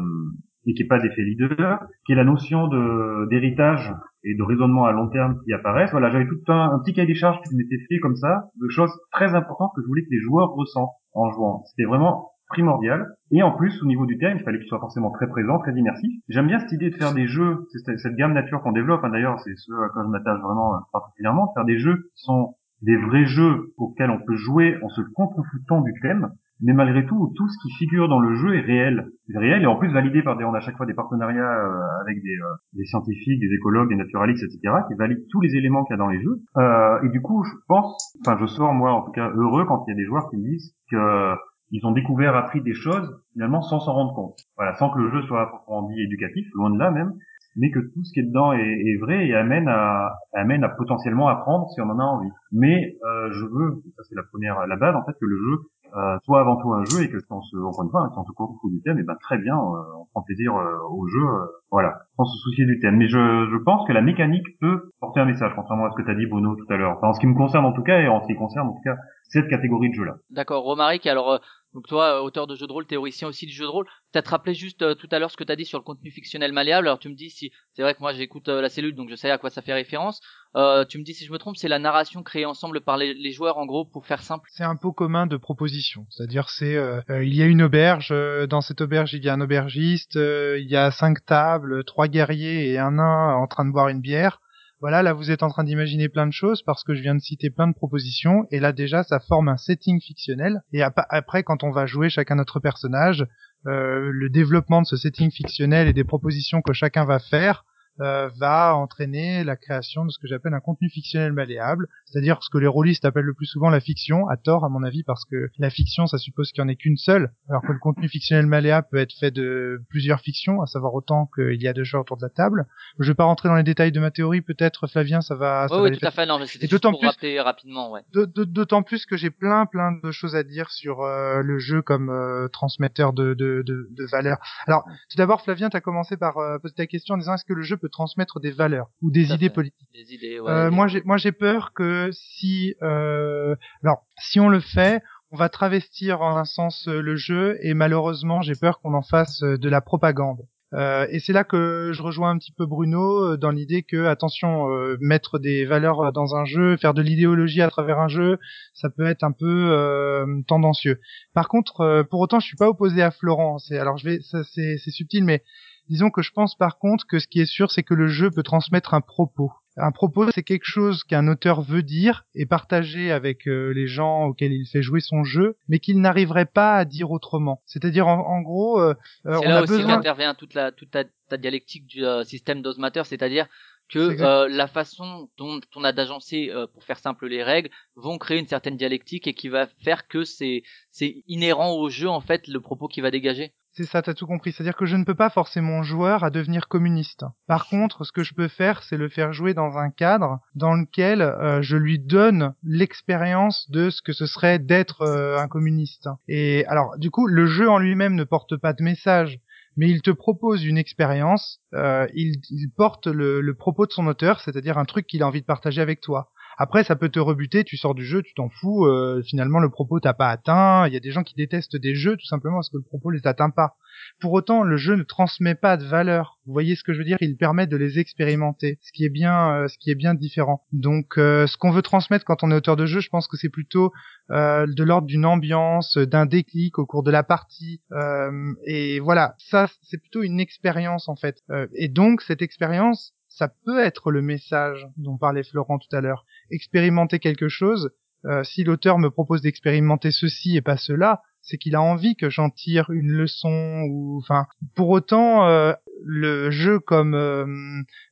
et qu'il n'y ait pas d'effet leader, qu'il y ait la notion de d'héritage et de raisonnement à long terme qui apparaissent. Voilà, j'avais tout un, un petit cahier des charges qui m'était fait comme ça, de choses très importantes que je voulais que les joueurs ressentent en jouant. C'était vraiment primordial. Et en plus, au niveau du thème, il fallait qu'il soit forcément très présent, très immersif. J'aime bien cette idée de faire des jeux, cette, cette gamme nature qu'on développe, hein, d'ailleurs, c'est ce à quoi je m'attache vraiment euh, particulièrement, de faire des jeux qui sont des vrais jeux auxquels on peut jouer en se contrefoutant du thème, mais malgré tout, tout ce qui figure dans le jeu est réel. C'est réel et en plus validé par des, on a à chaque fois des partenariats euh, avec des, euh, des scientifiques, des écologues, des naturalistes, etc., qui valident tous les éléments qu'il y a dans les jeux. Euh, et du coup, je pense, enfin, je sors moi en tout cas heureux quand il y a des joueurs qui me disent que ils ont découvert, appris des choses finalement sans s'en rendre compte. Voilà, sans que le jeu soit proprement dit éducatif, loin de là même, mais que tout ce qui est dedans est, est vrai et amène à amène à potentiellement apprendre si on en a envie. Mais euh, je veux, ça c'est la première, la base en fait, que le jeu euh, soit avant tout un jeu et que on se, encore une si on se contrefou du thème, et ben très bien, euh, on prend plaisir euh, au jeu, euh, voilà, sans se soucier du thème. Mais je, je pense que la mécanique peut porter un message, contrairement à ce que tu as dit Bruno tout à l'heure. Enfin, en ce qui me concerne en tout cas et en ce qui concerne en tout cas cette catégorie de jeu-là. D'accord, Romaric, alors euh, donc toi, euh, auteur de jeux de rôle, théoricien aussi du jeu de rôle, peut-être rappeler juste euh, tout à l'heure ce que tu as dit sur le contenu fictionnel malléable. Alors tu me dis si c'est vrai que moi j'écoute euh, la cellule, donc je sais à quoi ça fait référence. Euh, tu me dis si je me trompe, c'est la narration créée ensemble par les, les joueurs en gros pour faire simple. C'est un pot commun de propositions. C'est-à-dire, c'est il y a une auberge. euh, dans cette auberge, il y a un aubergiste. euh, il y a cinq tables, trois guerriers et un nain en train de boire une bière. Voilà, là vous êtes en train d'imaginer plein de choses parce que je viens de citer plein de propositions et là déjà ça forme un setting fictionnel. Et ap- après quand on va jouer chacun notre personnage, euh, le développement de ce setting fictionnel et des propositions que chacun va faire euh, va entraîner la création de ce que j'appelle un contenu fictionnel malléable, c'est-à-dire ce que les rôlistes appellent le plus souvent la fiction, à tort à mon avis, parce que la fiction ça suppose qu'il n'y en ait qu'une seule, alors que le contenu fictionnel malléable peut être fait de plusieurs fictions, à savoir autant qu'il y a deux jeux autour de la table. Je vais pas rentrer dans les détails de ma théorie, peut-être Flavien ça va... ça oui, va oui, tout à fait. Non, mais c'était juste pour plus- rappeler rapidement, ouais. D'autant plus que j'ai plein plein de choses à dire sur euh, le jeu comme euh, transmetteur de, de, de, de valeurs. Alors, tout d'abord, Flavien, tu as commencé par poser ta question en disant est-ce que le jeu peut transmettre des valeurs ou des idées fait. politiques Des idées, ouais. Euh, des- Moi, j'ai moi j'ai peur que si euh, alors si on le fait, on va travestir en un sens euh, le jeu et malheureusement, j'ai peur qu'on en fasse euh, de la propagande. Euh, et c'est là que je rejoins un petit peu Bruno euh, dans l'idée que attention, euh, mettre des valeurs dans un jeu, faire de l'idéologie à travers un jeu, ça peut être un peu euh, tendancieux. Par contre, euh, pour autant, je suis pas opposé à Florent. C'est alors je vais, ça c'est c'est subtil, mais disons que je pense par contre que ce qui est sûr, c'est que le jeu peut transmettre un propos. Un propos, c'est quelque chose qu'un auteur veut dire et partager avec euh, les gens auxquels il fait jouer son jeu, mais qu'il n'arriverait pas à dire autrement. C'est-à-dire, en, en gros, euh, euh, C'est on là a aussi besoin. qu'intervient toute la toute ta, ta dialectique du euh, système d'osmateur, c'est-à-dire que euh, la façon dont on a d'agencer, euh, pour faire simple les règles, vont créer une certaine dialectique et qui va faire que c'est c'est inhérent au jeu en fait le propos qui va dégager. C'est ça, t'as tout compris. C'est-à-dire que je ne peux pas forcer mon joueur à devenir communiste. Par contre, ce que je peux faire, c'est le faire jouer dans un cadre dans lequel euh, je lui donne l'expérience de ce que ce serait d'être euh, un communiste. Et alors, du coup, le jeu en lui-même ne porte pas de message, mais il te propose une expérience. euh, il, porte le, le propos de son auteur, c'est-à-dire un truc qu'il a envie de partager avec toi. Après, ça peut te rebuter, tu sors du jeu, tu t'en fous, euh, finalement le propos t'a pas atteint, il y a des gens qui détestent des jeux tout simplement parce que le propos les atteint pas. Pour autant, le jeu ne transmet pas de valeur. Vous voyez ce que je veux dire? Il permet de les expérimenter, ce qui est bien, euh, ce qui est bien différent. Donc, euh, ce qu'on veut transmettre quand on est auteur de jeu, je pense que c'est plutôt euh, de l'ordre d'une ambiance, d'un déclic au cours de la partie. euh, et voilà, ça, c'est plutôt une expérience en fait. Euh, et donc, cette expérience, ça peut être le message dont parlait Florent tout à l'heure. Expérimenter quelque chose. euh, si l'auteur me propose d'expérimenter ceci et pas cela, c'est qu'il a envie que j'en tire une leçon ou enfin pour autant euh, le jeu comme euh,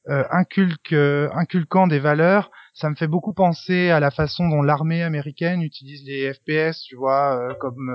euh, inculque euh, inculquant des valeurs ça me fait beaucoup penser à la façon dont l'armée américaine utilise les FPS tu vois euh, comme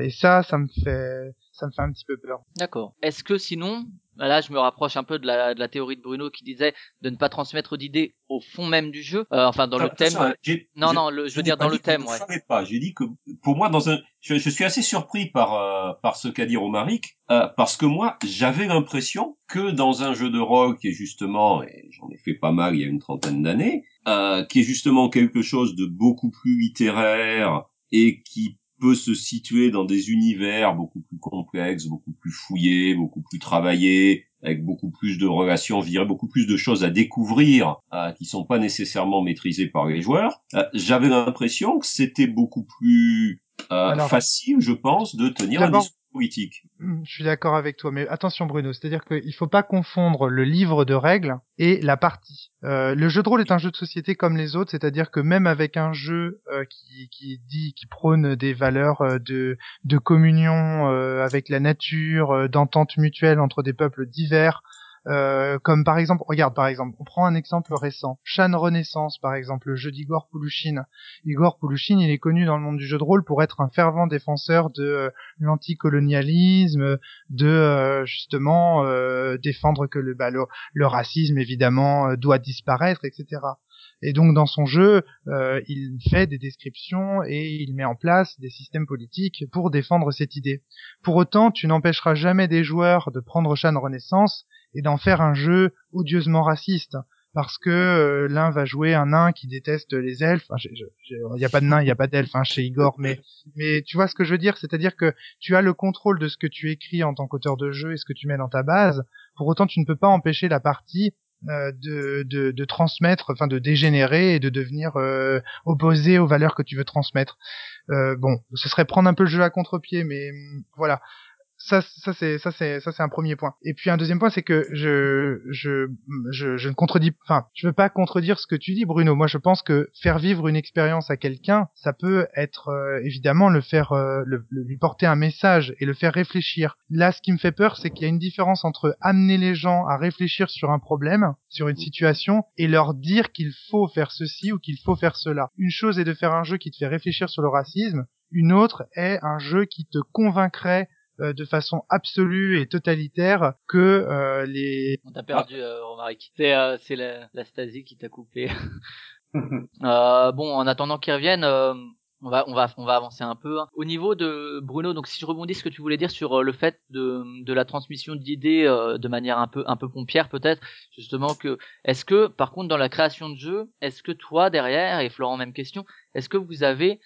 et ça ça me fait ça me fait un petit peu peur D'accord. Est-ce que sinon, là je me rapproche un peu de la, de la théorie de Bruno qui disait de ne pas transmettre d'idées au fond même du jeu, euh, enfin dans le thème. Non, non, le, je veux dire dans le thème, je ouais. pas. J'ai dit que pour moi, dans un, je, je suis assez surpris par euh, par ce qu'a dit Romaric, euh, parce que moi, j'avais l'impression que dans un jeu de rôle qui est justement, et j'en ai fait pas mal il y a une trentaine d'années, euh, qui est justement quelque chose de beaucoup plus littéraire et qui peut se situer dans des univers beaucoup plus complexes, beaucoup plus fouillés, beaucoup plus travaillés, avec beaucoup plus de relations, je dirais beaucoup plus de choses à découvrir euh, qui sont pas nécessairement maîtrisées par les joueurs. Euh, J'avais l'impression que c'était beaucoup plus euh, Alors, facile, je pense, de tenir un discours Hmm, Je suis d'accord avec toi, mais attention Bruno, c'est-à-dire qu'il faut pas confondre le livre de règles et la partie. Euh, le jeu de rôle est un jeu de société comme les autres, c'est-à-dire que même avec un jeu euh, qui, qui dit, qui prône des valeurs euh, de, de communion euh, avec la nature, euh, d'entente mutuelle entre des peuples divers, euh, comme par exemple, regarde par exemple, on prend un exemple récent, Shan Renaissance par exemple, le jeu d'Igor Poulouchine. Igor Poulouchine, il est connu dans le monde du jeu de rôle pour être un fervent défenseur de euh, l'anticolonialisme, de euh, justement défendre que le, bah, racisme évidemment doit disparaître, etc. Et donc dans son jeu, il fait des descriptions et il met en place des systèmes politiques pour défendre cette idée. Pour autant, tu n'empêcheras jamais des joueurs de prendre Shan Renaissance et d'en faire un jeu odieusement raciste. Parce que euh, l'un va jouer un nain qui déteste les elfes. Enfin, il n'y a pas de nain, il n'y a pas d'elfes hein, chez Igor, mais mais tu vois ce que je veux dire, c'est-à-dire que tu as le contrôle de ce que tu écris en tant qu'auteur de jeu et ce que tu mets dans ta base. Pour autant, tu ne peux pas empêcher la partie euh, de, de, transmettre, enfin de dégénérer et de devenir euh, opposé aux valeurs que tu veux transmettre. Euh, bon, ce serait prendre un peu le jeu à contre-pied, mais voilà. Ça, ça c'est ça c'est ça c'est un premier point. Et puis un deuxième point, c'est que je je je, je ne contredis, enfin, je veux pas contredire ce que tu dis, Bruno. Moi, je pense que faire vivre une expérience à quelqu'un, ça peut être euh, évidemment le faire, euh, le, le- lui porter un message et le faire réfléchir. Là, ce qui me fait peur, c'est qu'il y a une différence entre amener les gens à réfléchir sur un problème, sur une situation, et leur dire qu'il faut faire ceci ou qu'il faut faire cela. Une chose est de faire un jeu qui te fait réfléchir sur le racisme. Une autre est un jeu qui te convaincrait euh, de façon absolue et totalitaire que euh, les On t'a perdu, euh, Romaric. C'est euh, c'est la, la Stasi qui t'a coupé. Euh, bon, en attendant qu'ils reviennent, euh, on va on va on va avancer un peu. hein. Au niveau de Bruno, donc si je rebondis ce que tu voulais dire sur euh, le fait de de la transmission d'idées euh, de manière un peu un peu pompière peut-être, justement que est-ce que par contre dans la création de jeu, est-ce que toi derrière et Florent même question, est-ce que vous avez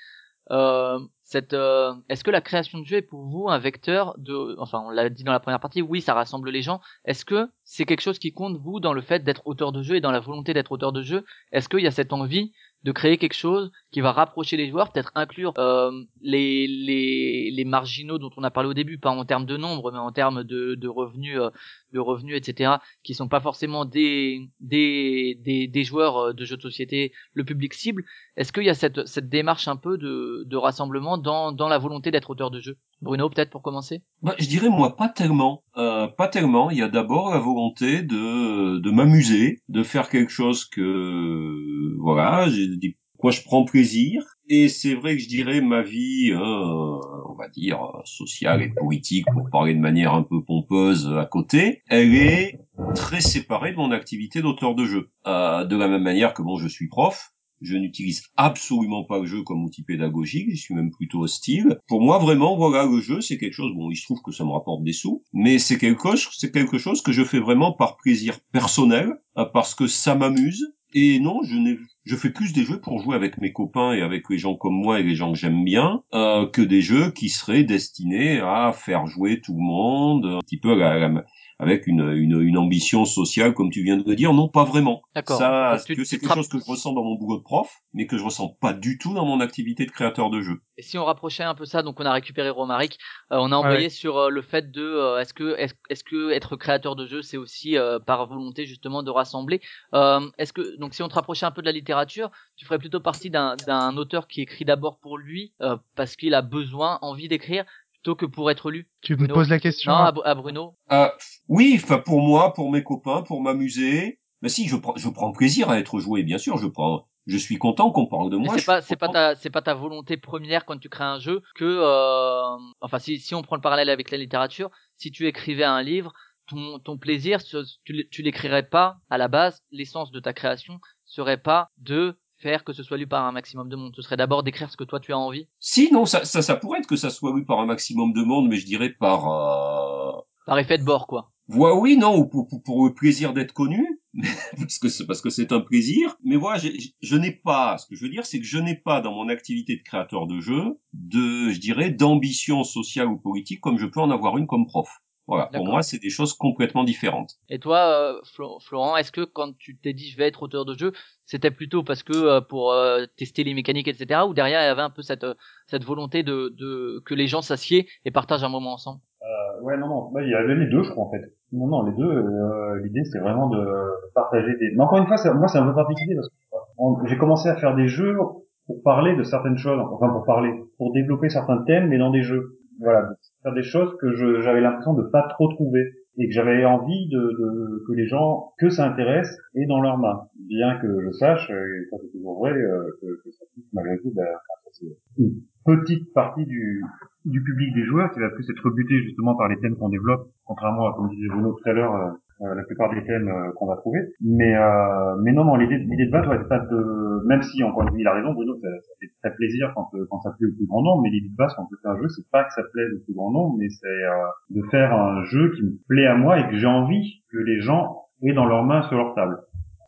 euh, cette euh, est-ce que la création de jeu est pour vous un vecteur de enfin on l'a dit dans la première partie oui ça rassemble les gens. Est-ce que c'est quelque chose qui compte vous dans le fait d'être auteur de jeu et dans la volonté d'être auteur de jeu? Est-ce qu'il y a cette envie de créer quelque chose qui va rapprocher les joueurs peut-être inclure euh, les les les marginaux dont on a parlé au début pas en termes de nombre mais en termes de de revenus euh, de revenus etc qui sont pas forcément des des des, des joueurs euh, de jeux de société le public cible. Est-ce qu'il y a cette, cette démarche un peu de, de rassemblement dans, dans la volonté d'être auteur de jeu Bruno, peut-être pour commencer? Bah, je dirais moi pas tellement, euh, pas tellement. Il y a d'abord la volonté de de m'amuser, de faire quelque chose que voilà, j'ai des quoi je prends plaisir. Et c'est vrai que je dirais ma vie, euh, on va dire sociale et politique, pour parler de manière un peu pompeuse à côté, elle est très séparée de mon activité d'auteur de jeu. Euh, de la même manière que bon, je suis prof. Je n'utilise absolument pas le jeu comme outil pédagogique, je suis même plutôt hostile. Pour moi, vraiment, voilà, le jeu, c'est quelque chose, bon, il se trouve que ça me rapporte des sous, mais c'est quelque chose, c'est quelque chose que je fais vraiment par plaisir personnel, euh, parce que ça m'amuse. Et non, je n'ai, je fais plus des jeux pour jouer avec mes copains et avec les gens comme moi et les gens que j'aime bien, euh, que des jeux qui seraient destinés à faire jouer tout le monde, un petit peu à la- la- avec une, une, une ambition sociale, comme tu viens de le dire. Non, pas vraiment. D'accord. Ça, c'est quelque chose que je ressens dans mon boulot de prof, mais que je ressens pas du tout dans mon activité de créateur de jeux. Et si on rapprochait un peu ça, donc on a récupéré Romaric, euh, on a envoyé sur euh, le fait de euh, est-ce que est-ce, que être créateur de jeu c'est aussi euh, par volonté justement de rassembler. Euh, est-ce que donc si on te rapprochait un peu de la littérature, tu ferais plutôt partie d'un d'un auteur qui écrit d'abord pour lui euh, parce qu'il a besoin, envie d'écrire plutôt que pour être lu. Tu me poses la question. Non, à, Bru- à Bruno. Euh, oui, enfin pour moi, pour mes copains, pour m'amuser. Mais si, je prends, je prends plaisir à être joué, bien sûr. Je prends, je suis content qu'on parle de moi. c'est pas c'est pas ta c'est pas ta volonté première quand tu crées un jeu que euh, enfin si si on prend le parallèle avec la littérature, si tu écrivais un livre, ton ton plaisir tu tu l'écrirais pas à la base, l'essence de ta création serait pas de faire que ce soit lu par un maximum de monde, ce serait d'abord d'écrire ce que toi tu as envie Si, non, ça, ça, ça pourrait être que ça soit lu par un maximum de monde, mais je dirais par. Euh... par effet de bord quoi. Voilà, oui, non, ou pour, pour, pour le plaisir d'être connu, parce que c'est parce que c'est un plaisir. Mais voilà, j'ai- je n'ai pas. Ce que je veux dire, c'est que je n'ai pas dans mon activité de créateur de jeu de, je dirais, d'ambition sociale ou politique comme je peux en avoir une comme prof. Voilà, pour moi, c'est des choses complètement différentes. Et toi euh, Flo- Florent, est-ce que quand tu t'es dit je vais être auteur de jeu, c'était plutôt parce que euh, pour euh, tester les mécaniques etc. ou derrière il y avait un peu cette euh, cette volonté de de que les gens s'assiedent et partagent un moment ensemble? Euh, ouais, non, non, bah, il y avait les deux, je crois, en fait. Non, non, les deux, euh, l'idée, c'est vraiment de partager des... Mais encore une fois, c'est- moi, c'est un peu particulier, parce que j'ai commencé à faire des jeux pour parler de certaines choses, enfin, pour parler, pour développer certains thèmes, mais dans des jeux. Voilà, faire des choses que j'avais l'impression de pas trop trouver, et que j'avais envie de, de- que les gens, que ça intéresse, aient dans leurs mains. Bien que je sache, et ça c'est toujours vrai, euh, que, que ça touche malgré tout, ben, c'est une petite partie du, du public des joueurs qui va plus être buté justement par les thèmes qu'on développe, contrairement à comme disait Bruno tout à l'heure, euh, la plupart des thèmes euh, qu'on va trouver. Mais euh, mais non non l'idée l'idée de base ouais, c'est pas de même si encore une fois il a raison Bruno ça, fait très plaisir quand euh, quand ça plaît au plus grand nombre mais l'idée de base quand on fait un jeu c'est pas que ça plaise au plus grand nombre mais c'est euh, de faire un jeu qui me plaît à moi et que j'ai envie que les gens aient dans leurs mains sur leur table.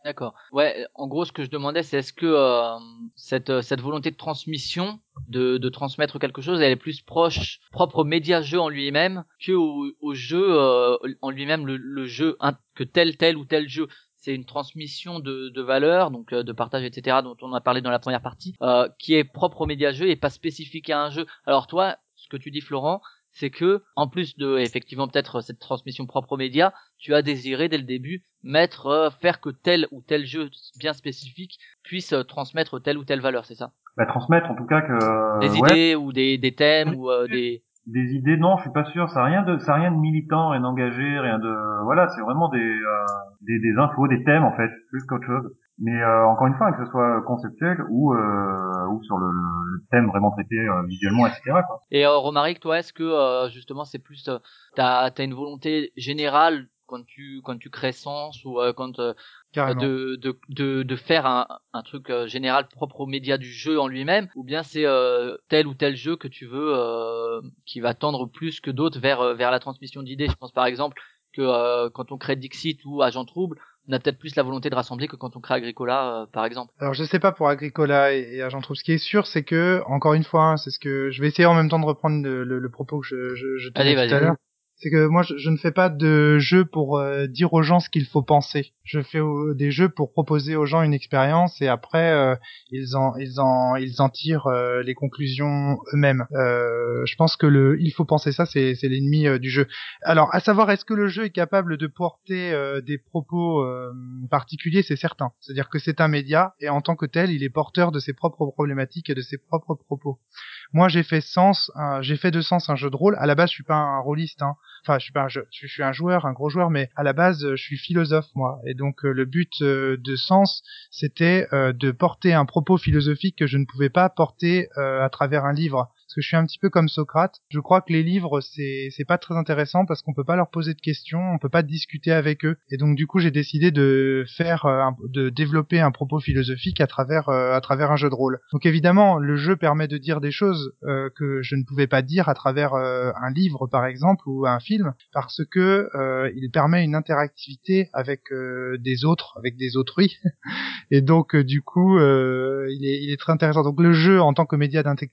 D'accord. Ouais, en gros, ce que je demandais, c'est est-ce que euh, cette euh, cette volonté de transmission, de de transmettre quelque chose, elle est plus proche, propre au média jeu en lui-même que au, jeu euh, en lui-même, le, le jeu un- que tel tel ou tel jeu. C'est une transmission de, de valeurs, donc euh, de partage, etc., dont on a parlé dans la première partie, euh, qui est propre au média jeu et pas spécifique à un jeu. Alors toi, ce que tu dis, Florent, c'est que en plus de effectivement peut-être cette transmission propre aux médias, tu as désiré dès le début mettre euh, faire que tel ou tel jeu bien spécifique puisse euh, transmettre telle ou telle valeur, c'est ça? Bah, transmettre en tout cas que Des ouais, idées ou des, des thèmes ou euh, des Des idées, non, je suis pas sûr. Ça a rien de, ça a rien de militant, rien d'engagé, rien de, voilà, c'est vraiment des, euh, des, des infos, des thèmes en fait, plus qu'autre chose. Mais euh, encore une fois, que ce soit conceptuel ou euh, ou sur le, le thème vraiment traité euh, visuellement, etc. Quoi. Et euh, Romaric, toi, est-ce que euh, justement c'est plus euh, t'as t'as une volonté générale quand tu quand tu crées Sens ou euh, quand euh, de, de, de, de faire un, un truc euh, général propre au média du jeu en lui-même, ou bien c'est euh, tel ou tel jeu que tu veux euh, qui va tendre plus que d'autres vers, vers la transmission d'idées? Je pense par exemple que euh, quand on crée Dixit ou Agent Trouble, on a peut-être plus la volonté de rassembler que quand on crée Agricola, euh, par exemple. Alors je sais pas pour Agricola et, et Agent Trouble. Ce qui est sûr, c'est que encore une fois, hein, c'est ce que je vais essayer en même temps de reprendre le, le- le propos que je, je, je tenais tout à l'heure. C'est que moi, je, je ne fais pas de jeux pour euh, dire aux gens ce qu'il faut penser. Je fais euh, des jeux pour proposer aux gens une expérience et après euh, ils en ils en ils en tirent les conclusions eux-mêmes. Je pense que le il faut penser ça, c'est c'est l'ennemi du jeu. Alors, à savoir, est-ce que le jeu est capable de porter des propos particuliers C'est certain. C'est-à-dire que c'est un média et en tant que tel, il est porteur de ses propres problématiques et de ses propres propos. Moi, j'ai fait sens, j'ai fait de sens un jeu de rôle. À la base, je suis pas un rôliste. Hein. Enfin, je suis pas un jeu, je suis un joueur, un gros joueur, mais à la base, je suis philosophe moi. Et donc, euh, le but euh, de sens, c'était euh, de porter un propos philosophique que je ne pouvais pas porter à travers un livre. Parce que je suis un petit peu comme Socrate. Je crois que les livres, c'est c'est pas très intéressant parce qu'on peut pas leur poser de questions, on peut pas discuter avec eux. Et donc, du coup, j'ai décidé de faire, euh, de développer un propos philosophique à travers euh, à travers un jeu de rôle. Donc, évidemment, le jeu permet de dire des choses euh, que je ne pouvais pas dire à travers un livre, par exemple, ou un film, parce que euh, il permet une interactivité avec des autres, avec des autrui. Et donc, du coup, il, est, il est très intéressant. Donc, le jeu, en tant que média d'inter-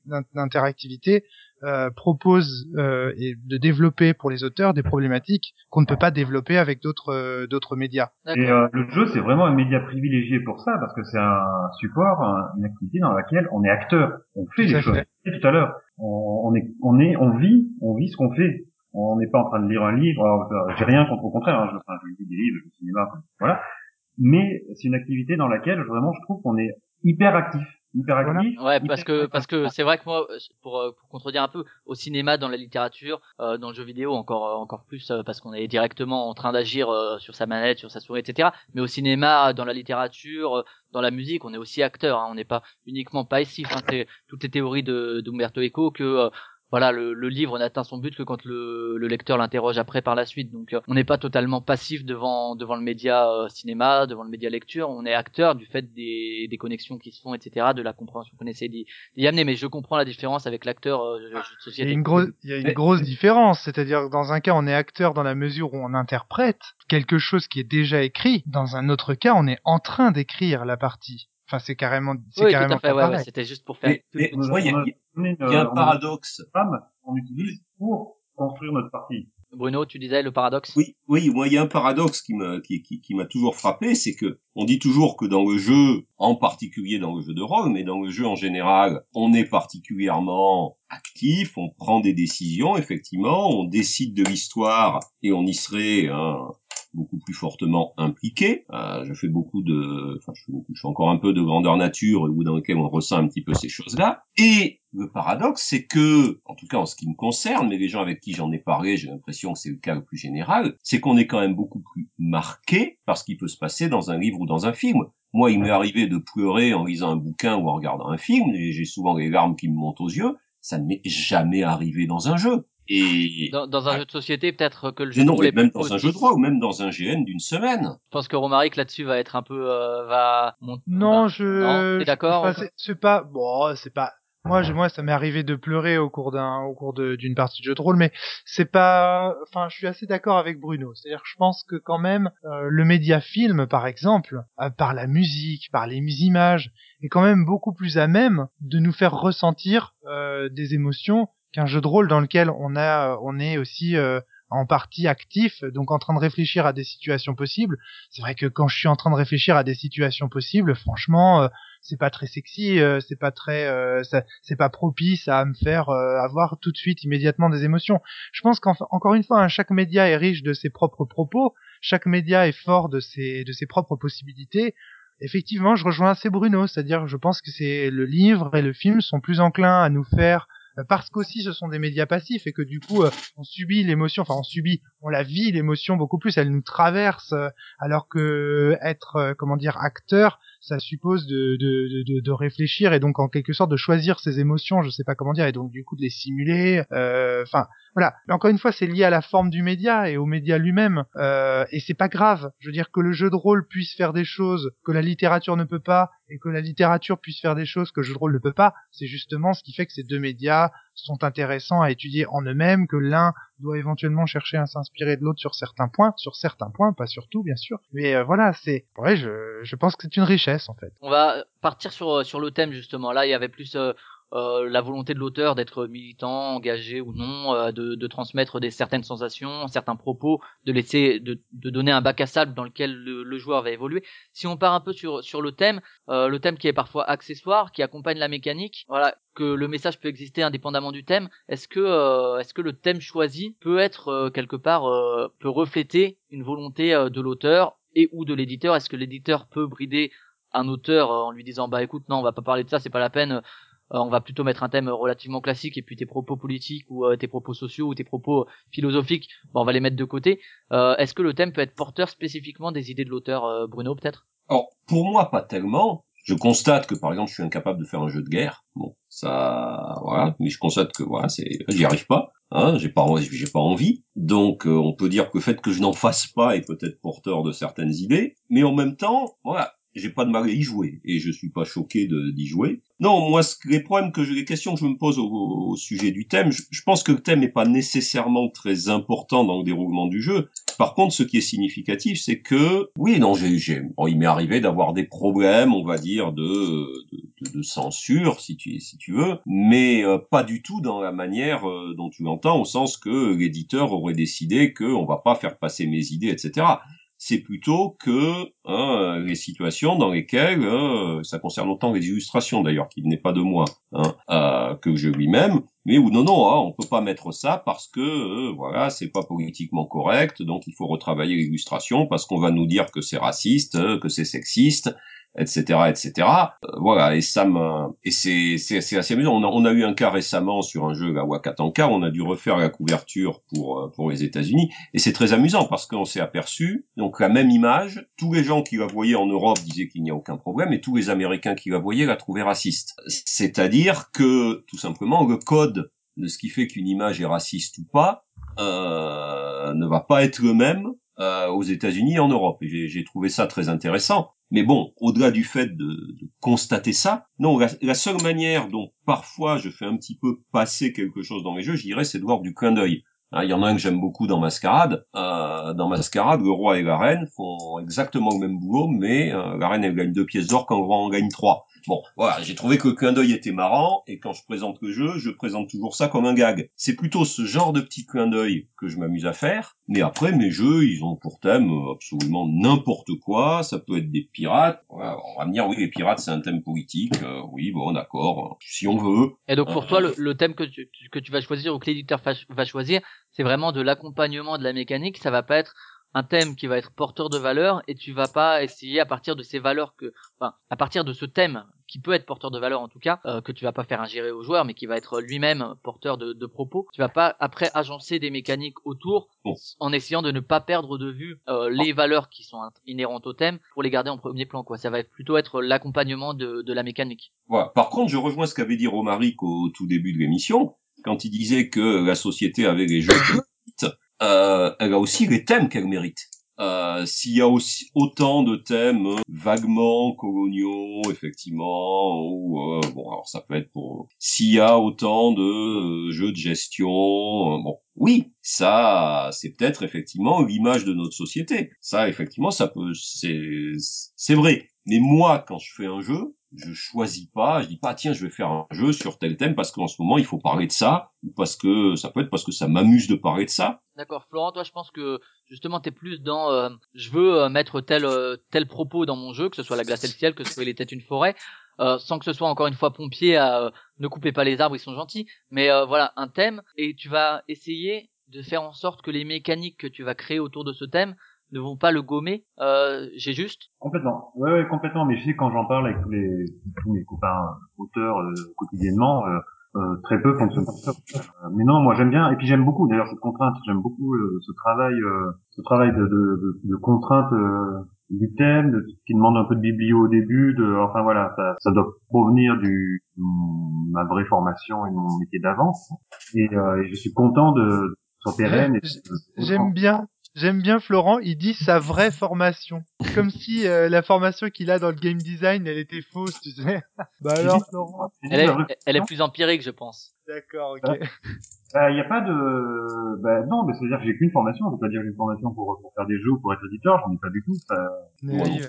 euh, propose euh, et de développer pour les auteurs des problématiques qu'on ne peut pas développer avec d'autres euh, d'autres médias. Et euh, le jeu, c'est vraiment un média privilégié pour ça, parce que c'est un support, un- une activité dans laquelle on est acteur. On fait Tout les choses. fait. Tout à l'heure, on, on est, on est, on vit, on vit ce qu'on fait. On n'est pas en train de lire un livre. J'ai rien contre au contraire. Hein, je, enfin, je lis des livres, je lis du cinéma, enfin, voilà. Mais c'est une activité dans laquelle vraiment, je trouve qu'on est hyper actif, Voilà. Ouais, parce que parce que c'est vrai que moi, pour, euh, pour contredire un peu, au cinéma, dans la littérature, euh, dans le jeu vidéo, encore euh, encore plus euh, parce qu'on est directement en train d'agir euh, sur sa manette, sur sa souris, etc. Mais au cinéma, dans la littérature, euh, dans la musique, on est aussi acteur. Hein, on n'est pas uniquement passif. Hein, c'est toutes les théories de d'Umberto Eco que euh, voilà, le, le livre n'atteint son but que quand le, le lecteur l'interroge après par la suite. Donc, euh, on n'est pas totalement passif devant devant le média euh, cinéma, devant le média lecture. On est acteur du fait des, des connexions qui se font, etc., de la compréhension qu'on essaie d'y amener. Mais je comprends la différence avec l'acteur euh, de Il y a une y a une Mais- grosse différence, c'est-à-dire dans un cas on est acteur dans la mesure où on interprète quelque chose qui est déjà écrit, dans un autre cas on est en train d'écrire la partie. Enfin c'est carrément, c'est Oui, tout carrément à fait. Ouais, ouais, c'était juste pour faire. Mais, mais On moi, il y on une- y a un on a paradoxe. femme qu'on utilise pour construire notre partie. Bruno, tu disais le paradoxe? Oui, oui, moi il y a un paradoxe qui m'a qui, qui, qui m'a toujours frappé, c'est que on dit toujours que dans le jeu, en particulier dans le jeu de rôle, mais dans le jeu en général, on est particulièrement actif, on prend des décisions, effectivement, on décide de l'histoire et on y serait hein, beaucoup plus fortement impliqué. Euh, je fais beaucoup de, enfin, je je fais encore un peu de grandeur nature où dans lequel on ressent un petit peu ces choses-là. Et le paradoxe, c'est que, en tout cas en ce qui me concerne, mais les gens avec qui j'en ai parlé, j'ai l'impression que c'est le cas le plus général, c'est qu'on est quand même beaucoup plus marqué par ce qui peut se passer dans un livre ou dans un film. Moi, il m'est arrivé de pleurer en lisant un bouquin ou en regardant un film, et j'ai souvent les larmes qui me montent aux yeux. Ça ne m'est jamais arrivé dans un jeu. Et Dans, dans un Ah. jeu de société, peut-être que le jeu de rôle mais est même dans un jeu de rôle ou même dans un GN d'une semaine. Je pense que Romaric là-dessus va être un peu euh, va monter. Non, va- je. Non, t'es je- d'accord enfin, c'est- pas. Bon, c'est pas. Moi, je, moi, ça m'est arrivé de pleurer au cours d'un, au cours de- d'une partie de jeu de rôle, mais c'est pas. Enfin, je suis assez d'accord avec Bruno. C'est-à-dire, je pense que quand même, euh, le média film, par exemple, euh, par la musique, par les images, est quand même beaucoup plus à même de nous faire ressentir euh, des émotions qu'un jeu de rôle dans lequel on a, on est aussi. euh, en partie actif, donc en train de réfléchir à des situations possibles. C'est vrai que quand je suis en train de réfléchir à des situations possibles, franchement, euh, c'est pas très sexy, euh, c'est pas très, euh, c'est pas propice à me faire euh, avoir tout de suite immédiatement des émotions. Je pense qu'encore une fois, hein, chaque média est riche de ses propres propos, chaque média est fort de ses de ses propres possibilités. Effectivement, je rejoins assez Bruno, c'est-à-dire je pense que c'est le livre et le film sont plus enclins à nous faire euh, parce qu'aussi ce sont des médias passifs et que du coup euh, on subit l'émotion, enfin on subit, on la vit l'émotion beaucoup plus, elle nous traverse, euh, alors que être euh, comment dire acteur, ça suppose de, de, de, de réfléchir et donc en quelque sorte de choisir ses émotions, je sais pas comment dire, et donc du coup de les simuler. euh, Enfin voilà, mais encore une fois c'est lié à la forme du média et au média lui-même, euh, et c'est pas grave. Je veux dire que le jeu de rôle puisse faire des choses que la littérature ne peut pas et que la littérature puisse faire des choses que le jeu de rôle ne peut pas, c'est justement ce qui fait que ces deux médias sont intéressants à étudier en eux-mêmes, que l'un doit éventuellement chercher à s'inspirer de l'autre sur certains points, sur certains points, pas sur tout bien sûr. Mais euh, voilà, c'est ouais, je, je pense que c'est une richesse On va partir sur euh, sur le thème justement. Là, il y avait plus euh, euh, la volonté de l'auteur d'être militant, engagé ou non, euh, de, de transmettre des certaines sensations, certains propos, de laisser, de, de donner un bac à sable dans lequel le, le joueur va évoluer. Si on part un peu sur sur le thème, euh, le thème qui est parfois accessoire, qui accompagne la mécanique, voilà, que le message peut exister indépendamment du thème. Est-ce que euh, est-ce que le thème choisi peut être quelque part peut refléter une volonté de l'auteur et ou de l'éditeur? Est-ce que l'éditeur peut brider un auteur euh, en lui disant bah écoute non on va pas parler de ça c'est pas la peine euh, on va plutôt mettre un thème relativement classique et puis tes propos politiques ou euh, tes propos sociaux ou tes propos philosophiques bah, on va les mettre de côté Euh, est-ce que le thème peut être porteur spécifiquement des idées de l'auteur Bruno peut-être? Alors, pour moi, pas tellement. Je constate que, par exemple, je suis incapable de faire un jeu de guerre. Bon, ça, voilà. Mais je constate que, voilà, c'est, j'y arrive pas. Hein, j'ai pas, envie- j'ai pas envie. Donc, euh, on peut dire que le fait que je n'en fasse pas est peut-être porteur de certaines idées. Mais en même temps, voilà, j'ai pas de mal à y jouer. Et je suis pas choqué d'y jouer. Non, moi, les problèmes que je, les questions que je me pose au, sujet du thème, je, pense que le thème n'est pas nécessairement très important dans le déroulement du jeu. Par contre, ce qui est significatif, c'est que, oui, non, j'ai, bon, il m'est arrivé d'avoir des problèmes, on va dire, de, de, de- de censure, si tu, si tu veux, mais euh, pas du tout dans la manière euh, dont tu l'entends, au sens que l'éditeur aurait décidé que on va pas faire passer mes idées, etc. C'est plutôt que hein, les situations dans lesquelles, euh, ça concerne autant les illustrations d'ailleurs, qui venaient pas de moi, hein, euh, que je lui-même, mais ou non non, hein, on peut pas mettre ça parce que euh, voilà, c'est pas politiquement correct, donc il faut retravailler l'illustration parce qu'on va nous dire que c'est raciste, que c'est sexiste, etc., etc. Euh, voilà, et ça et c'est c'est assez amusant. On a on a eu un cas récemment sur un jeu la Wakatanka, on a dû refaire la couverture pour euh, pour les États-Unis, et c'est très amusant parce qu'on s'est aperçu, donc la même image, tous les gens qui la voyaient en Europe disaient qu'il n'y a aucun problème, et tous les Américains qui la voyaient la trouvaient raciste. C'est-à-dire que tout simplement le code de ce qui fait qu'une image est raciste ou pas euh, ne va pas être le même euh, aux États-Unis et en Europe. J'ai- trouvé ça très intéressant. Mais bon, au-delà du fait de, de constater ça, non, la, la seule manière dont parfois je fais un petit peu passer quelque chose dans mes jeux, je dirais, c'est de voir du clin d'œil. Hein, Il y en a un que j'aime beaucoup dans Mascarade. Euh, dans Mascarade, le roi et la reine font exactement le même boulot, mais euh, la reine elle gagne deux pièces d'or quand le roi en gagne trois. Bon, voilà, j'ai trouvé que le clin d'œil était marrant, et quand je présente le jeu, je présente toujours ça comme un gag. C'est plutôt ce genre de petit clin d'œil que je m'amuse à faire, mais après, mes jeux, ils ont pour thème euh, absolument n'importe quoi, ça peut être des pirates, Voilà, on va me dire, oui, les pirates, c'est un thème politique, euh, oui, bon, d'accord, si on veut. Et donc pour Euh, toi, le, le thème que tu, que tu vas choisir ou que l'éditeur va choisir, c'est vraiment de l'accompagnement de la mécanique. Ça va pas être un thème qui va être porteur de valeur et tu vas pas essayer à partir de ces valeurs que, enfin, à partir de ce thème qui peut être porteur de valeur en tout cas, euh, que tu vas pas faire ingérer au joueur, mais qui va être lui-même porteur de, de propos. Tu vas pas après agencer des mécaniques autour Bon. en essayant de ne pas perdre de vue euh, les valeurs qui sont inhérentes au thème pour les garder en premier plan. Quoi, ça va plutôt être l'accompagnement de, de la mécanique. Voilà. Par contre, je rejoins ce qu'avait dit Romaric au tout début de l'émission, quand il disait que la société avait les jeux elle a aussi les thèmes qu'elle mérite. Euh, S'il y a aussi autant de thèmes euh, vaguement coloniaux, effectivement, ou euh, bon, alors ça peut être pour. S'il y a autant de euh, jeux de gestion, euh, bon, oui, ça, c'est peut-être effectivement l'image de notre société. Ça, effectivement, ça peut, c'est, c'est vrai. Mais moi, quand je fais un jeu, je choisis pas, je dis pas tiens je vais faire un jeu sur tel thème parce qu'en ce moment il faut parler de ça ou parce que ça peut être parce que ça m'amuse de parler de ça. D'accord, Florent, toi je pense que justement t'es plus dans euh, je veux euh, mettre tel euh, tel propos dans mon jeu, que ce soit la glace et le ciel, que ce soit il était une forêt, euh, sans que ce soit encore une fois pompier à euh, ne coupez pas les arbres, ils sont gentils, mais voilà un thème et tu vas essayer de faire en sorte que les mécaniques que tu vas créer autour de ce thème ne vont pas le gommer. Euh, J'ai juste Complètement. Ouais, ouais, complètement. Mais je sais quand j'en parle avec tous les tous mes copains auteurs euh, quotidiennement, euh, euh, très peu fonctionnent comme ça. Euh, mais non, moi j'aime bien. Et puis j'aime beaucoup d'ailleurs cette contrainte. J'aime beaucoup euh, ce travail, euh, ce travail de, de, de, de contrainte euh, du thème, de, qui demande un peu de biblio au début. De, enfin voilà, ça, ça doit provenir du de ma vraie formation et de mon métier d'avant. Et, euh, et je suis content de et de- J'aime bien, j'aime bien Florent, il dit sa vraie formation. Comme si euh, la formation qu'il a dans le game design, elle était fausse, tu sais. bah alors Florent. elle est, elle est plus empirique je pense. D'accord, ok. Euh, Il n'y a pas de, bah, non, mais c'est-à-dire que j'ai qu'une formation. Je veux pas dire que j'ai une formation pour, pour faire des jeux ou pour être éditeur. J'en ai pas du tout. Ça... Ouais. oui,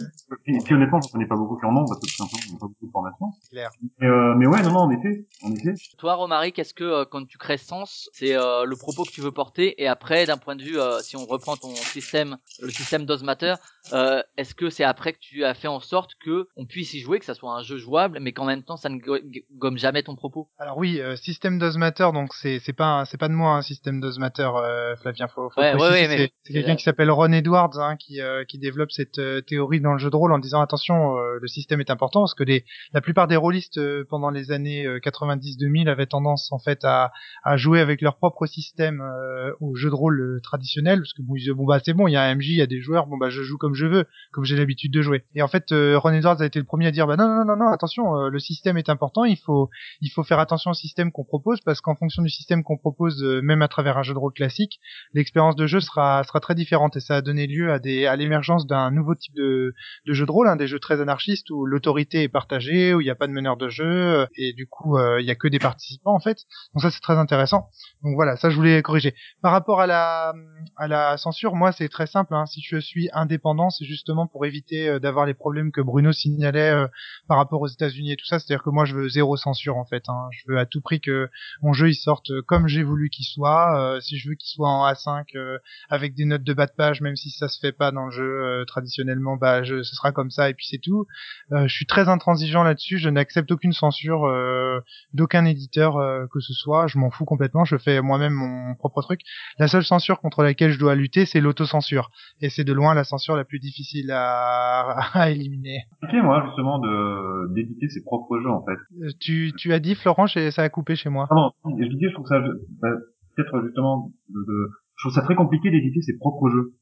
Et puis honnêtement, je connais pas beaucoup qui en ont parce que tout simplement, j'ai pas beaucoup de formation. clair. Mais, euh, mais ouais, non, non, en effet, en effet. Toi, Romaric, est-ce que euh, quand tu crées Sens, c'est euh, le propos que tu veux porter et après, d'un point de vue, euh, si on reprend ton système, le système d'Ozmatter, euh, est-ce que c'est après que tu as fait en sorte que on puisse y jouer, que ça soit un jeu jouable, mais qu'en même temps, ça ne go- gomme jamais ton propos? Alors oui, euh, système d'Ozmatter, donc c'est c'est pas un- c'est pas de moi un système d'Ozmatter, euh, Flavien. Faut, faut Ouais, c'est c'est quelqu'un qui s'appelle Ron Edwards hein, qui euh, qui développe cette euh, théorie dans le jeu de rôle en disant attention, euh, le système est important parce que les la plupart des rôlistes euh, pendant les années euh, 90-2000 avaient tendance en fait à à jouer avec leur propre système euh, au jeu de rôle euh, traditionnel parce que bon, ils disaient, bon bah c'est bon, il y a un MJ, il y a des joueurs, bon bah je joue comme je veux, comme j'ai l'habitude de jouer. Et en fait, euh, Ron Edwards a été le premier à dire bah non non non non attention, euh, le système est important, il faut il faut faire attention au système qu'on propose parce qu'en fonction du système qu'on propose, euh, même à travers un jeu de rôle classique, l'expérience de jeu sera sera très différente et ça a donné lieu à des à l'émergence d'un nouveau type de de jeu de rôle, hein, des jeux très anarchistes où l'autorité est partagée, où il n'y a pas de meneur de jeu euh, et du coup il y a que des participants en fait. Donc ça c'est très intéressant. Donc voilà, ça je voulais corriger. Par rapport à la à la censure, moi c'est très simple. Hein. Si je suis indépendant, c'est justement pour éviter euh, d'avoir les problèmes que Bruno signalait euh, par rapport aux États-Unis et tout ça. C'est-à-dire que moi je veux zéro censure en fait. Hein. Je veux à tout prix que mon jeu il sorte comme j'ai voulu qu'il soit. Euh, si je veux qu'il soit en A5 euh, avec des notes de bas de page, même si ça se fait pas dans le jeu euh, traditionnellement, bah je, ce sera comme ça et puis c'est tout. Euh, je suis très intransigeant là-dessus. Je n'accepte aucune censure euh, d'aucun éditeur euh, que ce soit. Je m'en fous complètement. Je fais moi-même mon propre truc. La seule censure contre laquelle je dois lutter, c'est l'autocensure. Et c'est de loin la censure la plus difficile à, à éliminer. compliqué, moi, justement, de d'éditer ses propres jeux, en fait. Euh, Tu, tu as dit, Florent, et ça a coupé chez moi. Ah non, je disais, je trouve ça, bah, peut-être justement, de, de- je trouve ça très compliqué d'éditer ses propres jeux.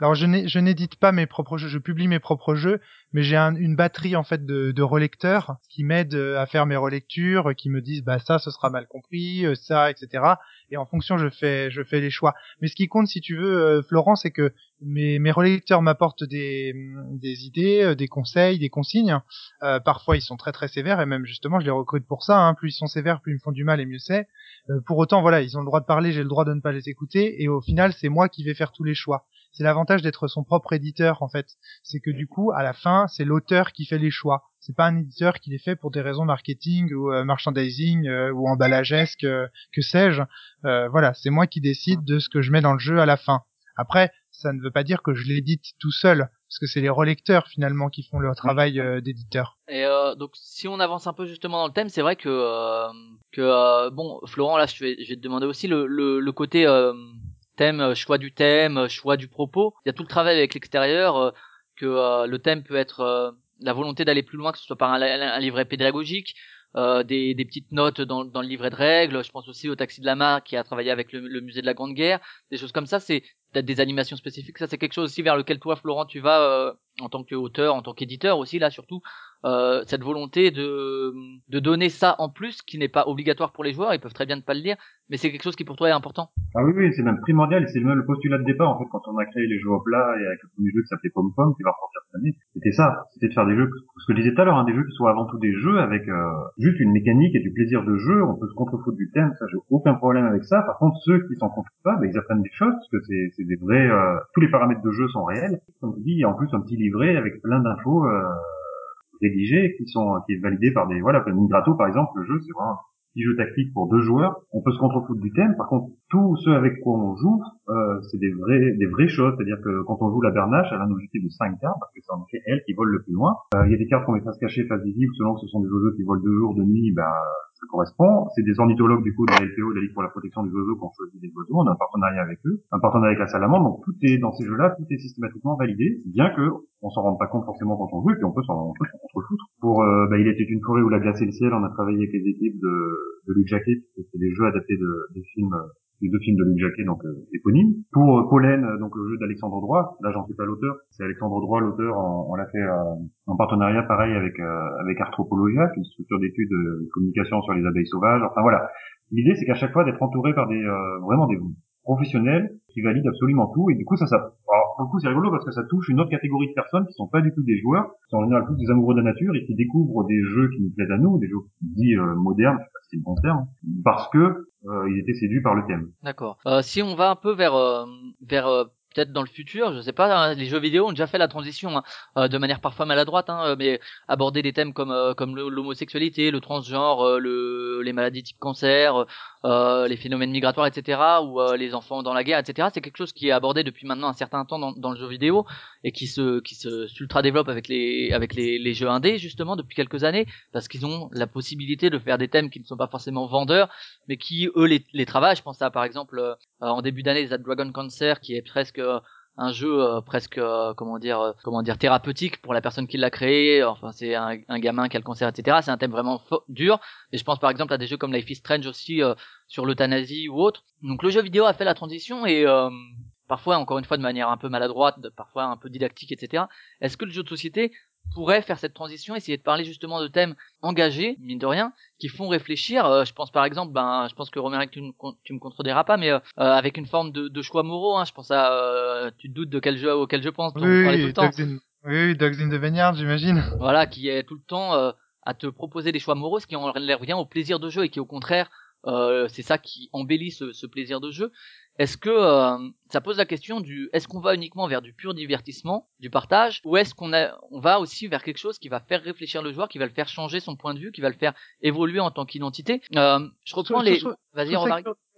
Alors je n'édite pas mes propres jeux, je publie mes propres jeux, mais j'ai un- une batterie en fait de, relecteurs qui m'aident euh, à faire mes relectures, qui me disent bah ça ce sera mal compris, euh, ça etc. Et en fonction je fais je fais les choix. Mais ce qui compte si tu veux, euh, Florent, c'est que mes, relecteurs m'apportent des, idées, des conseils, des consignes. Parfois ils sont très très sévères et même justement je les recrute pour ça. Hein. Plus ils sont sévères, plus ils me font du mal et mieux c'est. Pour autant voilà, ils ont le droit de parler, j'ai le droit de ne pas les écouter et au final c'est moi qui vais faire tous les choix c'est l'avantage d'être son propre éditeur en fait. C'est que du coup, à la fin, c'est l'auteur qui fait les choix. C'est pas un éditeur qui les fait pour des raisons marketing ou euh, merchandising euh, ou emballagesque, euh, que sais-je. Euh, voilà, c'est moi qui décide de ce que je mets dans le jeu à la fin. Après, ça ne veut pas dire que je l'édite tout seul, parce que c'est les relecteurs finalement qui font le travail euh, d'éditeur. Et euh, donc, si on avance un peu justement dans le thème, c'est vrai que euh, que euh, bon, Florent, là, je vais, je vais te demander aussi le le, le côté euh, thème, euh, choix du thème, euh, choix du propos. Il y a tout le travail avec l'extérieur, euh, que le thème peut être la volonté d'aller plus loin, que ce soit par un, un livret pédagogique, des, petites notes dans, dans le livret de règles. Je pense aussi au Taxi de la Mare qui a travaillé avec le, le musée de la Grande Guerre, des choses comme ça. C'est peut-être des animations spécifiques. Ça, c'est quelque chose aussi vers lequel toi, Florent, tu vas euh, en tant qu'auteur, en tant qu'éditeur aussi là surtout. Euh, cette volonté de de donner ça en plus qui n'est pas obligatoire pour les joueurs. Ils peuvent très bien ne pas le lire, mais c'est quelque chose qui pour toi est important. Ah oui, oui, c'est même primordial, c'est même le postulat de départ, en fait, quand on a créé les jeux au plat, et avec le premier jeu qui s'appelait Pom Pom, qui va ressortir cette année. C'était ça. C'était de faire des jeux, ce que je disais tout à l'heure, hein, des jeux qui soient avant tout des jeux avec, euh, juste une mécanique et du plaisir de jeu. On peut se contrefoutre du thème, ça, j'ai aucun problème avec ça. Par contre, ceux qui s'en contrefoutent pas, ben, ils apprennent des choses, parce que c'est, c'est des vrais, euh, tous les paramètres de jeu sont réels. Comme il y a en plus un petit livret avec plein d'infos, euh, rédigées qui sont, qui est validé par des, voilà, comme Migrato, par exemple, le jeu, c'est vraiment un petit jeu tactique pour deux joueurs. On peut se contrefoutre du thème. Par contre, tous ceux avec quoi on joue, euh, c'est des vrais, des vraies choses. C'est-à-dire que quand on joue la bernache, elle a un objectif de 5 cartes, parce que c'est en effet elle qui vole le plus loin. Euh, Il y a des cartes qu'on met face cachée, face visible, selon que ce sont des oiseaux qui volent de jour, de nuit, ben, ça correspond. C'est des ornithologues, du coup, de la LPO, de la Ligue pour la protection des oiseaux, qui ont choisi des oiseaux. On a un partenariat avec eux. Un partenariat avec la salamandre. Donc tout est, dans ces jeux-là, tout est systématiquement validé, bien que on s'en rende pas compte forcément quand on joue, et puis on peut s'en contrefoutre. Pour, euh, bah, il était une forêt où la glace et le ciel, on a travaillé avec les équipes de, de Luc Jacquet, c'est des jeux adaptés de, des films, euh, des deux films de Luc Jacquet, donc euh, éponymes. Pour euh, Pollen, euh, donc le jeu d'Alexandre Droit, là j'en suis pas l'auteur, c'est Alexandre Droit l'auteur, on, on l'a fait euh, en partenariat pareil avec euh, avec Arthropologia, qui est une structure d'études de communication sur les abeilles sauvages. Enfin voilà, l'idée c'est qu'à chaque fois d'être entouré par des euh, vraiment des professionnels qui valident absolument tout et du coup ça ça alors, pour coup, c'est rigolo parce que ça touche une autre catégorie de personnes qui sont pas du tout des joueurs, qui sont en général tous des amoureux de la nature et qui découvrent des jeux qui nous plaisent à nous, des jeux dits euh, modernes, je sais pas si c'est le bon terme, parce que euh, ils étaient séduits par le thème. D'accord. Euh, si on va un peu vers euh, vers peut-être dans le futur, je sais pas, hein, les jeux vidéo ont déjà fait la transition hein, euh, de manière parfois maladroite, hein, euh, mais aborder des thèmes comme euh, l'homosexualité, le transgenre, le les maladies type cancer, les phénomènes migratoires, etc., ou les enfants dans la guerre, etc. C'est quelque chose qui est abordé depuis maintenant un certain temps dans le jeu vidéo et qui se qui se ultra développe avec les avec les, les jeux indés justement depuis quelques années parce qu'ils ont la possibilité de faire des thèmes qui ne sont pas forcément vendeurs mais qui eux les, les travaillent. Je pense à par exemple euh, en début d'année The Dragon Cancer qui est presque euh, un jeu euh, presque euh, comment dire euh, comment dire thérapeutique pour la personne qui l'a créé. Enfin c'est un, un gamin qui a le cancer etc c'est un thème vraiment dur. Et je pense par exemple à des jeux comme Life is Strange aussi euh, sur l'euthanasie ou autre. Donc le jeu vidéo a fait la transition et euh, parfois encore une fois de manière un peu maladroite parfois un peu didactique etc est-ce que le jeu de société pourrait faire cette transition essayer de parler justement de thèmes engagés mine de rien qui font réfléchir. Euh, je pense par exemple, ben, je pense que Roméric, tu, me tu me contrediras pas, mais euh, euh, avec une forme de, de choix moraux. Hein, je pense à, euh, tu te doutes de quel jeu auquel je pense, dont on parlait tout Oui, le temps. Dogs in, oui, oui, Dogs in the Vineyard, j'imagine. Voilà, qui est tout le temps euh, à te proposer des choix moraux, ce qui enlève rien au plaisir de jeu et qui au contraire, euh, c'est ça qui embellit ce, ce plaisir de jeu. Est-ce que euh, ça pose la question du est-ce qu'on va uniquement vers du pur divertissement, du partage, ou est-ce qu'on a on va aussi vers quelque chose qui va faire réfléchir le joueur, qui va le faire changer son point de vue, qui va le faire évoluer en tant qu'identité? Euh, Je reprends les. Vas-y,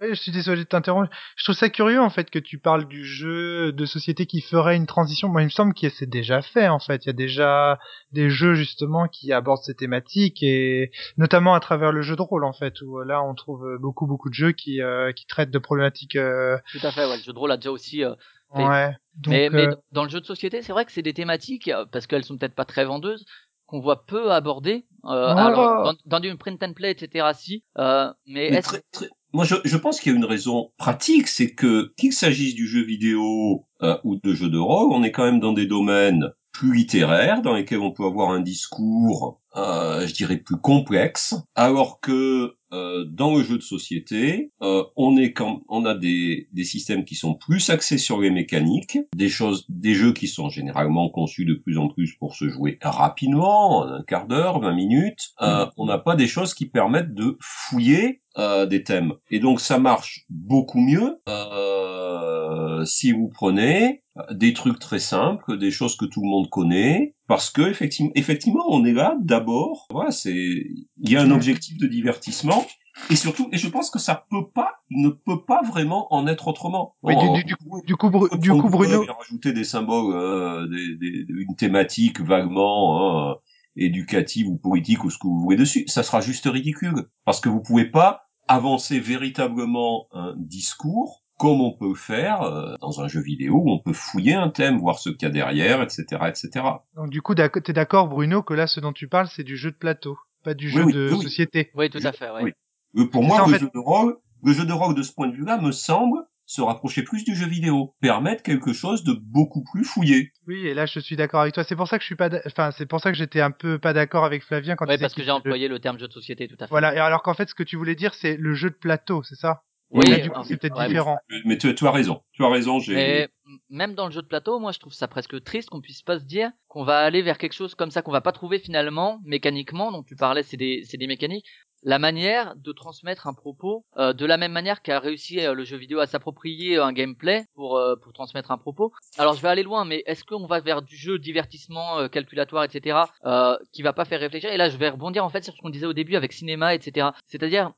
Je suis désolé de t'interrompre. Je trouve ça curieux en fait que tu parles du jeu de société qui ferait une transition. Moi, il me semble que c'est déjà fait en fait. Il y a déjà des jeux justement qui abordent ces thématiques et notamment à travers le jeu de rôle en fait où euh, là on trouve euh, beaucoup beaucoup de jeux qui euh, qui traitent de problématiques. euh, Tout à fait, ouais, le jeu de rôle a déjà aussi. euh, ouais. Donc, mais, mais euh, dans le jeu de société, c'est vrai que c'est des thématiques parce qu'elles sont peut-être pas très vendeuses qu'on voit peu aborder. Euh, alors, dans, dans du print and play, etc. Si, euh, mais Mais est-ce très- très- Moi, je, je pense qu'il y a une raison pratique, c'est que qu'il s'agisse du jeu vidéo euh, ou de jeu de rôle, on est quand même dans des domaines plus littéraires, dans lesquels on peut avoir un discours, euh, je dirais, plus complexe, alors que euh, dans le jeu de société, euh, on est quand on a des, des systèmes qui sont plus axés sur les mécaniques, des choses, des jeux qui sont généralement conçus de plus en plus pour se jouer rapidement, en un quart d'heure, 20 minutes. Euh, on n'a pas des choses qui permettent de fouiller euh, des thèmes. Et donc ça marche beaucoup mieux euh, si vous prenez des trucs très simples, des choses que tout le monde connaît, parce que effectivement, effectivement, on est là d'abord. Voilà, c'est il y a un objectif de divertissement. Et surtout, et je pense que ça peut pas, ne peut pas vraiment en être autrement. Oui, du- du- on- du coup, du coup, Bruno. rajouter des symboles, euh, des, des- une thématique vaguement hein, éducative ou politique ou ce que vous voulez dessus, ça sera juste ridicule parce que vous pouvez pas avancer véritablement un discours comme on peut le faire euh, dans un jeu vidéo où on peut fouiller un thème, voir ce qu'il y a derrière, etc., etc. Donc du coup, t'es d'accord, Bruno, que là, ce dont tu parles, c'est du jeu de plateau, pas du jeu oui, de oui, société. Oui, tout à fait. Oui. Euh, Pour moi, ça, le fait. jeu de rôle, le jeu de rôle de ce point de vue-là me semble se rapprocher plus du jeu vidéo, permettre quelque chose de beaucoup plus fouillé. Oui, et là, je suis d'accord avec toi. C'est pour ça que je suis pas, enfin, c'est pour ça que j'étais un peu pas d'accord avec Flavien quand disait parce que j'ai le- employé le terme jeu de société, tout à fait. Voilà, et alors qu'en fait, ce que tu voulais dire, c'est le jeu de plateau, c'est ça? Oui, Là, du coup, c'est peut-être ouais, différent. Mais tu, tu as raison, tu as raison, j'ai... Même dans le jeu de plateau, moi je trouve ça presque triste qu'on puisse pas se dire qu'on va aller vers quelque chose comme ça qu'on va pas trouver finalement mécaniquement. Donc tu parlais, c'est des c'est des mécaniques. La manière de transmettre un propos euh, de la même manière qu'a réussi euh, le jeu vidéo à s'approprier un gameplay pour euh, pour transmettre un propos. Alors je vais aller loin, mais est-ce qu'on va vers du jeu divertissement euh, calculatoire, etc. Euh, qui va pas faire réfléchir? Et là je vais rebondir en fait sur ce qu'on disait au début avec cinéma, etc. C'est-à-dire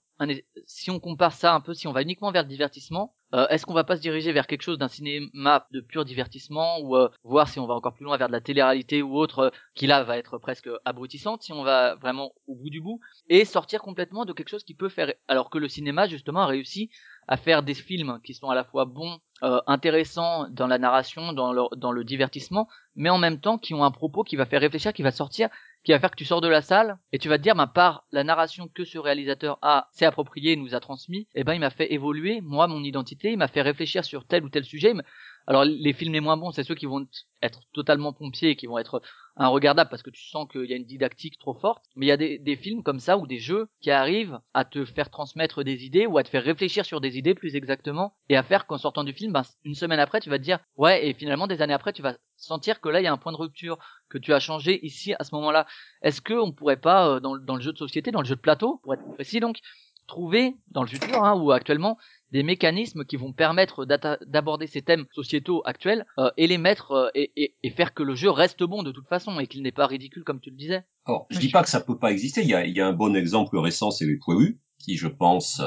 si on compare ça un peu, si on va uniquement vers le divertissement, euh, est-ce qu'on va pas se diriger vers quelque chose d'un cinéma de pur divertissement ou euh, voir si on va encore plus loin vers de la télé-réalité ou autre euh, qui là va être presque abrutissante si on va vraiment au bout du bout et sortir complètement de quelque chose qui peut faire alors que le cinéma justement a réussi à faire des films qui sont à la fois bons, intéressants dans la narration, dans dans le divertissement, mais en même temps qui ont un propos qui va faire réfléchir, qui va sortir qui va faire que tu sors de la salle et tu vas te dire, bah, par la narration que ce réalisateur a s'est approprié et nous a transmis, eh ben, il m'a fait évoluer, moi, mon identité, il m'a fait réfléchir sur tel ou tel sujet. Alors, les films les moins bons, c'est ceux qui vont être totalement pompiers et qui vont être regardable parce que tu sens qu'il y a une didactique trop forte. Mais il y a des, des films comme ça ou des jeux qui arrivent à te faire transmettre des idées ou à te faire réfléchir sur des idées plus exactement et à faire qu'en sortant du film, ben, une semaine après, tu vas te dire ouais et finalement des années après, tu vas sentir que là il y a un point de rupture, que tu as changé ici à ce moment-là. Est-ce que on pourrait pas euh, dans, le- dans le jeu de société, dans le jeu de plateau, pour être précis donc, trouver dans le futur hein, ou actuellement des mécanismes qui vont permettre d'aborder ces thèmes sociétaux actuels euh, et les mettre euh, et, et- et faire que le jeu reste bon de toute façon et qu'il n'est pas ridicule comme tu le disais. Alors, je dis pas que ça peut pas exister. Il y a, il y a un bon exemple récent, c'est les poilus, qui, je pense, euh,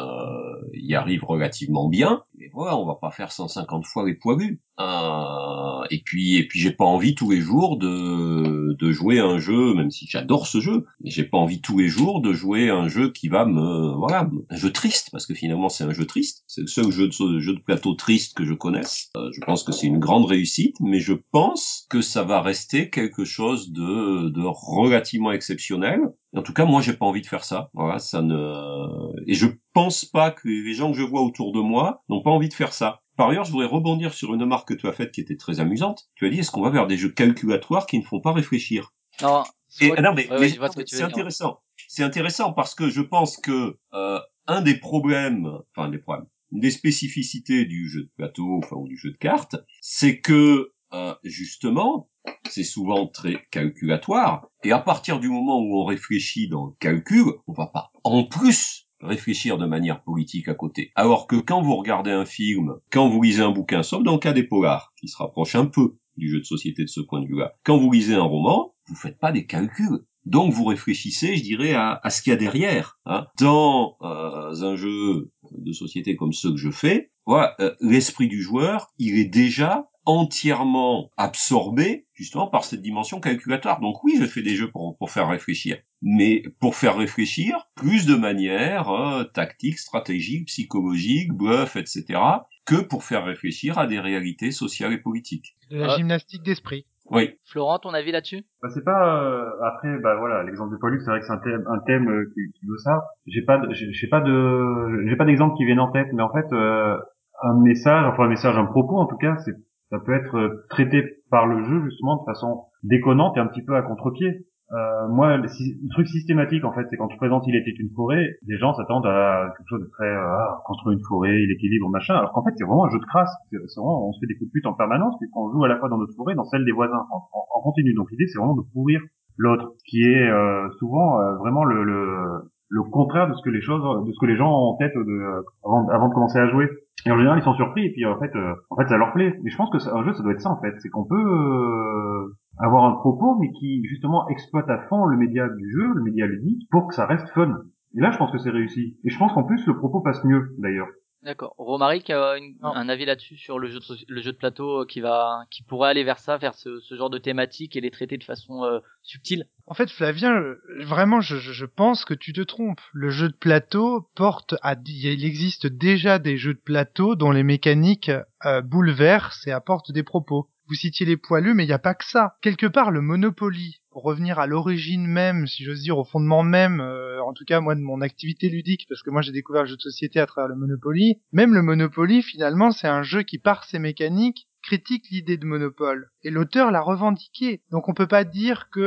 y arrivent relativement bien. Mais voilà, on va pas faire 150 fois les poilus. Euh, et puis, et puis, j'ai pas envie tous les jours de, de jouer un jeu, même si j'adore ce jeu, mais j'ai pas envie tous les jours de jouer un jeu qui va me, voilà, un jeu triste, parce que finalement c'est un jeu triste. C'est le seul jeu de, jeu de plateau triste que je connaisse. Euh, je pense que c'est une grande réussite, mais je pense que ça va rester quelque chose de, de relativement exceptionnel. En tout cas, moi, j'ai pas envie de faire ça. Voilà, ça ne, et je pense pas que les gens que je vois autour de moi n'ont pas envie de faire ça. Par ailleurs, je voudrais rebondir sur une remarque que tu as faite qui était très amusante. Tu as dit, est-ce qu'on va vers des jeux calculatoires qui ne font pas réfléchir? Non, Et, non, mais, ouais, ce c'est intéressant. C'est intéressant parce que je pense que euh, un des problèmes, enfin des problèmes, une des spécificités du jeu de plateau, enfin ou du jeu de cartes, c'est que euh, justement, c'est souvent très calculatoire. Et à partir du moment où on réfléchit dans le calcul, on va pas en plus réfléchir de manière politique à côté. Alors que quand vous regardez un film, quand vous lisez un bouquin, sauf dans le cas des polars, qui se rapproche un peu du jeu de société de ce point de vue-là, quand vous lisez un roman, vous faites pas des calculs. Donc vous réfléchissez, je dirais, à, à ce qu'il y a derrière. Hein. Dans euh, un jeu de société comme ceux que je fais, voilà, euh, l'esprit du joueur, il est déjà entièrement absorbé justement par cette dimension calculatoire. Donc oui, je fais des jeux pour, pour faire réfléchir, mais pour faire réfléchir plus de manière euh, tactique, stratégique, psychologique, bluff, etc., que pour faire réfléchir à des réalités sociales et politiques. De la Ah. gymnastique d'esprit. Oui. Florent, ton avis là-dessus? Bah, c'est pas euh, après bah voilà l'exemple de Paulus c'est vrai que c'est un thème un thème euh, qui, qui veut ça j'ai pas de- j'ai pas de j'ai pas d'exemple qui viennent en tête mais en fait euh, un message enfin un message un propos en tout cas c'est ça peut être euh, traité par le jeu justement de façon déconnante et un petit peu à contre-pied. Euh, moi le, le truc systématique en fait c'est quand tu présentes il était une forêt les gens s'attendent à quelque chose de très euh, ah, construire une forêt l'équilibre machin alors qu'en fait c'est vraiment un jeu de crasse. C'est vraiment on se fait des coups de pute en permanence puisqu'on joue à la fois dans notre forêt dans celle des voisins en, en- en continu. Donc l'idée c'est vraiment de pourrir l'autre qui est euh, souvent euh, vraiment le, le le contraire de ce que les choses de ce que les gens ont en tête de, avant, de commencer à jouer. Et en général ils sont surpris et puis en fait euh, en fait ça leur plaît. Mais je pense que un jeu ça doit être ça en fait. C'est qu'on peut euh, avoir un propos mais qui justement exploite à fond le média du jeu le média ludique pour que ça reste fun. Et là je pense que c'est réussi. Et je pense qu'en plus le propos passe mieux d'ailleurs D'accord. Romaric a une- un avis là-dessus sur le jeu de, soci- le jeu de plateau euh, qui va, qui pourrait aller vers ça, vers ce, ce genre de thématique et les traiter de façon euh, subtile? En fait, Flavien, euh, vraiment, je, pense que tu te trompes. Le jeu de plateau porte à... Il existe déjà des jeux de plateau dont les mécaniques euh, bouleversent et apportent des propos. Vous citiez les poilus, mais il n'y a pas que ça. Quelque part, le Monopoly, revenir à l'origine même, si j'ose dire, au fondement même, euh, en tout cas moi de mon activité ludique, parce que moi j'ai découvert le jeu de société à travers le Monopoly, même le Monopoly, finalement, c'est un jeu qui, par ses mécaniques, critique l'idée de monopole. Et l'auteur l'a revendiqué. Donc on peut pas dire que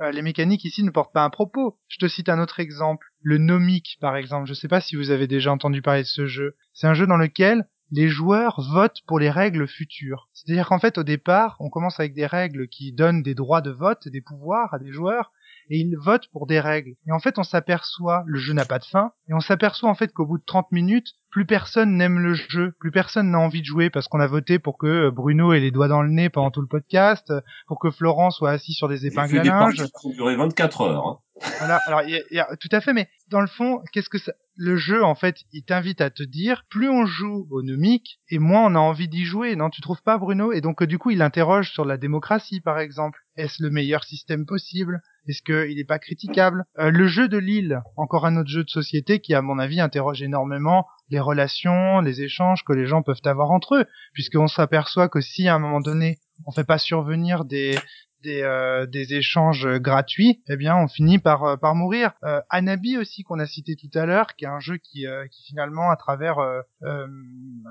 euh, les mécaniques ici ne portent pas un propos. Je te cite un autre exemple, le Nomic par exemple. Je sais pas si vous avez déjà entendu parler de ce jeu. C'est un jeu dans lequel les joueurs votent pour les règles futures. C'est-à-dire qu'en fait, au départ, on commence avec des règles qui donnent des droits de vote, des pouvoirs à des joueurs, et ils votent pour des règles. Et en fait, on s'aperçoit, le jeu n'a pas de fin, et on s'aperçoit en fait qu'au bout de 30 minutes, plus personne n'aime le jeu, plus personne n'a envie de jouer parce qu'on a voté pour que Bruno ait les doigts dans le nez pendant tout le podcast, pour que Florent soit assis sur des épingles à des linge. parties qui ont duré 24 heures. Hein. Voilà, alors y a- y a- tout à fait, mais dans le fond, qu'est-ce que ça... le jeu en fait, il t'invite à te dire, plus on joue au nomique, et moins on a envie d'y jouer, non Tu trouves pas, Bruno? Et donc euh, du coup, il interroge sur la démocratie, par exemple. Est-ce le meilleur système possible? Est-ce qu'il n'est pas critiquable? Euh, Le jeu de Lille, encore un autre jeu de société qui, à mon avis, interroge énormément les relations, les échanges que les gens peuvent avoir entre eux, puisqu'on s'aperçoit que si à un moment donné, on fait pas survenir des des, euh, des échanges gratuits, eh bien on finit par euh, par mourir. Euh, Anabi aussi qu'on a cité tout à l'heure, qui est un jeu qui euh, qui finalement à travers euh, euh,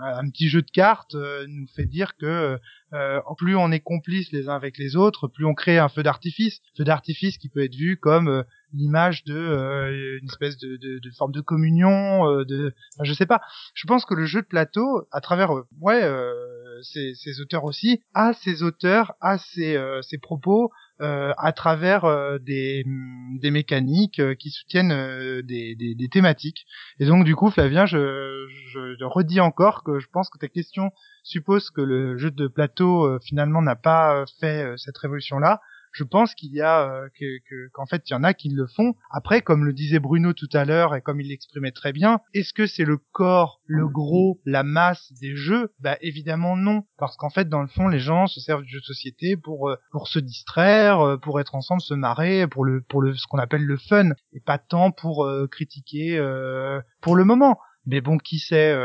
un petit jeu de cartes nous fait dire que plus on est complices les uns avec les autres, plus on crée un feu d'artifice, feu d'artifice qui peut être vu comme l'image de euh, une espèce de, de, de forme de communion, euh, de je sais pas. Je pense que le jeu de plateau, à travers euh, ouais ses, ses auteurs aussi, a ses auteurs, a ses, euh, ses propos euh, à travers euh, des, hum, des mécaniques qui soutiennent des, des, des thématiques. Et donc du coup, Flavien, je, je, redis encore que je pense que ta question suppose que le jeu de plateau euh, finalement n'a pas fait euh, cette révolution-là. Je pense qu'il y a euh, que que- qu'en fait il y en a qui le font. Après, comme le disait Bruno tout à l'heure et comme il l'exprimait très bien, est-ce que c'est le corps, le gros, la masse des jeux? Bah évidemment non, parce qu'en fait dans le fond les gens se servent du jeu de société pour euh, pour se distraire, euh, pour être ensemble, se marrer, pour le pour le ce qu'on appelle le fun et pas tant pour euh, critiquer pour le moment. Mais bon, qui sait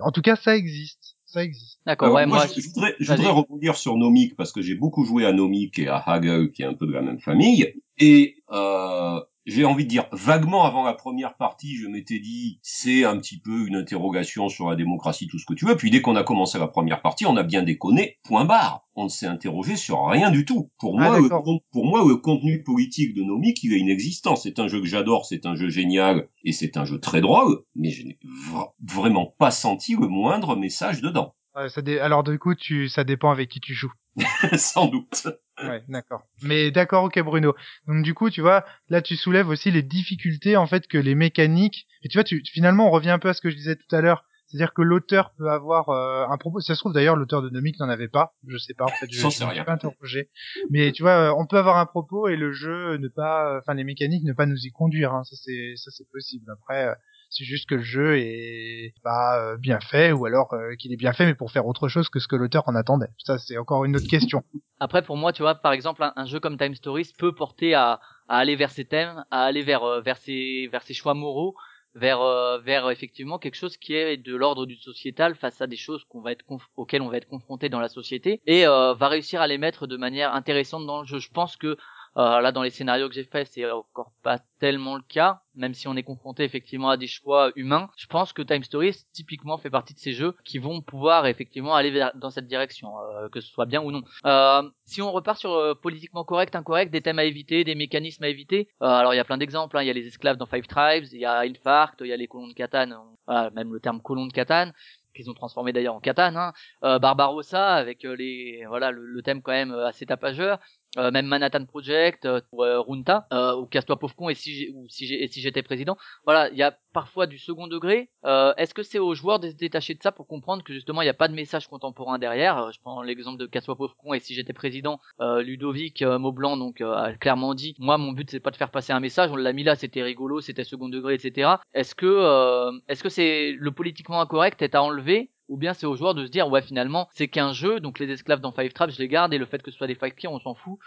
En tout cas, ça existe, ça existe. D'accord, ouais, moi, moi, je, je voudrais, je voudrais rebondir sur Nomic parce que j'ai beaucoup joué à Nomic et à Hagel qui est un peu de la même famille. Et euh, j'ai envie de dire, vaguement avant la première partie, je m'étais dit, c'est un petit peu une interrogation sur la démocratie, tout ce que tu veux. Puis dès qu'on a commencé la première partie, on a bien déconné, point barre. On ne s'est interrogé sur rien du tout. Pour Ah, moi, le, pour moi, le contenu politique de Nomic, il est inexistant. C'est un jeu que j'adore, c'est un jeu génial et c'est un jeu très drôle, mais je n'ai vra- vraiment pas senti le moindre message dedans. Ouais, ça dé- Alors du coup, tu ça dépend avec qui tu joues. Sans doute. Ouais, d'accord. Mais d'accord, ok Bruno. Donc du coup, tu vois, là tu soulèves aussi les difficultés en fait que les mécaniques. Et tu vois, tu finalement on revient un peu à ce que je disais tout à l'heure. C'est-à-dire que l'auteur peut avoir euh, un propos. Ça se trouve d'ailleurs l'auteur de Nomic n'en avait pas. Je sais pas en fait. Je, rien. pas interrogé. Mais tu vois, euh, on peut avoir un propos et le jeu ne pas, enfin les mécaniques ne pas nous y conduire. Hein. Ça c'est ça c'est possible. Après. C'est juste que le jeu est pas euh, bien fait ou alors euh, qu'il est bien fait mais pour faire autre chose que ce que l'auteur en attendait. Ça c'est encore une autre question. Après, pour moi, tu vois, par exemple, un, un jeu comme Time Stories peut porter à, à aller vers ses thèmes, à aller vers euh, vers ses vers ses choix moraux, vers vers effectivement quelque chose qui est de l'ordre du sociétal face à des choses qu'on va être auxquelles on va être confronté dans la société et euh, va réussir à les mettre de manière intéressante dans le jeu. Je pense que euh, là, dans les scénarios que j'ai faits, c'est encore pas tellement le cas, même si on est confronté effectivement à des choix humains. Je pense que Time Stories, typiquement, fait partie de ces jeux qui vont pouvoir effectivement aller vers, dans cette direction, euh, que ce soit bien ou non. Euh, si on repart sur euh, politiquement correct, incorrect, des thèmes à éviter, des mécanismes à éviter, euh, alors il y a plein d'exemples. hein. Il y a les esclaves dans Five Tribes, il y a Infarct, il y a les colons de Catane, euh, voilà, même le terme colon de Catane qu'ils ont transformé d'ailleurs en Catane, hein. euh, Barbarossa avec les voilà le, le thème quand même assez tapageur, euh, même Manhattan Project, euh, ou euh, Runta, euh, ou Casse-toi pauvre con et si ou si et si j'étais président. Voilà, il y a parfois du second degré. Euh, Est-ce que c'est aux joueurs de se détacher de ça pour comprendre que justement il n'y a pas de message contemporain derrière? Euh, Je prends l'exemple de Casse-toi pauvre con et si j'étais président, Ludovic Maublanc donc a clairement dit, moi mon but c'est pas de faire passer un message, on l'a mis là, c'était rigolo, c'était second degré, etc. Est-ce que est-ce que c'est le politiquement incorrect est à enlever ou bien c'est aux joueurs de se dire ouais finalement c'est qu'un jeu donc les esclaves dans Five Traps je les garde et le fait que ce soit des fight clear on s'en fout.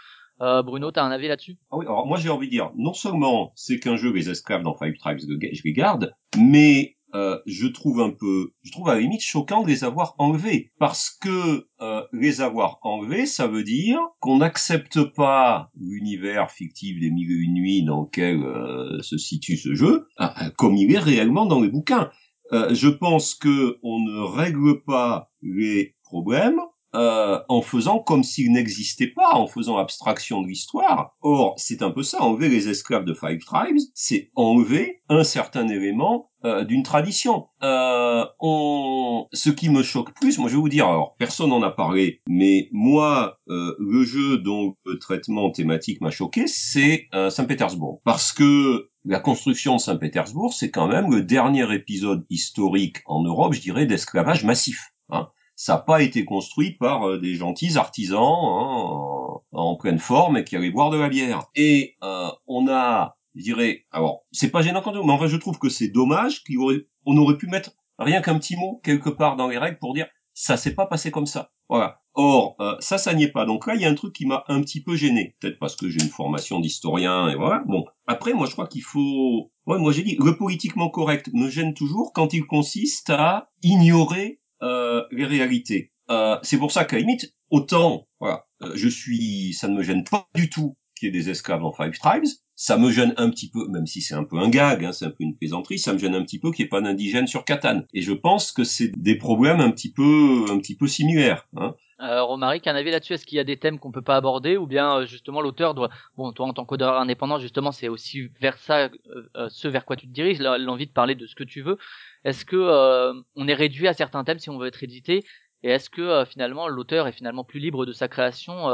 Euh, Bruno t'as un avis là-dessus? Ah oui, alors moi j'ai envie de dire, non seulement c'est qu'un jeu les esclaves dans Five Tribes, je les garde, mais euh, je trouve un peu, je trouve à la limite choquant de les avoir enlevés, parce que euh, les avoir enlevés, ça veut dire qu'on n'accepte pas l'univers fictif des mille et une nuits dans lequel euh, se situe ce jeu, euh, comme il est réellement dans les bouquins. Euh, je pense que on ne règle pas les problèmes euh, en faisant comme s'il n'existait pas, en faisant abstraction de l'histoire. Or, c'est un peu ça, enlever les esclaves de Five Tribes, c'est enlever un certain élément euh, d'une tradition. Euh, on... Ce qui me choque plus, moi je vais vous dire, alors personne n'en a parlé, mais moi, euh, le jeu dont le traitement thématique m'a choqué, c'est euh, Saint-Pétersbourg. Parce que la construction de Saint-Pétersbourg, c'est quand même le dernier épisode historique en Europe, je dirais, d'esclavage massif. Hein ça n'a pas été construit par euh, des gentils artisans hein, en, pleine forme et qui allaient boire de la bière. Et euh, on a, je dirais, alors c'est pas gênant quand même, mais en fait je trouve que c'est dommage qu'on aurait, aurait pu mettre rien qu'un petit mot quelque part dans les règles pour dire ça s'est pas passé comme ça. Voilà. Or euh, ça, ça n'y est pas. Donc là, il y a un truc qui m'a un petit peu gêné, peut-être parce que j'ai une formation d'historien et voilà. Bon, après moi je crois qu'il faut, ouais, moi j'ai dit le politiquement correct me gêne toujours quand il consiste à ignorer euh, les réalités. euh, c'est pour ça qu'à limite, autant, voilà, euh, je suis, ça ne me gêne pas du tout qu'il y ait des esclaves dans Five Tribes. Ça me gêne un petit peu, même si c'est un peu un gag, hein, c'est un peu une plaisanterie, ça me gêne un petit peu qu'il n'y ait pas d'indigènes sur Catane. Et je pense que c'est des problèmes un petit peu, un petit peu similaires. Hein. Euh, Romaric, un avis là-dessus Est-ce qu'il y a des thèmes qu'on peut pas aborder ou bien euh, justement l'auteur doit bon toi en tant qu'auteur indépendant justement c'est aussi vers ça euh, euh, ce vers quoi tu te diriges l'envie de parler de ce que tu veux. Est-ce que euh, on est réduit à certains thèmes si on veut être édité? Et est-ce que euh, finalement l'auteur est finalement plus libre de sa création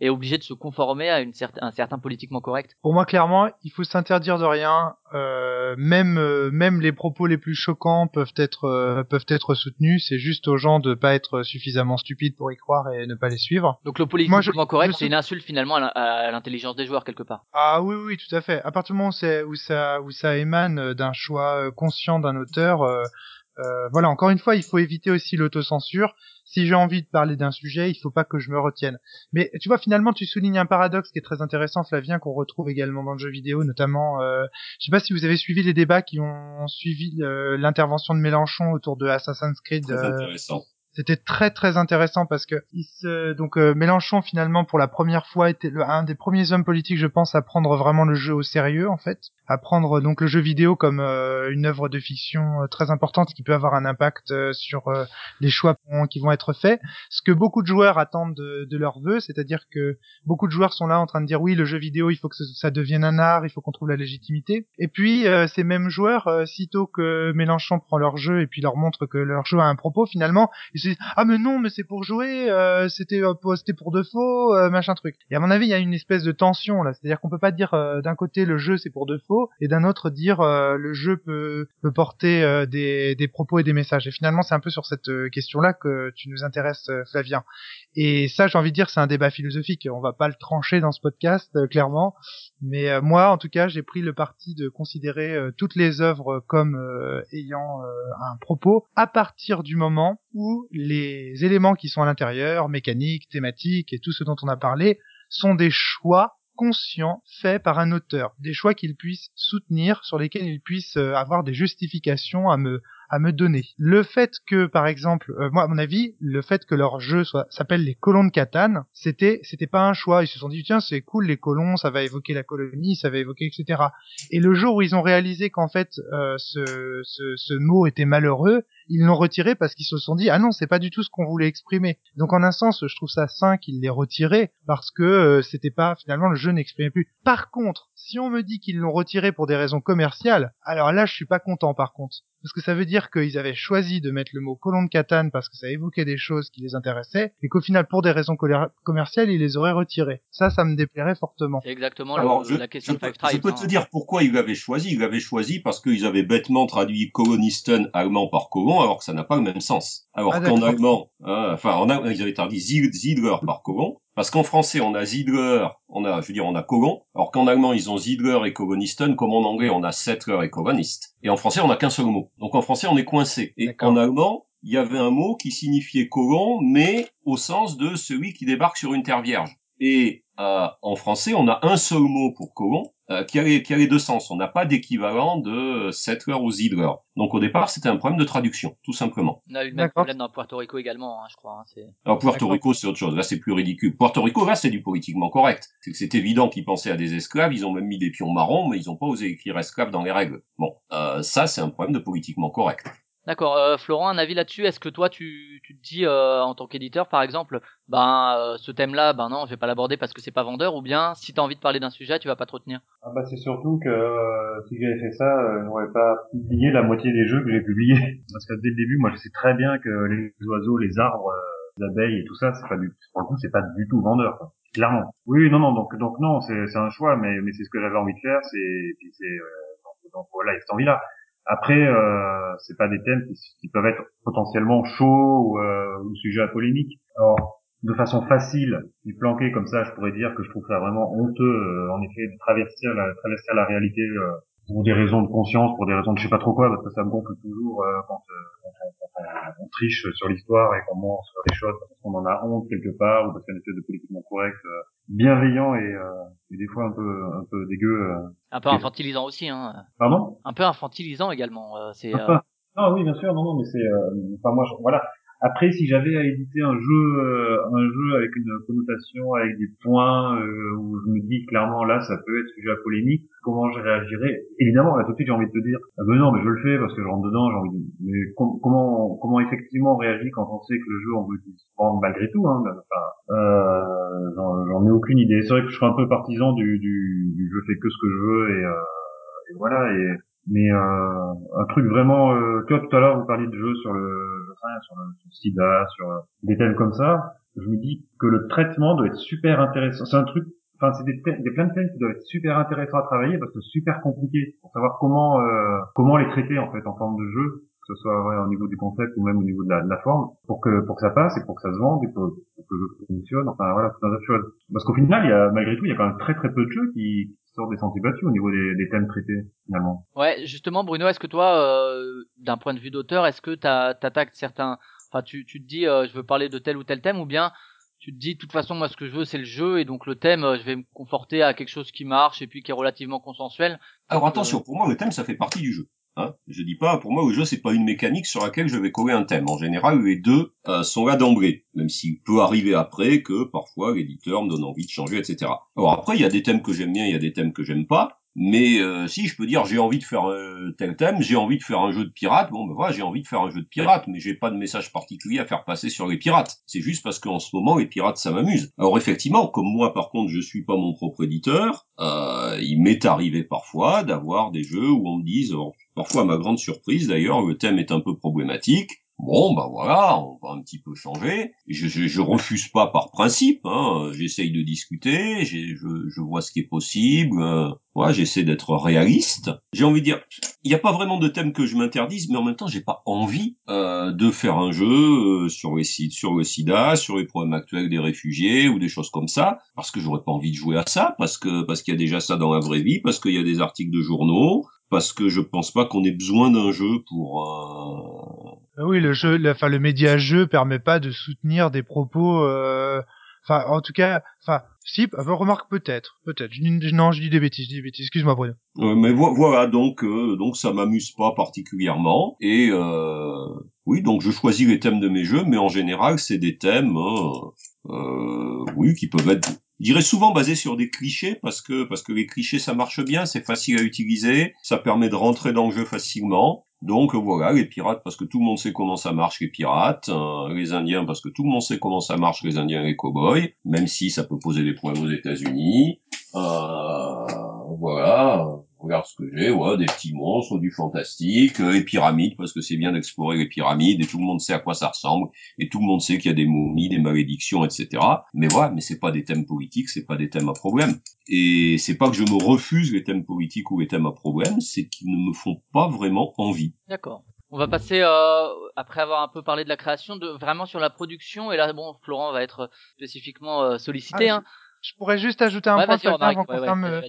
et obligé de se conformer à une certain un certain politiquement correct Pour moi, clairement, il faut s'interdire de rien. Euh, même euh, même les propos les plus choquants peuvent être euh, peuvent être soutenus. C'est juste aux gens de pas être suffisamment stupides pour y croire et ne pas les suivre. Donc le politiquement Moi, je- correct c'est une insulte finalement à l'in- à l'intelligence des joueurs quelque part. Ah oui, oui, tout à fait. À partir du moment où, ça, où ça émane d'un choix euh, conscient d'un auteur, euh, voilà, encore une fois, il faut éviter aussi l'autocensure. Si j'ai envie de parler d'un sujet, il faut pas que je me retienne. Mais tu vois, finalement, tu soulignes un paradoxe qui est très intéressant, Flavien, qu'on retrouve également dans le jeu vidéo, notamment, euh, je sais pas si vous avez suivi les débats qui ont suivi euh, l'intervention de Mélenchon autour de Assassin's Creed. Très euh, intéressant. C'était très très intéressant parce que il se, donc euh, Mélenchon finalement pour la première fois était le, un des premiers hommes politiques je pense à prendre vraiment le jeu au sérieux en fait, à prendre donc le jeu vidéo comme euh, une œuvre de fiction euh, très importante qui peut avoir un impact euh, sur euh, les choix qui vont être faits. Ce que beaucoup de joueurs attendent de, de leur vœu, c'est-à-dire que beaucoup de joueurs sont là en train de dire oui le jeu vidéo il faut que ça devienne un art, il faut qu'on trouve la légitimité. Et puis euh, ces mêmes joueurs, sitôt que Mélenchon prend leur jeu et puis leur montre que leur jeu a un propos, finalement ils se ah mais non mais c'est pour jouer euh, c'était euh, c'était pour de faux euh, machin truc. Et à mon avis il y a une espèce de tension là. C'est à dire qu'on peut pas dire euh, d'un côté le jeu c'est pour de faux et d'un autre dire le jeu peut peut porter des des propos et des messages. Et finalement c'est un peu sur cette question là que tu nous intéresses Flavien. Et ça j'ai envie de dire c'est un débat philosophique. On va pas le trancher dans ce podcast clairement. Mais moi, en tout cas, j'ai pris le parti de considérer toutes les œuvres comme ayant un propos à partir du moment où les éléments qui sont à l'intérieur, mécaniques, thématiques et tout ce dont on a parlé, sont des choix conscients faits par un auteur, des choix qu'il puisse soutenir, sur lesquels il puisse euh, avoir des justifications à me à me donner. Le fait que, par exemple, euh, moi, à mon avis, le fait que leur jeu soit s'appelle les colons de Catane, c'était c'était pas un choix. Ils se sont dit tiens c'est cool les colons, ça va évoquer la colonie, ça va évoquer etc. Et le jour où ils ont réalisé qu'en fait euh, ce, mot était malheureux, ils l'ont retiré parce qu'ils se sont dit ah non c'est pas du tout ce qu'on voulait exprimer. Donc en un sens je trouve ça sain qu'ils l'aient retiré parce que euh, c'était pas finalement le jeu n'exprimait plus. Par contre si on me dit qu'ils l'ont retiré pour des raisons commerciales, alors là je suis pas content par contre parce que ça veut dire qu'ils avaient choisi de mettre le mot colon de Catane parce que ça évoquait des choses qui les intéressaient, et qu'au final, pour des raisons commerciales, ils les auraient retirés. Ça, ça me déplairait fortement. C'est exactement Alors, le- je, la question je de peux, Five Tribes. je peux hein. te dire pourquoi ils l'avaient choisi. Ils l'avaient choisi parce qu'ils avaient bêtement traduit Kolonisten allemand par colon, alors que ça n'a pas le même sens. Alors Ah, qu'en allemand, hein, enfin, en, allemand, ils avaient traduit Zied- Ziedler par colon, parce qu'en français, on a Ziedler, on a, je veux dire, on a colon, alors qu'en allemand, ils ont Ziedler et Kolonisten, comme en anglais, on a Settler et Kolonist. Et en français, on n'a qu'un seul mot. Donc en français, on est coincé. Et en allemand, il y avait un mot qui signifiait colon, mais au sens de celui qui débarque sur une terre vierge. Et euh, en français, on a un seul mot pour colon euh, qui, a les, qui a les deux sens. On n'a pas d'équivalent de settler ou Ziedler. Donc au départ, c'était un problème de traduction, tout simplement. On a eu le même problème dans Puerto Rico également, hein, je crois. hein, c'est- Alors Puerto. Rico, c'est autre chose. Là, c'est plus ridicule. Puerto Rico, là, c'est du politiquement correct. C'est que c'est évident qu'ils pensaient à des esclaves. Ils ont même mis des pions marrons, mais ils n'ont pas osé écrire esclaves dans les règles. Bon, euh, ça, c'est un problème de politiquement correct. D'accord. Euh, Florent, un avis là-dessus? Est-ce que toi, tu, tu te dis euh, en tant qu'éditeur, par exemple, ben euh, ce thème-là, ben non, je vais pas l'aborder parce que c'est pas vendeur, ou bien si t'as envie de parler d'un sujet, tu vas pas te retenir? Ah bah c'est surtout que euh, si j'avais fait ça, euh, j'aurais pas publié la moitié des jeux que j'ai publiés. Parce que dès le début, moi je sais très bien que les oiseaux, les arbres, euh, les abeilles et tout ça, c'est pas du pour le coup c'est pas du tout vendeur. Quoi. Clairement. Oui, non, non, donc donc non, c'est un choix, mais mais c'est ce que j'avais envie de faire, c'est c'est donc, donc voilà, cette envie là. Après, euh, c'est pas des thèmes qui, peuvent être potentiellement chauds ou, euh, ou sujet à polémique. Alors, de façon facile et planquée comme ça, je pourrais dire que je trouve ça vraiment honteux, euh, en effet, de traverser la, traverser la réalité euh, pour des raisons de conscience, pour des raisons de je sais pas trop quoi, parce que ça me gonfle toujours euh, quand, euh, quand on, quand on- triche sur l'histoire et qu'on ment sur les choses parce qu'on en a honte quelque part ou parce qu'il y a une espèce de politiquement correct euh, bienveillant et, euh, et des fois un peu un peu dégueu. euh. Un peu infantilisant aussi, hein. Pardon? Un peu infantilisant également. euh, c'est. euh, Ah oui, bien sûr, non, non, mais c'est, euh, enfin moi, je- voilà. Après, si j'avais à éditer un jeu, euh, un jeu avec une connotation, avec des points euh, où je me dis clairement là, ça peut être sujet à polémique, comment je réagirais? Évidemment, là tout de suite, j'ai envie de te dire, ah ben non, mais je le fais parce que je rentre dedans. J'ai envie de... Mais com- comment, comment effectivement on réagit quand on sait que le jeu, on veut qu'il se vende malgré tout hein, enfin, euh, J'en ai aucune idée. C'est vrai que je suis un peu partisan du, du, du je fais que ce que je veux et, euh, et voilà. Et mais euh, un truc vraiment euh, tu vois tout à l'heure vous parliez de jeux sur le sur le, sida sur euh, des thèmes comme ça je me dis que le traitement doit être super intéressant. C'est un truc enfin c'est des a plein de thèmes qui doivent être super intéressants à travailler parce que super compliqué pour savoir comment euh, comment les traiter en fait en forme de jeu que ce soit ouais, au niveau du concept ou même au niveau de la, de la forme pour que pour que ça passe et pour que ça se vende et pour, pour que le jeu fonctionne. Enfin voilà tout un tas de choses parce qu'au final il y a malgré tout il y a quand même très très peu de jeux qui des sentiers battus au niveau des, des thèmes traités finalement Ouais, justement, Bruno, est-ce que toi, euh, d'un point de vue d'auteur, est-ce que t'attaques certains, enfin, tu, tu te dis, euh, je veux parler de tel ou tel thème, ou bien tu te dis, de toute façon, moi, ce que je veux, c'est le jeu, et donc le thème, euh, je vais me conforter à quelque chose qui marche et puis qui est relativement consensuel. Alors attention, pour moi le thème ça fait partie du jeu. Hein je dis pas, pour moi le jeu c'est pas une mécanique sur laquelle je vais coller un thème. En général les deux euh, sont là d'emblée, même s'il peut arriver après que parfois l'éditeur me donne envie de changer, etc. Alors après il y a des thèmes que j'aime bien, il y a des thèmes que j'aime pas. Mais euh, si je peux dire j'ai envie de faire euh, tel thème, j'ai envie de faire un jeu de pirate, bon ben voilà, j'ai envie de faire un jeu de pirate, mais j'ai pas de message particulier à faire passer sur les pirates. C'est juste parce qu'en ce moment les pirates ça m'amuse. Alors effectivement, comme moi par contre je suis pas mon propre éditeur, euh, il m'est arrivé parfois d'avoir des jeux où on me dise, alors, parfois à ma grande surprise d'ailleurs, le thème est un peu problématique. Bon, bah voilà, on va un petit peu changer. Je, je, je refuse pas par principe. Hein. J'essaye de discuter, je, je vois ce qui est possible. Euh, voilà, j'essaie d'être réaliste. J'ai envie de dire, il n'y a pas vraiment de thème que je m'interdise, mais en même temps, j'ai pas envie euh, de faire un jeu euh, sur les sur le SIDA, sur les problèmes actuels des réfugiés ou des choses comme ça, parce que j'aurais pas envie de jouer à ça, parce que parce qu'il y a déjà ça dans la vraie vie, parce qu'il y a des articles de journaux, parce que je pense pas qu'on ait besoin d'un jeu pour. Euh, Ah Oui, le jeu, le- enfin le média jeu permet pas de soutenir des propos. euh, Enfin, en tout cas, enfin, si, enfin, remarque peut-être, peut-être. Non, je dis des bêtises, je dis des bêtises. Excuse-moi, Bruno. Euh, mais vo- voilà, donc euh, donc ça m'amuse pas particulièrement et euh, oui, donc je choisis les thèmes de mes jeux, mais en général c'est des thèmes, euh, oui, qui peuvent être, je dirais souvent basés sur des clichés parce que parce que les clichés ça marche bien, c'est facile à utiliser, ça permet de rentrer dans le jeu facilement. Donc voilà, les pirates parce que tout le monde sait comment ça marche les pirates, euh, les Indiens parce que tout le monde sait comment ça marche les Indiens et les cowboys, même si ça peut poser des problèmes aux États-Unis. Euh, voilà, regarde ce que j'ai, ouais, des petits monstres, du fantastique, euh, les pyramides, parce que c'est bien d'explorer les pyramides, et tout le monde sait à quoi ça ressemble, et tout le monde sait qu'il y a des momies, des malédictions, etc. Mais voilà, mais c'est pas des thèmes politiques, c'est pas des thèmes à problème. Et c'est pas que je me refuse les thèmes politiques ou les thèmes à problème, c'est qu'ils ne me font pas vraiment envie. D'accord. On va passer, euh, après avoir un peu parlé de la création, de vraiment sur la production. Et là, bon, Florent va être spécifiquement euh, sollicité. Ah, hein. Je pourrais juste ajouter un Ouais, point avant qu'on ouais, ouais, euh.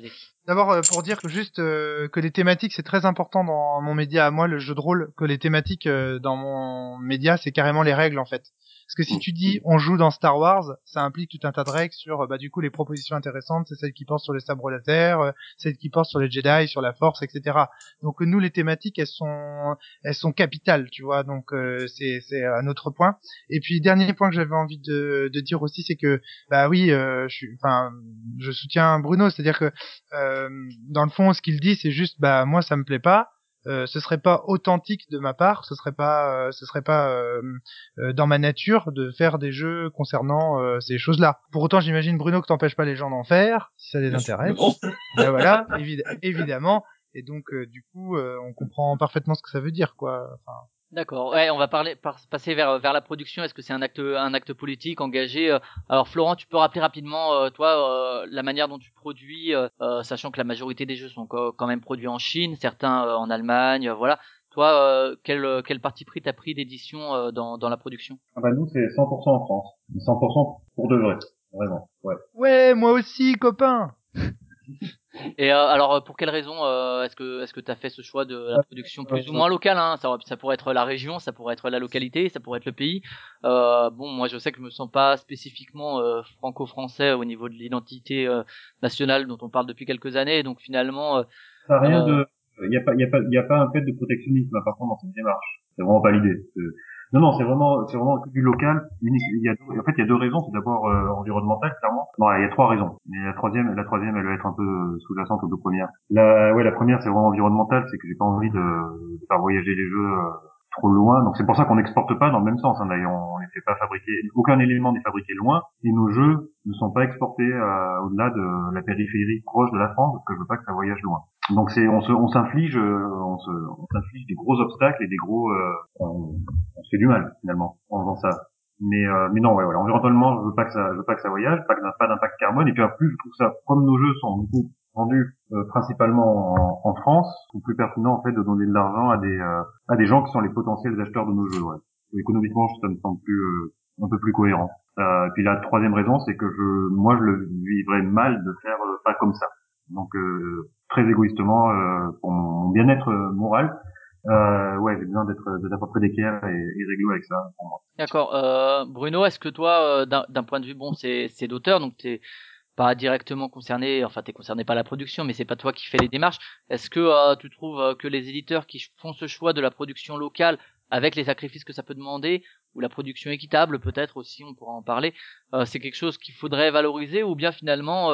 D'abord euh, pour dire que juste euh, que les thématiques c'est très important dans mon média à moi le jeu de rôle que les thématiques euh, dans mon média c'est carrément les règles en fait. Parce que si tu dis on joue dans Star Wars, ça implique tout un tas de règles sur euh, bah du coup les propositions intéressantes, c'est celles qui portent sur les sabres laser, euh, celles qui portent sur les Jedi, sur la Force, etc. Donc euh, nous les thématiques elles sont elles sont capitales, tu vois. Donc euh, c'est c'est un autre point. Et puis dernier point que j'avais envie de, de dire aussi c'est que bah oui euh, je suis enfin je soutiens Bruno, c'est-à-dire que euh, dans le fond, ce qu'il dit, c'est juste, bah moi, ça me plaît pas. Euh, ce serait pas authentique de ma part, ce serait pas, euh, ce serait pas euh, euh, dans ma nature de faire des jeux concernant euh, ces choses-là. Pour autant, j'imagine Bruno que t'empêches pas les gens d'en faire, si ça les intéresse. Ben voilà, évid- évidemment. Et donc, euh, du coup, euh, on comprend parfaitement ce que ça veut dire, quoi. Enfin, D'accord. Ouais, on va parler, par- passer vers vers la production. Est-ce que c'est un acte un acte politique engagé euh, Alors Florent, tu peux rappeler rapidement euh, toi euh, la manière dont tu produis, euh, euh, sachant que la majorité des jeux sont quand même produits en Chine, certains euh, en Allemagne, euh, voilà. Toi, euh, quel quel parti pris t'as pris d'édition euh, dans dans la production? Ah bah nous c'est 100% en France. 100% pour de vrai. Vraiment. Ouais. ouais, moi aussi, copain. Et euh, alors euh, pour quelle raison euh, est-ce que est-ce que t'as fait ce choix de la production plus ou moins locale hein? Ça, ça pourrait être la région, ça pourrait être la localité, ça pourrait être le pays. Euh, bon, moi je sais que je me sens pas spécifiquement franco-français au niveau de l'identité nationale dont on parle depuis quelques années, donc finalement Ça a rien de, il y a pas, il y a pas, il y a pas un fait de protectionnisme, par contre, dans cette démarche. C'est vraiment pas l'idée. Non, non, c'est vraiment, c'est vraiment du local. en fait, il y a deux raisons. C'est d'abord euh, environnemental, clairement. Non, il y a trois raisons. Mais la troisième, la troisième, elle va être un peu euh, sous-jacente aux deux premières. La, ouais, la première, c'est vraiment environnemental. C'est que j'ai pas envie de, faire voyager les jeux euh, trop loin. Donc c'est pour ça qu'on n'exporte pas dans le même sens. Hein, d'ailleurs, on les fait pas fabriquer. Aucun élément n'est fabriqué loin. Et nos jeux ne sont pas exportés au-delà de la périphérie proche de la France, parce que je veux pas que ça voyage loin. Donc c'est, on se, on s'inflige, euh, on se, on s'inflige des gros obstacles et des gros, euh, on, on se fait du mal finalement en faisant ça. Mais, euh, mais non, ouais, voilà. Environnementalement, je veux pas que ça, je veux pas que ça voyage, pas, que- pas d'impact carbone. Et puis en plus, je trouve ça, comme nos jeux sont du coup vendus euh, principalement en, en France, c'est plus pertinent en fait de donner de l'argent à des, euh, à des gens qui sont les potentiels acheteurs de nos jeux. Ouais. Économiquement, ça me semble plus, euh, un peu plus cohérent. Et puis la troisième raison, c'est que je, moi, je le vivrais mal de faire pas comme ça. Donc euh, très égoïstement, euh, pour mon bien-être euh, moral, euh, ouais, j'ai besoin d'être d'être à peu près et, et réglo avec ça. D'accord. Euh, Bruno, est-ce que toi, d'un point de vue, bon, c'est d'auteur, donc t'es pas directement concerné, enfin t'es concerné par la production, mais c'est pas toi qui fais les démarches. Est-ce que euh, tu trouves que les éditeurs qui font ce choix de la production locale, avec les sacrifices que ça peut demander, ou la production équitable peut-être aussi, on pourra en parler, c'est quelque chose qu'il faudrait valoriser, ou bien finalement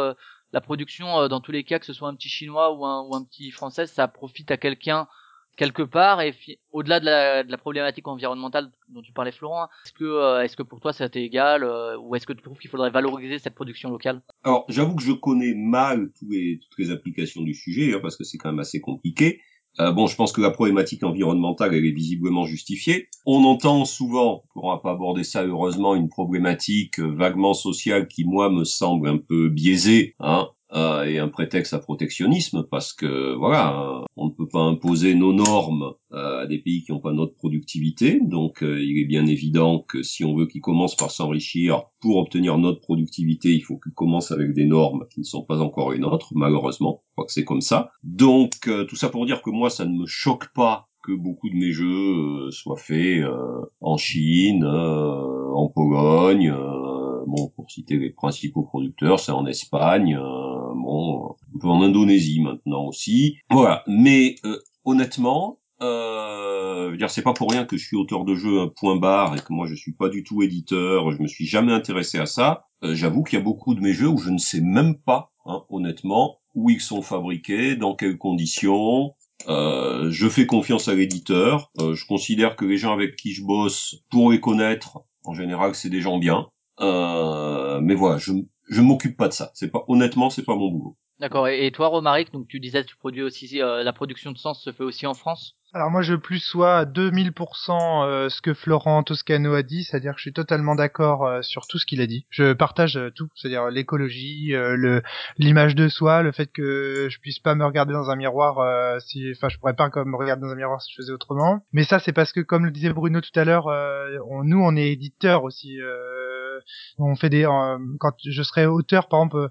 la production, euh, dans tous les cas, que ce soit un petit chinois ou un, ou un petit français, ça profite à quelqu'un quelque part et au-delà de la, de la problématique environnementale dont tu parlais Florent, est-ce que euh, est-ce que pour toi ça t'est égal euh, ou est-ce que tu trouves qu'il faudrait valoriser cette production locale? Alors, j'avoue que je connais mal tous les, toutes les applications du sujet, hein, parce que c'est quand même assez compliqué. Euh, bon, je pense que la problématique environnementale, elle est visiblement justifiée. On entend souvent, on va pas aborder ça heureusement, une problématique vaguement sociale qui, moi, me semble un peu biaisée, hein, euh, et un prétexte à protectionnisme, parce que, voilà, euh, on ne peut pas imposer nos normes euh, à des pays qui n'ont pas notre productivité, donc euh, il est bien évident que si on veut qu'ils commencent par s'enrichir pour obtenir notre productivité, il faut qu'ils commencent avec des normes qui ne sont pas encore les nôtres, malheureusement. Je crois que c'est comme ça. Donc, euh, tout ça pour dire que moi, ça ne me choque pas que beaucoup de mes jeux euh, soient faits euh, en Chine, en Pologne, bon, pour citer les principaux producteurs, c'est en Espagne, euh, bon, un peu en Indonésie maintenant aussi. Voilà. Mais euh, honnêtement, euh, dire, c'est pas pour rien que je suis auteur de jeux un point barre et que moi je suis pas du tout éditeur, je me suis jamais intéressé à ça. Euh, J'avoue qu'il y a beaucoup de mes jeux où je ne sais même pas, hein, honnêtement, où ils sont fabriqués, dans quelles conditions. Euh, je fais confiance à l'éditeur. Euh, je considère que les gens avec qui je bosse, pour les connaître, en général, c'est des gens bien. Euh, mais voilà, je je m'occupe pas de ça. C'est pas honnêtement, c'est pas mon boulot. D'accord. Et, et toi, Romaric, donc tu disais que tu produis aussi euh, la production de sens se fait aussi en France? Alors moi je plus sois à 2000% euh, ce que Florent Toscano a dit, c'est-à-dire que je suis totalement d'accord euh, sur tout ce qu'il a dit. Je partage euh, tout, c'est-à-dire l'écologie, euh, le l'image de soi, le fait que je puisse pas me regarder dans un miroir euh, si enfin je pourrais pas comme me regarder dans un miroir si je faisais autrement. Mais ça c'est parce que comme le disait Bruno tout à l'heure, euh, on- nous on est éditeur aussi euh, on fait des euh, quand je serais auteur par exemple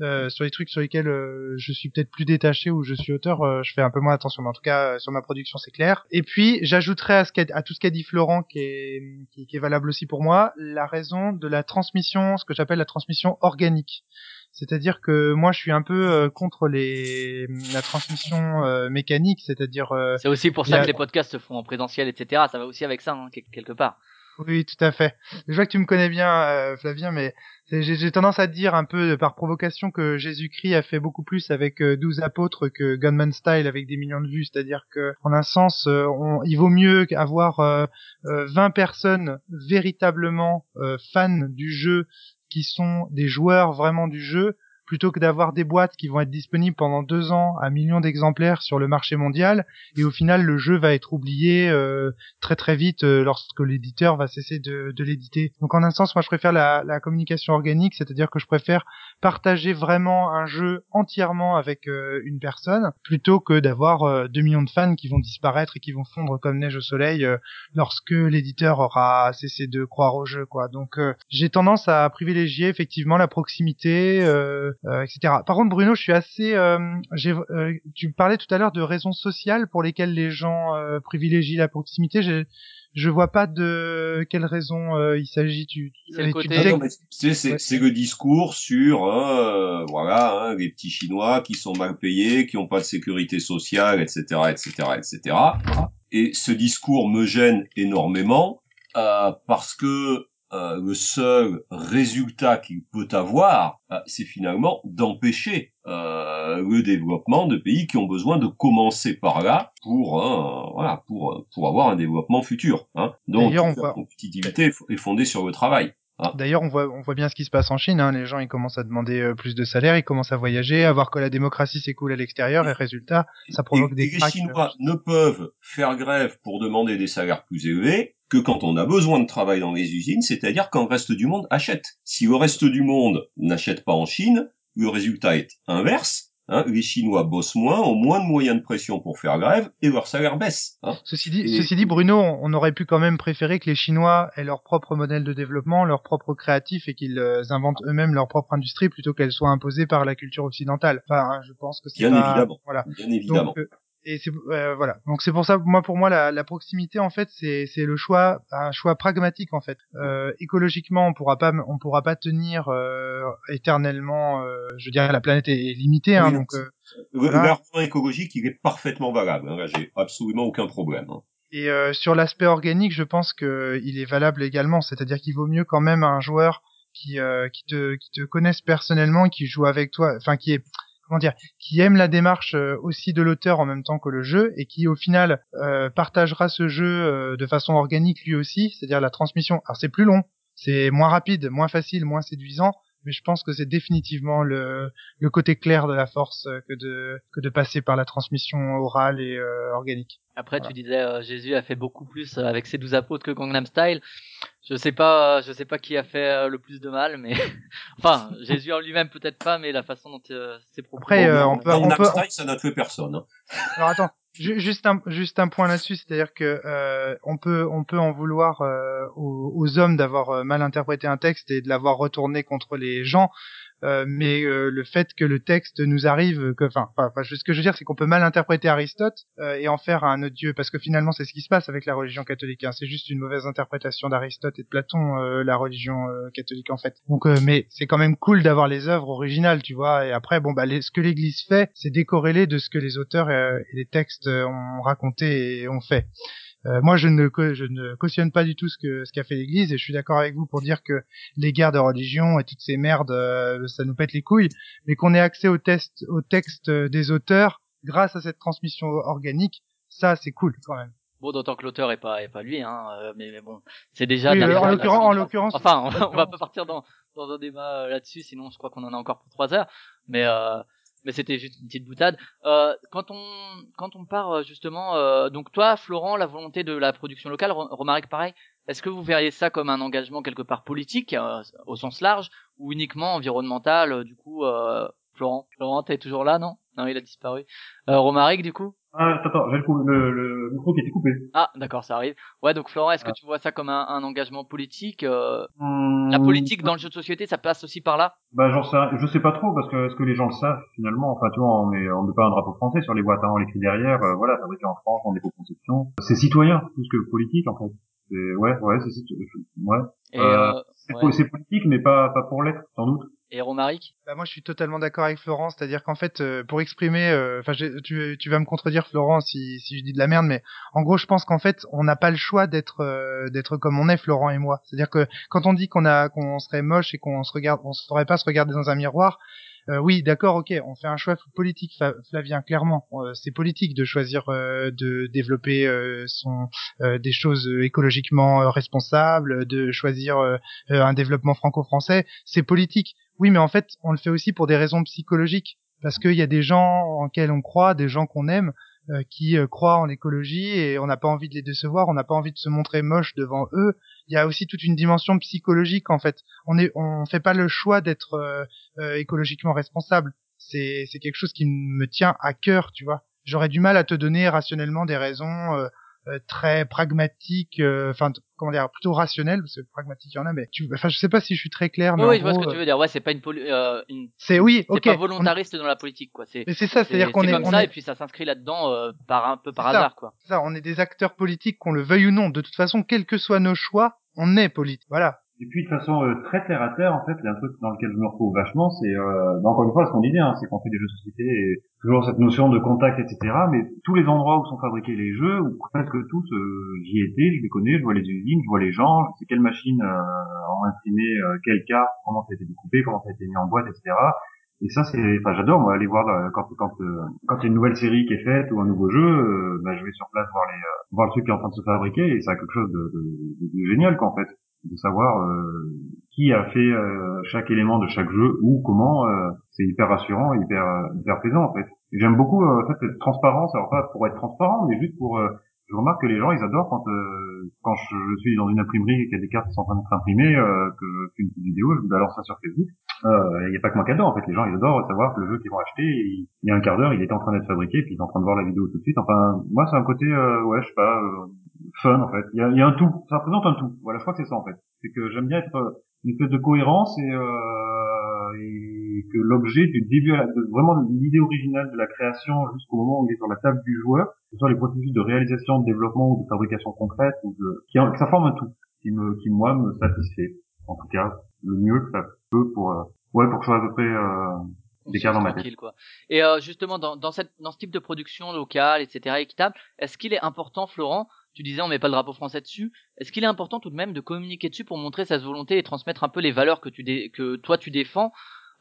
euh, sur les trucs sur lesquels euh, je suis peut-être plus détaché ou je suis auteur, euh, je fais un peu moins attention. Mais en tout cas, euh, sur ma production, c'est clair. Et puis, j'ajouterais à, ce à tout ce qu'a dit Florent, qui est, qui, qui est valable aussi pour moi, la raison de la transmission, ce que j'appelle la transmission organique. C'est-à-dire que moi, je suis un peu euh, contre les la transmission euh, mécanique, c'est-à-dire euh, C'est aussi pour ça a- que les podcasts se font en présentiel, etc. Ça va aussi avec ça, hein, quel- quelque part. Oui, tout à fait. Je vois que tu me connais bien, euh, Flavien, mais j'ai tendance à dire un peu euh, par provocation que Jésus-Christ a fait beaucoup plus avec euh, 12 apôtres que Gunman Style avec des millions de vues. C'est-à-dire que, en un sens, euh, il vaut mieux avoir euh, euh, 20 personnes véritablement euh, fans du jeu, qui sont des joueurs vraiment du jeu, plutôt que d'avoir des boîtes qui vont être disponibles pendant deux ans à millions d'exemplaires sur le marché mondial, et au final le jeu va être oublié euh, très très vite euh, lorsque l'éditeur va cesser de, de l'éditer. Donc en un sens, moi je préfère la, la communication organique, c'est-à-dire que je préfère partager vraiment un jeu entièrement avec euh, une personne, plutôt que d'avoir euh, 2 millions de fans qui vont disparaître et qui vont fondre comme neige au soleil euh, lorsque l'éditeur aura cessé de croire au jeu. quoi. Donc j'ai tendance à privilégier effectivement la proximité, euh, etc. Par contre Bruno, je suis assez... euh, j'ai, euh, tu parlais tout à l'heure de raisons sociales pour lesquelles les gens euh, privilégient la proximité. J'ai, je vois pas de quelle raison euh, il s'agit. Tu, C'est le tu côté- disais c'est c'est Ouais. c'est le discours sur euh, voilà hein, les petits Chinois qui sont mal payés, qui ont pas de sécurité sociale, etc., etc., etc. Et ce discours me gêne énormément euh, parce que euh, le seul résultat qu'il peut avoir, euh, c'est finalement d'empêcher euh, le développement de pays qui ont besoin de commencer par là pour euh, voilà pour pour avoir un développement futur. Hein. Donc D'ailleurs, on la voit- compétitivité est fondée sur le travail. D'ailleurs, on voit, on voit bien ce qui se passe en Chine. Hein. Les gens, ils commencent à demander euh, plus de salaire, ils commencent à voyager, à voir que la démocratie s'écoule à l'extérieur, et résultat, ça provoque et, des et les. Chinois ne peuvent faire grève pour demander des salaires plus élevés que quand on a besoin de travail dans les usines, c'est-à-dire quand le reste du monde achète. Si le reste du monde n'achète pas en Chine, le résultat est inverse. hein. les Chinois bossent moins, ont moins de moyens de pression pour faire grève et leur salaire baisse. hein. Ceci dit, Et- ceci dit, Bruno, on aurait pu quand même préférer que les Chinois aient leur propre modèle de développement, leur propre créatif, et qu'ils euh, inventent eux-mêmes leur propre industrie plutôt qu'elle soit imposée par la culture occidentale. Enfin, hein, je pense que c'est Bien pas... évidemment. Voilà. Bien évidemment. Donc, euh, et c'est euh, voilà. Donc c'est pour ça, moi pour moi la, la proximité en fait c'est c'est le choix, un choix pragmatique en fait. Euh, écologiquement on pourra pas on pourra pas tenir euh, éternellement. euh, je dirais la planète est, est limitée hein, Oui, donc euh, le voilà. l'argument écologique, il est parfaitement valable. hein. Là, j'ai absolument aucun problème. hein. Et euh, sur l'aspect organique, je pense que il est valable également. C'est-à-dire qu'il vaut mieux quand même un joueur qui qui te qui te connaisse personnellement, qui joue avec toi, enfin qui est comment dire, qui aime la démarche euh, aussi de l'auteur en même temps que le jeu et qui au final euh, partagera ce jeu euh, de façon organique lui aussi. C'est-à-dire la transmission. Alors c'est plus long, c'est moins rapide, moins facile, moins séduisant. Mais je pense que c'est définitivement le, le côté clair de la force euh, que de que de passer par la transmission orale et euh, organique. Après, Voilà. tu disais euh, Jésus a fait beaucoup plus avec ses douze apôtres que Gangnam Style. Je sais pas, euh, je sais pas qui a fait euh, le plus de mal, mais enfin Jésus en lui-même peut-être pas, mais la façon dont euh, c'est propos. Après, euh, on peut- Gangnam on peut- Style, ça n'a tué personne. hein. Alors attends, juste un juste un point là-dessus, c'est-à-dire que euh, on peut on peut en vouloir euh, aux, aux hommes d'avoir euh, mal interprété un texte et de l'avoir retourné contre les gens. Euh, mais euh, le fait que le texte nous arrive, que, enfin, ce que je veux dire, c'est qu'on peut mal interpréter Aristote euh, et en faire un dieu, parce que finalement, c'est ce qui se passe avec la religion catholique. hein. C'est juste une mauvaise interprétation d'Aristote et de Platon, la religion catholique en fait. Donc, mais c'est quand même cool d'avoir les œuvres originales, tu vois. Et après, bon, bah, les- ce que l'Église fait, c'est décorrélé de ce que les auteurs et les textes ont raconté et ont fait. Euh, moi, je ne, je ne cautionne pas du tout ce que ce qu'a fait l'Église, et je suis d'accord avec vous pour dire que les guerres de religion et toutes ces merdes, euh, ça nous pète les couilles, mais qu'on ait accès au test, au texte euh, des auteurs grâce à cette transmission organique, ça, c'est cool quand même. Bon, d'autant que l'auteur est pas est pas lui, hein. euh, mais, mais bon, c'est déjà. Oui, en l'occurrence- en suite. l'occurrence- Enfin, on va, on va pas partir dans dans un débat là-dessus, sinon je crois qu'on en a encore pour trois heures. Mais euh, mais c'était juste une petite boutade. Euh, quand on quand on part euh, justement, euh, donc toi, Florent, la volonté de la production locale, Ro- Romaric, pareil. Est-ce que vous verriez ça comme un engagement quelque part politique euh, au sens large ou uniquement environnemental euh, Du coup, euh, Florent, Florent, t'es toujours là, non? Non, il a disparu. Romaric, du coup? Ah, attends, le, coup- le, le micro qui était coupé. Ah, d'accord, ça arrive. Ouais, donc Florent, est-ce que tu vois ça comme un, un engagement politique euh, Hum, La politique dans le jeu de société, ça passe aussi par là? Bah, sais, rien. je sais pas trop parce que est-ce que les gens le savent finalement. Enfin, tu vois, on met, on met pas un drapeau français sur les boîtes, hein, on l'écrit derrière. euh, voilà, fabriqué en France, en éco-conception. C'est citoyen plus que politique en fait. C'est ouais, ouais, c'est citoyen. Ouais, Et, Euh, euh, c'est ouais. c'est politique, mais pas pas pour l'être, sans doute. et Romaric? Bah, moi, je suis totalement d'accord avec Florent, c'est-à-dire qu'en fait, euh, pour exprimer, euh, enfin, tu, tu vas me contredire, Florent, si, si je dis de la merde, mais en gros, je pense qu'en fait, on n'a pas le choix d'être, euh, d'être comme on est, Florent et moi. C'est-à-dire que quand on dit qu'on a, qu'on serait moche et qu'on se regarde, on saurait pas se regarder dans un miroir. Euh, oui, d'accord, ok, on fait un choix politique, Flavien, clairement. Euh, c'est politique de choisir euh, de développer son des choses écologiquement responsables, de choisir un développement franco-français. C'est politique. Oui, mais en fait, on le fait aussi pour des raisons psychologiques, parce qu'il y a des gens en quels on croit, des gens qu'on aime, euh, qui euh, croient en l'écologie et on n'a pas envie de les décevoir, on n'a pas envie de se montrer moche devant eux. Il y a aussi toute une dimension psychologique en fait. On est, on fait pas le choix d'être euh, euh, écologiquement responsable. C'est, c'est quelque chose qui me tient à cœur, tu vois. J'aurais du mal à te donner rationnellement des raisons très pragmatiques, euh, enfin comment dire, plutôt rationnelles, parce que pragmatique il y en a, mais tu, enfin je sais pas si je suis très clair, mais Oui, je vois ce que tu veux dire. Ouais, c'est pas une, euh, une... c'est oui, c'est ok. pas on- volontariste dans la politique, quoi. C'est Mais c'est ça, c'est-à-dire c'est- qu'on c'est est, comme on ça est- et puis ça s'inscrit là-dedans euh, par un peu par C'est ça. hasard, quoi. ça, on est des acteurs politiques, qu'on le veuille ou non. De toute façon, quels que soient nos choix, on est politique. Voilà. Et puis de façon euh, très terre à terre, en fait, il y a un truc dans lequel je me retrouve vachement, c'est euh, bah, encore une fois ce qu'on disait, hein, c'est qu'on fait des jeux de société et toujours cette notion de contact, etc. Mais tous les endroits où sont fabriqués les jeux, ou presque tous, euh, j'y étais, je les connais, je vois les usines, je vois les gens, je sais quelles machines euh, ont imprimé euh, quelle carte, comment ça a été découpé, comment ça a été mis en boîte, etc. Et ça, c'est, enfin, j'adore moi aller voir euh, quand quand quand il y a une nouvelle série qui est faite ou un nouveau jeu, euh, bah, je vais sur place voir les euh, voir le truc qui est en train de se fabriquer et ça a quelque chose de, de, de- de génial quoi en fait de savoir euh, qui a fait euh, chaque élément de chaque jeu ou comment euh, c'est hyper rassurant hyper euh, hyper plaisant en fait. J'aime beaucoup euh, en fait cette transparence alors pas pour être transparent mais juste pour euh, je remarque que les gens ils adorent quand euh, quand je, suis dans une imprimerie et qu'il y a des cartes qui sont en train d'être imprimées euh, que je fais une petite vidéo je balance ça sur Facebook. Euh, il n'y a pas que moi qui adore en fait. Les gens ils adorent savoir que le jeu qu'ils vont acheter il, y a un quart d'heure il était en train d'être fabriqué puis ils sont en train de voir la vidéo tout de suite. Enfin moi c'est un côté euh, ouais je sais pas euh, fun en fait. Il y a, il y a un tout. Ça représente un tout. Voilà je crois que c'est ça en fait. C'est que j'aime bien être euh, une espèce de cohérence et, euh, et que l'objet du début à la, de, vraiment l'idée originale de la création jusqu'au moment où il est sur la table du joueur, que ce soit les processus de réalisation, de développement ou de fabrication concrète, ou de, qui, que ça forme un tout, qui me, qui moi me satisfait, en tout cas le mieux que ça peut pour, euh, ouais, pour que à peu près euh, des cas dans ma. Et euh, justement dans dans cette dans ce type de production locale etc équitable, est-ce qu'il est important Florent tu disais on met pas le drapeau français dessus. Est-ce qu'il est important tout de même de communiquer dessus pour montrer sa volonté et transmettre un peu les valeurs que tu que toi tu défends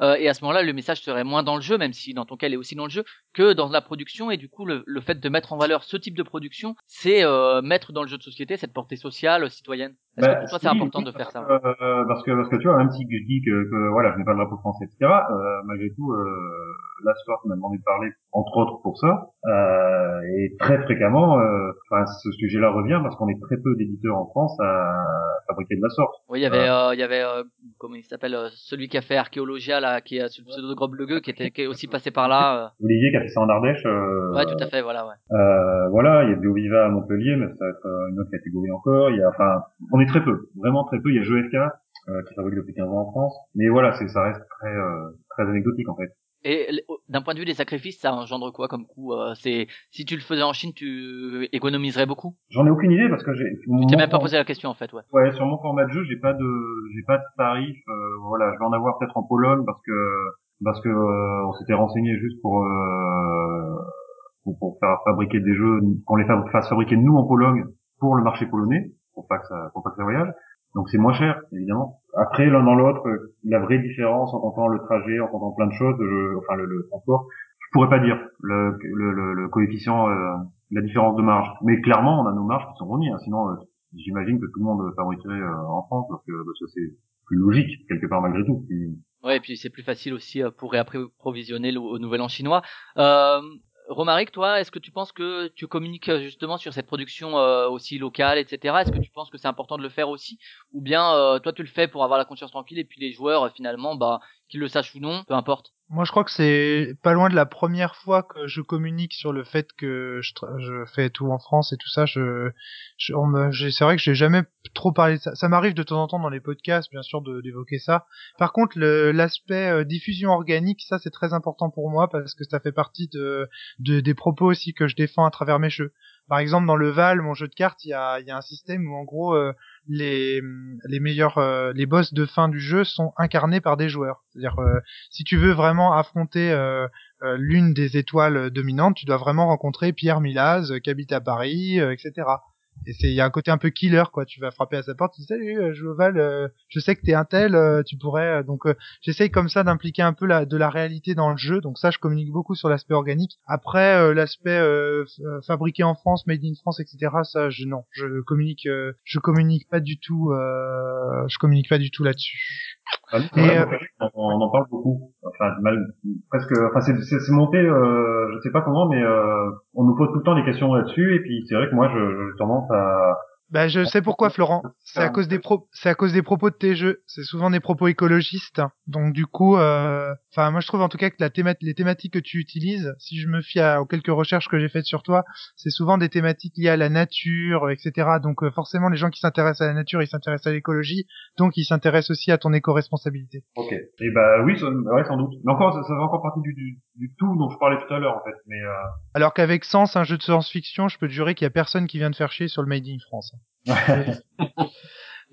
Euh, et à ce moment-là, le message serait moins dans le jeu, même si dans ton cas, il est aussi dans le jeu, que dans la production. Et du coup, le, le fait de mettre en valeur ce type de production, c'est euh, mettre dans le jeu de société cette portée sociale, citoyenne. Est-ce Bah, que pour toi, c'est important oui, de faire ça Euh, parce que parce que tu vois même si je dis que, que voilà je n'ai pas le drapeau français etc euh, malgré tout euh, la Sport m'a demandé de parler entre autres pour ça euh, et très fréquemment euh, enfin ce sujet-là revient parce qu'on est très peu d'éditeurs en France à fabriquer de la sorte Oui, il y avait, euh, il y avait, euh, comment il s'appelle, euh, celui qui a fait Archéologia là, qui est sur le pseudo de Grob Le Gueux, qui était, qui est aussi passé par là. Olivier qui a fait ça en Ardèche euh, euh. Ouais, tout à fait, voilà, ouais. Euh, voilà, il y a BioViva à Montpellier, mais ça va être euh, une autre catégorie encore. Il y a, enfin, on est très peu, vraiment très peu. Il y a Jeux FK euh, qui fabrique depuis 15 ans en France, mais voilà, c'est ça reste très euh, très anecdotique en fait. Et d'un point de vue des sacrifices, ça engendre quoi comme coût euh, C'est si tu le faisais en Chine, tu économiserais beaucoup? J'en ai aucune idée parce que j'ai. Tu t'es même pas posé la question en fait, ouais. Ouais, sur mon format de jeu, j'ai pas de, j'ai pas de tarif. euh, voilà, je vais en avoir peut-être en Pologne parce que parce que euh, on s'était renseigné juste pour, euh, pour pour faire fabriquer des jeux, qu'on les fa- fasse fabriquer nous en Pologne pour le marché polonais, pour pas que ça, pour pas que ça voyage. Donc c'est moins cher, évidemment. Après, l'un dans l'autre, euh, la vraie différence en comptant le trajet, en comptant plein de choses, je- enfin le, le transport, je pourrais pas dire le, le, le, coefficient, euh, la différence de marge. Mais clairement, on a nos marges qui sont remises. hein. Sinon, euh, j'imagine que tout le monde fabriquerait euh, en France parce que, que c'est plus logique quelque part malgré tout. Puis, Ouais, et puis c'est plus facile aussi euh, pour réapprovisionner au nouvel an chinois. Euh, Romaric, toi, est-ce que tu penses que tu communiques euh, justement sur cette production euh, aussi locale, etc. Est-ce que tu penses que c'est important de le faire aussi, ou bien euh, toi tu le fais pour avoir la conscience tranquille et puis les joueurs finalement, bah qu'ils le sachent ou non, peu importe. Moi, je crois que c'est pas loin de la première fois que je communique sur le fait que je, je fais tout en France et tout ça. Je, je c'est vrai que j'ai jamais trop parlé de ça. Ça m'arrive de temps en temps dans les podcasts, bien sûr, d'évoquer ça. Par contre, l'aspect euh, diffusion organique, ça, c'est très important pour moi parce que ça fait partie de, de des propos aussi que je défends à travers mes jeux. Par exemple, dans le Val, mon jeu de cartes, il y a, y a un système où en gros euh, les les meilleurs euh, les boss de fin du jeu sont incarnés par des joueurs. C'est-à-dire euh, si tu veux vraiment affronter euh, l'une des étoiles dominantes, tu dois vraiment rencontrer Pierre Milaz qui habite à Paris, etc. Et c'est il y a un côté un peu killer quoi. Tu vas frapper à sa porte, tu dis salut, euh, je euh, je sais que t'es un tel, euh, tu pourrais. euh, donc euh, j'essaye comme ça d'impliquer un peu la, de la réalité dans le jeu. Donc ça, je communique beaucoup sur l'aspect organique. Après euh, l'aspect fabriqué en France, made in France, etc. Ça, je non, je communique, je communique pas du tout, je communique pas du tout là-dessus. Ah, nous, Et, euh, on, on en parle beaucoup. Enfin, mal, presque. Enfin, c'est monté. Euh, je sais pas comment, mais euh, on nous pose tout le temps des questions là-dessus. Et puis, c'est vrai que moi, je, je tendance à. Bah, je sais pourquoi, Florent. C'est à cause des pro, c'est à cause des propos de tes jeux. C'est souvent des propos écologistes. Donc, du coup, euh, enfin, moi, je trouve en tout cas que la théma- les thématiques que tu utilises, si je me fie à, aux quelques recherches que j'ai faites sur toi, c'est souvent des thématiques liées à la nature, etc. Donc, euh, forcément, les gens qui s'intéressent à la nature, ils s'intéressent à l'écologie. Donc, ils s'intéressent aussi à ton éco-responsabilité. Ok. Et bah oui, ça, ouais, sans doute. Mais encore, ça, ça fait encore partie du, du, du tout dont je parlais tout à l'heure, en fait. Mais euh, Alors qu'avec Sens, un jeu de science-fiction, je peux te jurer qu'il y a personne qui vient de faire chier sur le Made in France.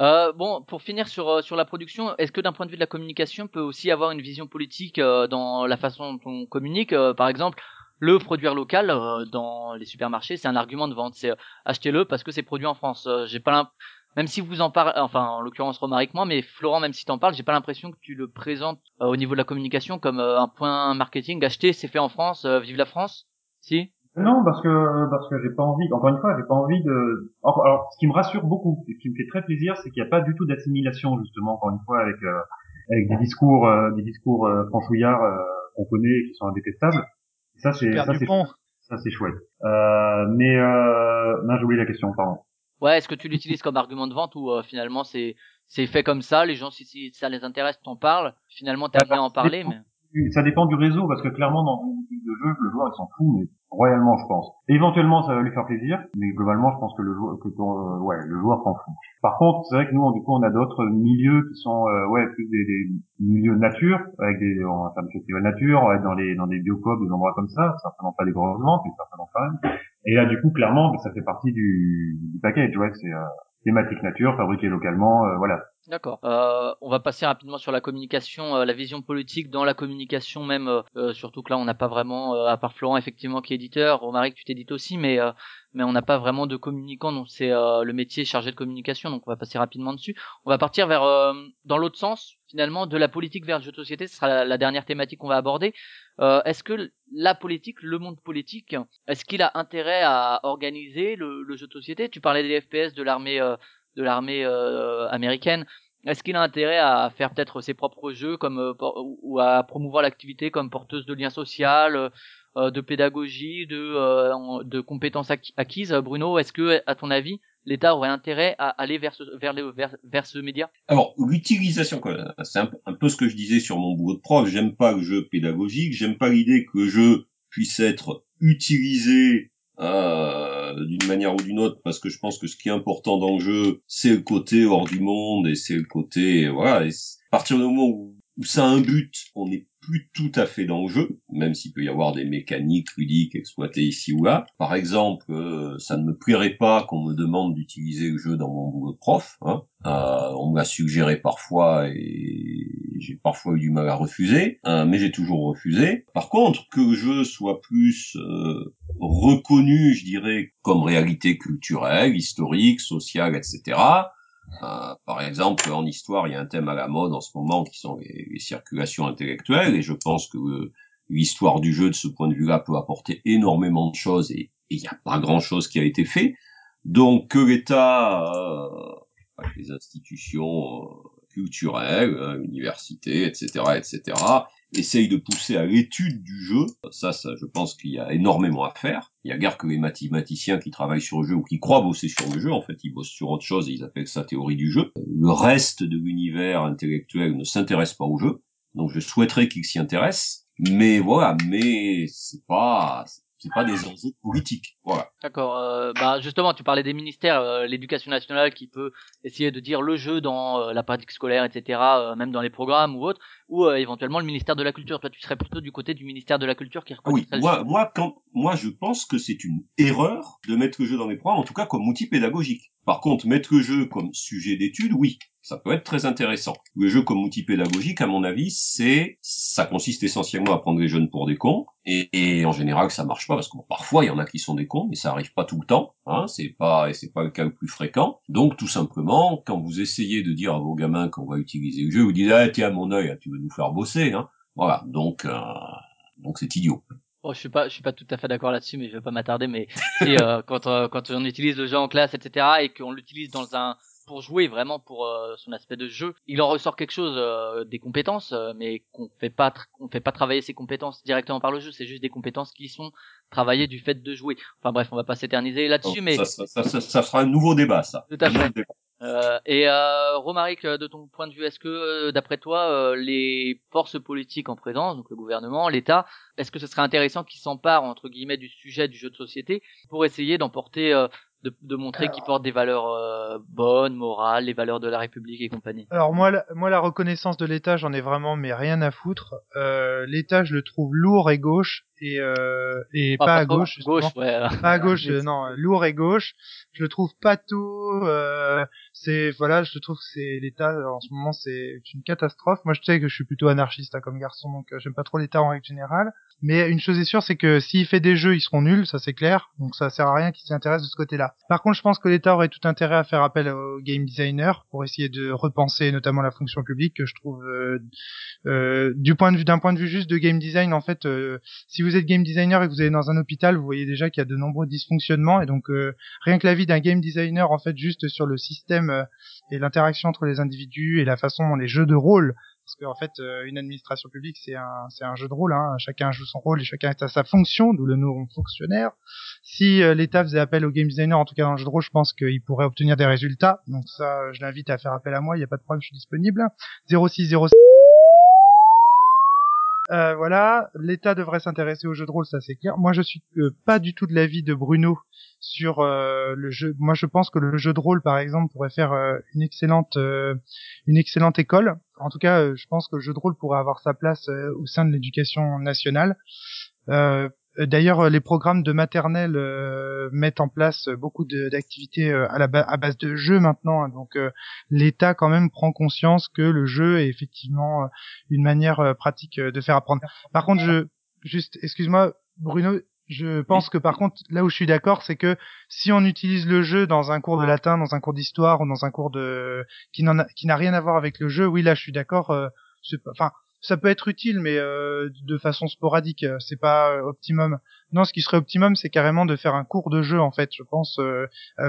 Euh, bon, pour finir sur euh, sur la production, est-ce que d'un point de vue de la communication, on peut aussi avoir une vision politique euh, dans la façon dont on communique Euh, Par exemple, le produire local euh, dans les supermarchés, c'est un argument de vente. C'est euh, achetez-le parce que c'est produit en France. J'ai pas même si vous en parlez, enfin en l'occurrence Romaric moi, mais Florent, même si t'en parles, j'ai pas l'impression que tu le présentes au niveau de la communication comme un point marketing. Acheter, c'est fait en France. vive la France? Si? Non, parce que parce que j'ai pas envie. Encore une fois, j'ai pas envie de. Alors, ce qui me rassure beaucoup, et ce qui me fait très plaisir, c'est qu'il n'y a pas du tout d'assimilation justement. Encore une fois, avec euh, avec des discours euh, des discours euh, franchouillards euh, qu'on connaît et qui sont indétestables. Et ça, c'est ça, c'est ça, c'est chouette. Euh, mais euh... non, j'ai oublié la question. Pardon. Ouais, est-ce que tu l'utilises comme argument de vente ou euh, finalement c'est c'est fait comme ça, les gens si, si ça les intéresse t'en parles, finalement t'es Ouais, amené à en parler, mais Ça dépend du réseau, parce que clairement, dans une boutique de jeu, le joueur, il s'en fout, mais royalement, je pense. Éventuellement, ça va lui faire plaisir, mais globalement, je pense que le joueur, que ton, euh, ouais, le joueur s'en fout. Par contre, c'est vrai que nous, on- du coup, on a d'autres milieux qui sont, euh, ouais, plus des, des milieux nature, avec des, on va faire des festivals nature, on va être dans les, dans des biocopes, des endroits comme ça, certainement pas des grosses ventes, mais certainement quand même. Et là, du coup, clairement, ça fait partie du, du package, ouais, c'est, euh, thématique nature, fabriqué localement, euh, voilà. D'accord. Euh, on va passer rapidement sur la communication, euh, la vision politique dans la communication même. euh, euh, surtout que là, on n'a pas vraiment, à part Florent effectivement qui est éditeur, Romaric tu t'édites aussi, mais mais on n'a pas vraiment de communicant. Donc c'est le métier chargé de communication. Donc on va passer rapidement dessus. On va partir vers dans l'autre sens finalement de la politique vers le jeu de société. Ce sera la, dernière thématique qu'on va aborder. Est-ce que la politique, le monde politique, est-ce qu'il a intérêt à organiser le, le jeu de société? Tu parlais des FPS de l'armée de l'armée euh, américaine. Est-ce qu'il a intérêt à faire peut-être ses propres jeux comme euh, ou- à promouvoir l'activité comme porteuse de liens sociaux, euh, de pédagogie, de de compétences acqui- acquises? Bruno, est-ce que à ton avis l'État aurait intérêt à aller vers ce vers le vers, vers ce média? Alors, l'utilisation, c'est un, un peu ce que je disais sur mon boulot de prof. J'aime pas le jeu pédagogique, j'aime pas l'idée que le jeu puisse être utilisé euh, d'une manière ou d'une autre, parce que je pense que ce qui est important dans le jeu, c'est le côté hors du monde et c'est le côté, voilà. Et à partir du moment où, où ça a un but, on n'est plus tout à fait dans le jeu, même s'il peut y avoir des mécaniques ludiques exploitées ici ou là. Par exemple, euh, ça ne me plairait pas qu'on me demande d'utiliser le jeu dans mon boulot de prof. Hein. Euh, on me l'a suggéré parfois et j'ai parfois eu du mal à refuser, hein, mais j'ai toujours refusé. Par contre, que le jeu soit plus euh, reconnu, je dirais, comme réalité culturelle, historique, sociale, etc. Euh, par exemple, en histoire, il y a un thème à la mode en ce moment qui sont les, circulations intellectuelles, et je pense que euh, l'histoire du jeu, de ce point de vue-là, peut apporter énormément de choses, et il n'y a pas grand-chose qui a été fait. Donc, que l'État, euh, les institutions euh, culturelles, hein, universités, etc., etc., essaye de pousser à l'étude du jeu. Ça, ça, je pense qu'il y a énormément à faire. Il y a guère que les mathématiciens qui travaillent sur le jeu ou qui croient bosser sur le jeu. En fait, ils bossent sur autre chose et ils appellent ça théorie du jeu. Le reste de l'univers intellectuel ne s'intéresse pas au jeu. Donc, je souhaiterais qu'ils s'y intéressent. Mais voilà, mais c'est pas, c'est pas des enjeux politiques. Voilà. D'accord. Euh, bah justement, tu parlais des ministères, euh, l'éducation nationale qui peut essayer de dire le jeu dans euh, la pratique scolaire, etc., euh, même dans les programmes ou autres, ou euh, éventuellement le ministère de la culture. Toi, tu serais plutôt du côté du ministère de la culture qui Ah oui, moi, moi, quand, moi, je pense que c'est une erreur de mettre le jeu dans les programmes, en tout cas comme outil pédagogique. Par contre, mettre le jeu comme sujet d'étude, oui, ça peut être très intéressant. Le jeu comme outil pédagogique, à mon avis, c'est, ça consiste essentiellement à prendre les jeunes pour des cons, et, et en général, ça marche pas parce que parfois il y en a qui sont des cons, mais ça arrive pas tout le temps, hein, c'est pas, et c'est pas le cas le plus fréquent. Donc, tout simplement, quand vous essayez de dire à vos gamins qu'on va utiliser le jeu, vous dites, ah, tiens, mon œil, tu veux nous faire bosser, hein. Voilà. Donc, euh, donc c'est idiot. Bon, je suis pas, je suis pas tout à fait d'accord là-dessus, mais je vais pas m'attarder. Mais euh, quand euh, quand on utilise le jeu en classe, etc., et qu'on l'utilise dans un pour jouer vraiment pour euh, son aspect de jeu, il en ressort quelque chose euh, des compétences, euh, mais qu'on fait pas, on fait pas travailler ces compétences directement par le jeu. C'est juste des compétences qui sont travaillées du fait de jouer. Enfin bref, on va pas s'éterniser là-dessus, mais ça, ça, un nouveau débat, ça. Tout à fait. Euh, et euh, Romaric, de ton point de vue, est-ce que, euh, d'après toi, euh, les forces politiques en présence, donc le gouvernement, l'État, est-ce que ce serait intéressant qu'ils s'emparent entre guillemets du sujet du jeu de société pour essayer d'emporter, de, de montrer qu'ils portent des valeurs euh, bonnes, morales, les valeurs de la République et compagnie Alors moi, la, moi la reconnaissance de l'État, j'en ai vraiment mais rien à foutre. Euh, L'État, je le trouve lourd et gauche et euh, et Ah, pas à gauche. Gauche, ouais. Pas à gauche, euh, non, lourd et gauche. Je le trouve pas tout. euh, c'est voilà, je trouve que c'est l'État en ce moment c'est une catastrophe. Moi, je sais que je suis plutôt anarchiste hein, comme garçon, donc euh, j'aime pas trop l'État en règle générale. Mais une chose est sûre, c'est que s'il fait des jeux, ils seront nuls, ça c'est clair. Donc ça sert à rien qu'il s'y intéresse de ce côté-là. Par contre, je pense que l'État aurait tout intérêt à faire appel aux game designers pour essayer de repenser notamment la fonction publique que je trouve euh, euh, du point de vue d'un point de vue juste de game design en fait euh, si vous êtes game designer et que vous allez dans un hôpital vous voyez déjà qu'il y a de nombreux dysfonctionnements et donc euh, rien que l'avis d'un game designer en fait juste sur le système euh, et l'interaction entre les individus et la façon dont les jeux de rôle parce qu'en fait euh, une administration publique c'est un c'est un jeu de rôle hein, chacun joue son rôle et chacun a sa fonction d'où le nom fonctionnaire. Si euh, l'État faisait appel au game designer en tout cas dans le jeu de rôle je pense qu'il pourrait obtenir des résultats. Donc ça euh, je l'invite à faire appel à moi il n'y a pas de problème je suis disponible. 0606 euh, voilà, l'État devrait s'intéresser au jeu de rôle, ça c'est clair. Moi, je suis euh, pas du tout de l'avis de Bruno sur euh, le jeu. Moi, je pense que le jeu de rôle, par exemple, pourrait faire une excellente, une excellente école. En tout cas, je pense que le jeu de rôle pourrait avoir sa place au sein de l'éducation nationale. Euh, D'ailleurs, euh, les programmes de maternelle euh, mettent en place euh, beaucoup d'activités à la à base de jeux maintenant. hein. donc, euh, l'État quand même prend conscience que le jeu est effectivement une manière pratique de faire apprendre. Par contre, je juste, excuse-moi, Bruno, je pense que par contre, là où je suis d'accord, c'est que si on utilise le jeu dans un cours de latin, dans un cours d'histoire ou dans un cours de qui n'a rien à voir avec le jeu, oui, là, je suis d'accord. Ça peut être utile, mais euh, de façon sporadique. euh, C'est pas euh, optimum. Non, ce qui serait optimum, c'est carrément de faire un cours de jeu, en fait. Je pense, euh,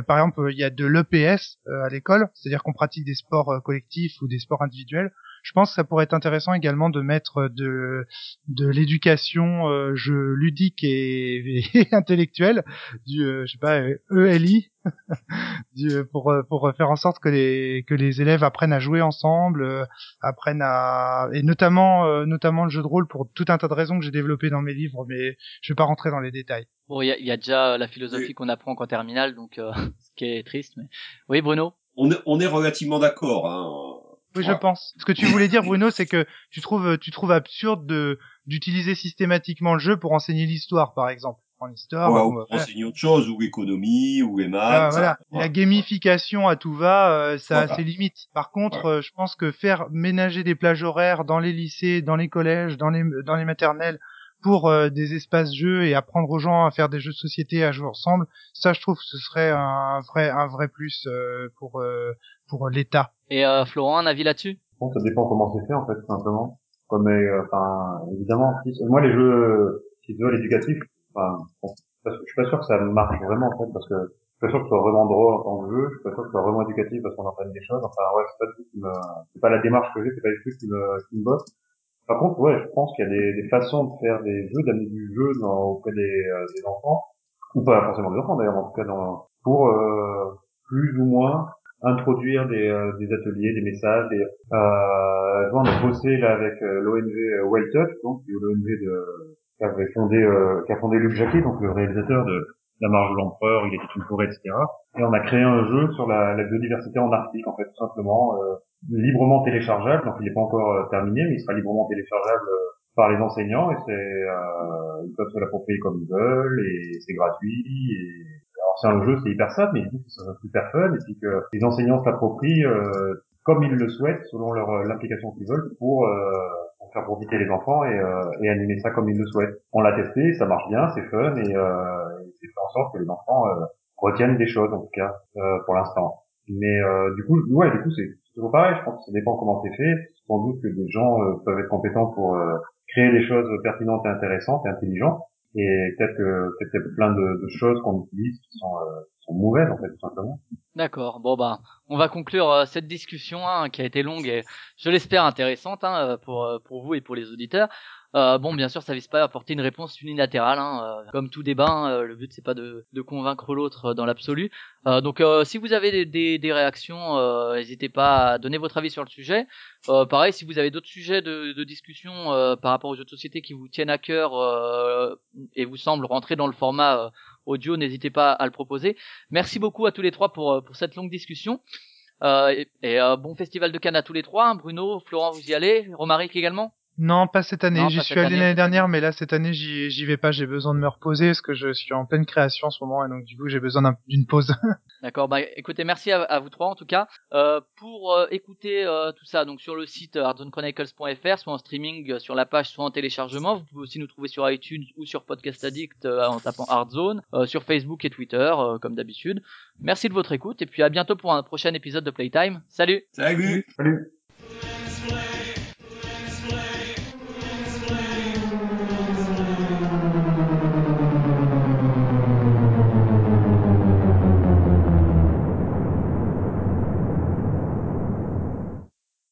par exemple, il y a de l'EPS à l'école, c'est-à-dire qu'on pratique des sports collectifs ou des sports individuels. Je pense que ça pourrait être intéressant également de mettre de de l'éducation euh, jeu ludique et, et intellectuelle, du euh, je sais pas euh, ELI, du, euh, pour euh, pour faire en sorte que les que les élèves apprennent à jouer ensemble, euh, apprennent à et notamment euh, notamment le jeu de rôle pour tout un tas de raisons que j'ai développées dans mes livres, mais je vais pas rentrer dans les détails. Bon, il y a, il y a déjà la philosophie qu'on apprend qu'en terminale, donc euh, ce qui est triste. Mais oui, Bruno? On est, on est relativement d'accord. Hein. Oui, je pense. Ce que tu voulais dire, Bruno, c'est que tu trouves, tu trouves absurde de d'utiliser systématiquement le jeu pour enseigner l'histoire, par exemple. En histoire, Ouais, ou, euh, pour enseigner autre chose, ou l'économie, ou les voilà, maths. voilà. Voilà. La gamification à tout va, euh, ça a ses limites. Par contre, euh, je pense que faire ménager des plages horaires dans les lycées, dans les collèges, dans les dans les maternelles pour euh, des espaces jeux et apprendre aux gens à faire des jeux de société, à jouer ensemble, ça, je trouve que ce serait un vrai un vrai plus euh, pour euh, pour l'État. Et euh, Florent, un avis là-dessus? Bon, ça dépend comment c'est fait en fait, tout simplement. Comme euh, enfin, évidemment, si- moi les jeux qui se veulent éducatifs, enfin, bon, je suis pas sûr que ça marche vraiment en fait, parce que je suis pas sûr que ce soit vraiment drôle en tant que jeu, je suis pas sûr que ce soit vraiment éducatif parce qu'on apprenne des choses. Enfin ouais, c'est pas du tout qui me, c'est pas la démarche que j'ai, c'est pas du tout qui me, qui me botte. Par contre, ouais, je pense qu'il y a des, des façons de faire des jeux, d'amener du jeu dans, auprès des, euh, des enfants, ou pas forcément des enfants d'ailleurs, en tout cas dans, pour euh, plus ou moins introduire des, euh, des ateliers, des messages. Des, euh, on a bossé là avec euh, l'ONG Well Touch, donc l'ONG qui avait fondé euh, qui a fondé Luc Jacquet, donc le réalisateur de La Marge de l'Empereur, Il était une forêt, etc. Et on a créé un jeu sur la, la biodiversité en Arctique, en fait, tout simplement, euh, librement téléchargeable. Donc il n'est pas encore euh, terminé, mais il sera librement téléchargeable euh, par les enseignants et c'est euh, ils peuvent se l'approprier comme ils veulent et c'est gratuit et alors c'est un jeu c'est hyper simple mais disent que c'est super fun et puis que les enseignants se l'approprient euh, comme ils le souhaitent selon leur euh, l'application qu'ils veulent pour, euh, pour faire profiter les enfants et, et animer ça comme ils le souhaitent. On l'a testé, ça marche bien, c'est fun et, c'est fait en sorte que les enfants retiennent des choses en tout cas pour l'instant. Mais du coup, ouais, du coup c'est toujours pareil. Je pense que ça dépend comment c'est fait. Sans doute que des gens euh, peuvent être compétents pour euh, créer des choses pertinentes et intéressantes et intelligentes. Et peut-être que peut-être qu'il y a plein de, choses qu'on utilise qui sont, euh, sont mauvaises en fait tout simplement. D'accord. Bon bah, on va conclure euh, cette discussion hein, qui a été longue et je l'espère intéressante hein, pour pour vous et pour les auditeurs. Euh, bon, bien sûr, ça vise pas à apporter une réponse unilatérale. Hein, euh, comme tout débat, hein, euh, le but c'est pas de, de convaincre l'autre dans l'absolu. Euh, donc, euh, si vous avez des, des, des réactions, n'hésitez pas à donner votre avis sur le sujet. Pareil, si vous avez d'autres sujets de, de discussion par rapport aux jeux de société qui vous tiennent à cœur et vous semblent rentrer dans le format audio, n'hésitez pas à le proposer. Merci beaucoup à tous les trois pour, pour cette longue discussion. Et et, bon festival de Cannes à tous les trois. hein. Bruno, Florent, vous y allez. Romaric également? Non, pas cette année. J'y suis allé année, l'année dernière, mais là cette année j'y j'y vais pas. J'ai besoin de me reposer parce que je suis en pleine création en ce moment et donc du coup j'ai besoin d'un- d'une pause. D'accord, bah écoutez, merci à, à vous trois en tout cas. Euh, pour euh, écouter euh, tout ça, donc sur le site euh, hardzonechronicles.fr, soit en streaming euh, sur la page, soit en téléchargement. Vous pouvez aussi nous trouver sur iTunes ou sur Podcast Addict euh, en tapant Hardzone, euh, sur Facebook et Twitter euh, comme d'habitude. Merci de votre écoute et puis à bientôt pour un prochain épisode de Playtime. Salut Salut Salut